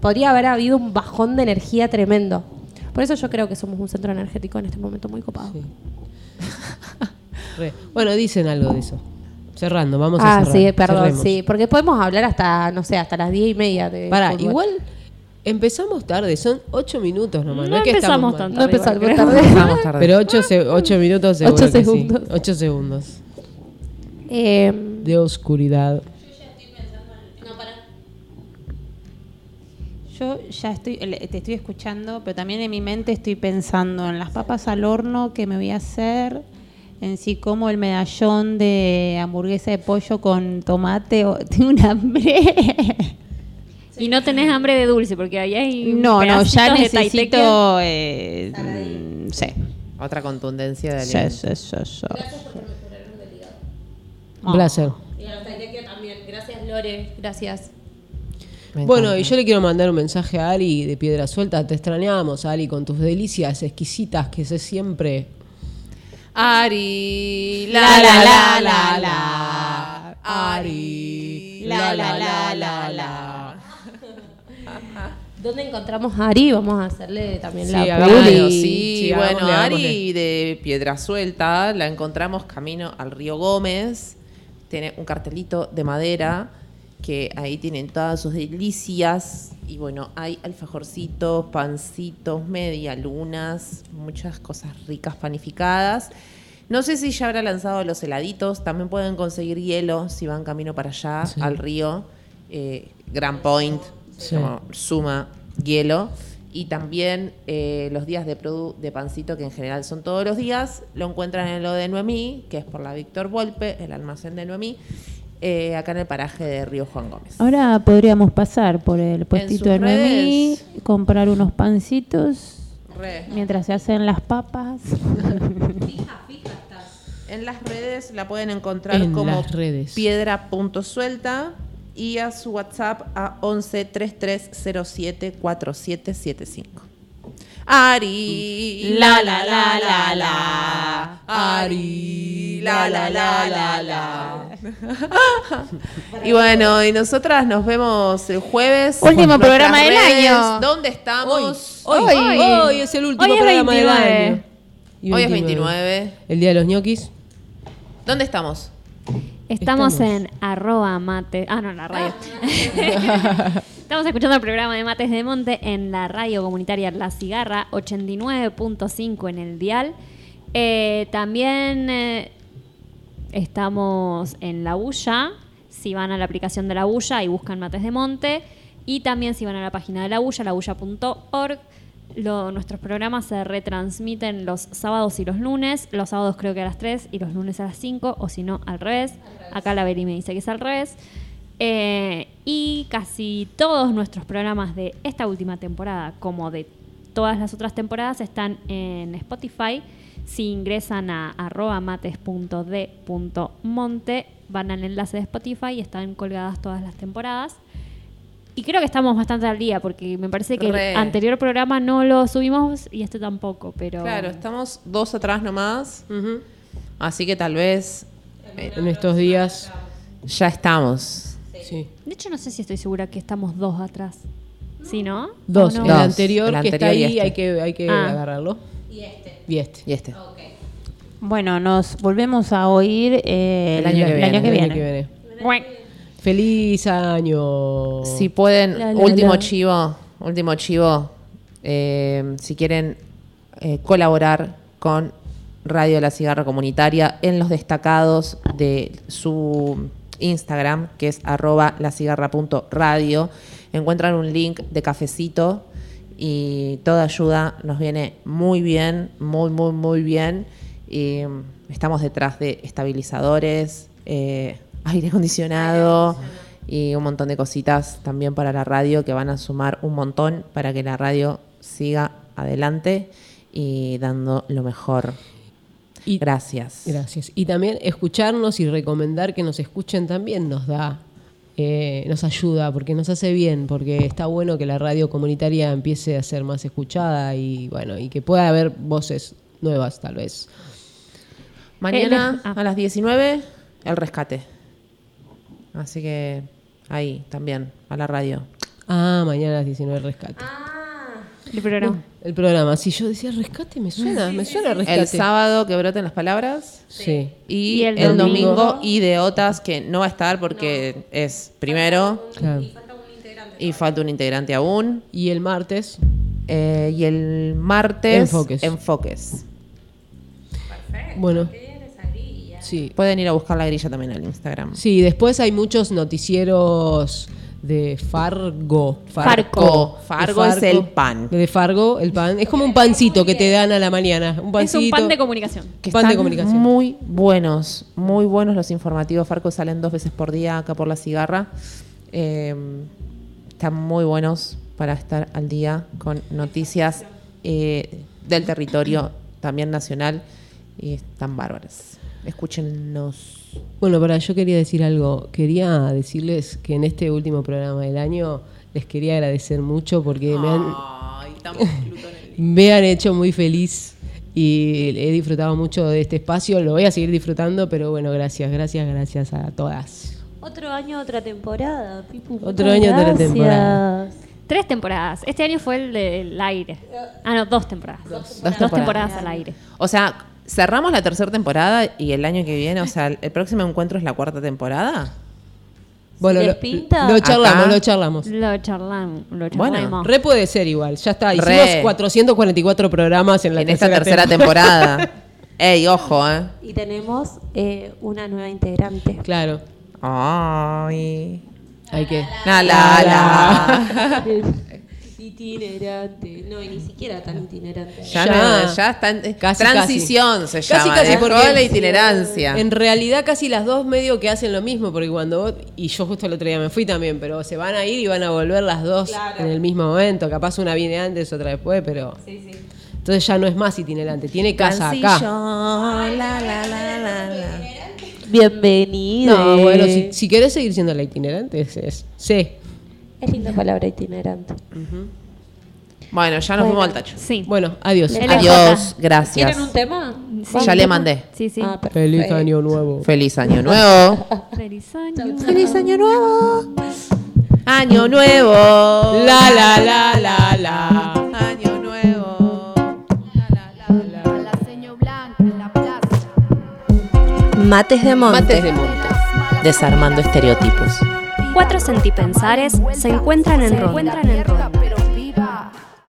Podría haber habido un bajón de energía tremendo. Por eso yo creo que somos un centro energético en este momento muy copado. Sí. Re. Bueno, dicen algo de eso. cerrando, vamos a Ah, cerrar. sí, perdón, Cerremos. sí. Porque podemos hablar hasta, no sé, hasta las diez y media de. Pará, fútbol. igual empezamos tarde, son ocho minutos nomás. No, No es que empezamos estamos tan. No empezamos igual, tarde. Pero ocho, se- ocho minutos seguro Ocho que sí. segundos. Ocho segundos Eh, de oscuridad. Yo ya estoy, te estoy escuchando, pero también en mi mente estoy pensando en las papas al horno que me voy a hacer, en sí como el medallón de hamburguesa de pollo con tomate. o- Tengo un hambre. Y no tenés hambre de dulce, porque ahí hay. No, no, ya necesito. Eh, mm, sí. Otra contundencia de Sí, sí, sí, sí. Un placer. y a los también. Gracias, Lore. Gracias. Me Bueno, encanta. y yo le quiero mandar un mensaje a Ali de Piedra Suelta. Te extrañamos, Ali, con tus delicias exquisitas que sé siempre. Ari, La, la, la, la, la. Ari, La, la, la, la, la. ¿Dónde encontramos a Ari? Vamos a hacerle también Sí, la. Bueno, Sí, sí, sí, bueno, hagámosle, Ari hagámosle. de Piedra Suelta la encontramos camino al río Gómez. Tiene un cartelito de madera que ahí tienen todas sus delicias. Y bueno, hay alfajorcitos, pancitos, medialunas, muchas cosas ricas panificadas. No sé si ya habrá lanzado los heladitos. También pueden conseguir hielo si van camino para allá, Sí. al río. Eh, Grand Point, Sí. como suma hielo. Y también eh, los días de, produ- de pancito, que en general son todos los días, lo encuentran en lo de Noemí, que es por la Víctor Volpe, el almacén de Noemí, eh, acá en el paraje de Río Juan Gómez. Ahora podríamos pasar por el puestito de Noemí, redes. comprar unos pancitos Re. mientras se hacen las papas. En las redes la pueden encontrar En como piedra.suelta y a su WhatsApp a 11 3307 4775. Ari, la la la la la. Ari, la la la la la. y bueno, y nosotras nos vemos el jueves. Último programa del redes, año. ¿Dónde estamos? Hoy, Hoy. hoy es el último Hoy es programa del 29. año. Y Hoy es 29. El día de los ñoquis. ¿Dónde estamos? Estamos, Estamos. en arroba mate. Ah, no, en la radio. Estamos escuchando el programa de Mates de Monte en la radio comunitaria La Cigarra, 89.5 en el dial. Eh, también eh, estamos en La Bulla. Si van a la aplicación de La Bulla y buscan Mates de Monte. Y también si van a la página de La Bulla, labulla.org. Lo- nuestros programas se retransmiten los sábados y los lunes. Los sábados creo que a las 3 y los lunes a las 5, o si no, al revés. Acá la Beri me dice que es al revés. Eh, y casi todos nuestros programas de esta última temporada, como de todas las otras temporadas, están en Spotify. Si ingresan a arroba mates.d.monte, van al enlace de Spotify y están colgadas todas las temporadas. Y creo que estamos bastante al día, porque me parece que Re. el anterior programa no lo subimos y este tampoco, pero... Claro, estamos dos atrás nomás. Ujú. Así que tal vez eh, En estos días. ya estamos. Sí. De hecho, no sé si estoy segura que estamos dos atrás. ¿Sí, no? Dos. El Dos. anterior El que está anterior y ahí este. hay que, hay que Ah. agarrarlo. Y este. Y este. Bueno, nos volvemos a oír eh, El año que el viene, año que El viene. año que viene. Feliz año. Si pueden, La, la, último la. chivo, último chivo, eh, si quieren eh, colaborar con Radio La Cigarra Comunitaria en los destacados de su Instagram, que es arroba lacigarra.radio, encuentran un link de cafecito y toda ayuda nos viene muy bien, muy, muy, muy bien. Y mm, estamos detrás de estabilizadores, eh, aire acondicionado y un montón de cositas también para la radio que van a sumar un montón para que la radio siga adelante y dando lo mejor. Y- Gracias. Gracias. Y también escucharnos y recomendar que nos escuchen también nos da, eh, nos ayuda, porque nos hace bien, porque está bueno que la radio comunitaria empiece a ser más escuchada y bueno, y que pueda haber voces nuevas tal vez. Mañana Eh, ah. a las 19, el rescate. Así que ahí también, a la radio. Ah, mañana a las 19 rescate. El programa. El programa. Si yo decía rescate, me suena, me suena rescate. El sábado que broten las palabras. Sí. Y, Y el el, domingo. domingo, Ideotas, que no va a estar porque es primero Claro. y falta un integrante aún. Y el martes, Eh, y el martes, Enfoques. enfoques. bueno. Sí. Pueden ir a buscar la grilla también al Instagram. Sí, después hay muchos noticieros de Fargo. Farco. De Fargo es el pan. De Fargo, el pan. Es como un pancito que te dan a la mañana. Un Es pancito. un pan de comunicación. Que Pan de comunicación. muy buenos, muy buenos los informativos. Farco salen dos veces por día acá por la cigarra. Eh, están muy buenos para estar al día con noticias eh, del territorio, también nacional, y están bárbaras. Escúchenlos. Bueno, para yo quería decir algo. Quería decirles que en este último programa del año les quería agradecer mucho porque me han, me han hecho muy feliz y he disfrutado mucho de este espacio. Lo voy a seguir disfrutando, pero bueno, gracias, gracias, gracias a todas. Otro año, otra temporada, Pipu. Otro año, otra temporada. Tres temporadas. Este año fue el del aire. Ah, no, dos temporadas. Dos, temporadas. temporadas al aire. O sea, cerramos la tercera temporada y el año que viene, o sea, el próximo encuentro es la cuarta temporada. Bueno, les lo, pinta? lo charlamos, Acá. lo charlamos. Lo charlamos. Lo Bueno. charlamos. Re puede ser igual, ya está. Hicimos Re. 444 programas en la en esta tercera, temporada. Ey, ojo, ¿eh? Y tenemos eh, una nueva integrante. Claro, Ay. hay que. La, la, la. itinerante. No, y ni siquiera tan itinerante. Ya, Ya. no, ya está en Casi, transición se Casi, llama. casi, porque- la itinerancia. En realidad casi las dos medio que hacen lo mismo, porque cuando vos, y yo justo el otro día me fui también, pero se van a ir y van a volver las dos en el mismo momento. Capaz una viene antes, otra después, pero. Entonces ya no es más itinerante, tiene casa acá. La, la, la, la, la. Bienvenido. No, bueno, si, si querés seguir siendo la itinerante, es, es sí. Es linda palabra itinerante. Bueno, ya nos fuimos al tacho. Sí. Bueno, adiós. Adiós, gracias. ¿Quieren un tema? Ya le mandé. Sí, sí. Ah, perfecto. Feliz año nuevo. Feliz año nuevo. Feliz año. Feliz año nuevo. Año nuevo. La la la la la. Año nuevo. Mates de monte. Mates de monte. Desarmando estereotipos. Cuatro sentipensares se encuentran en ronda.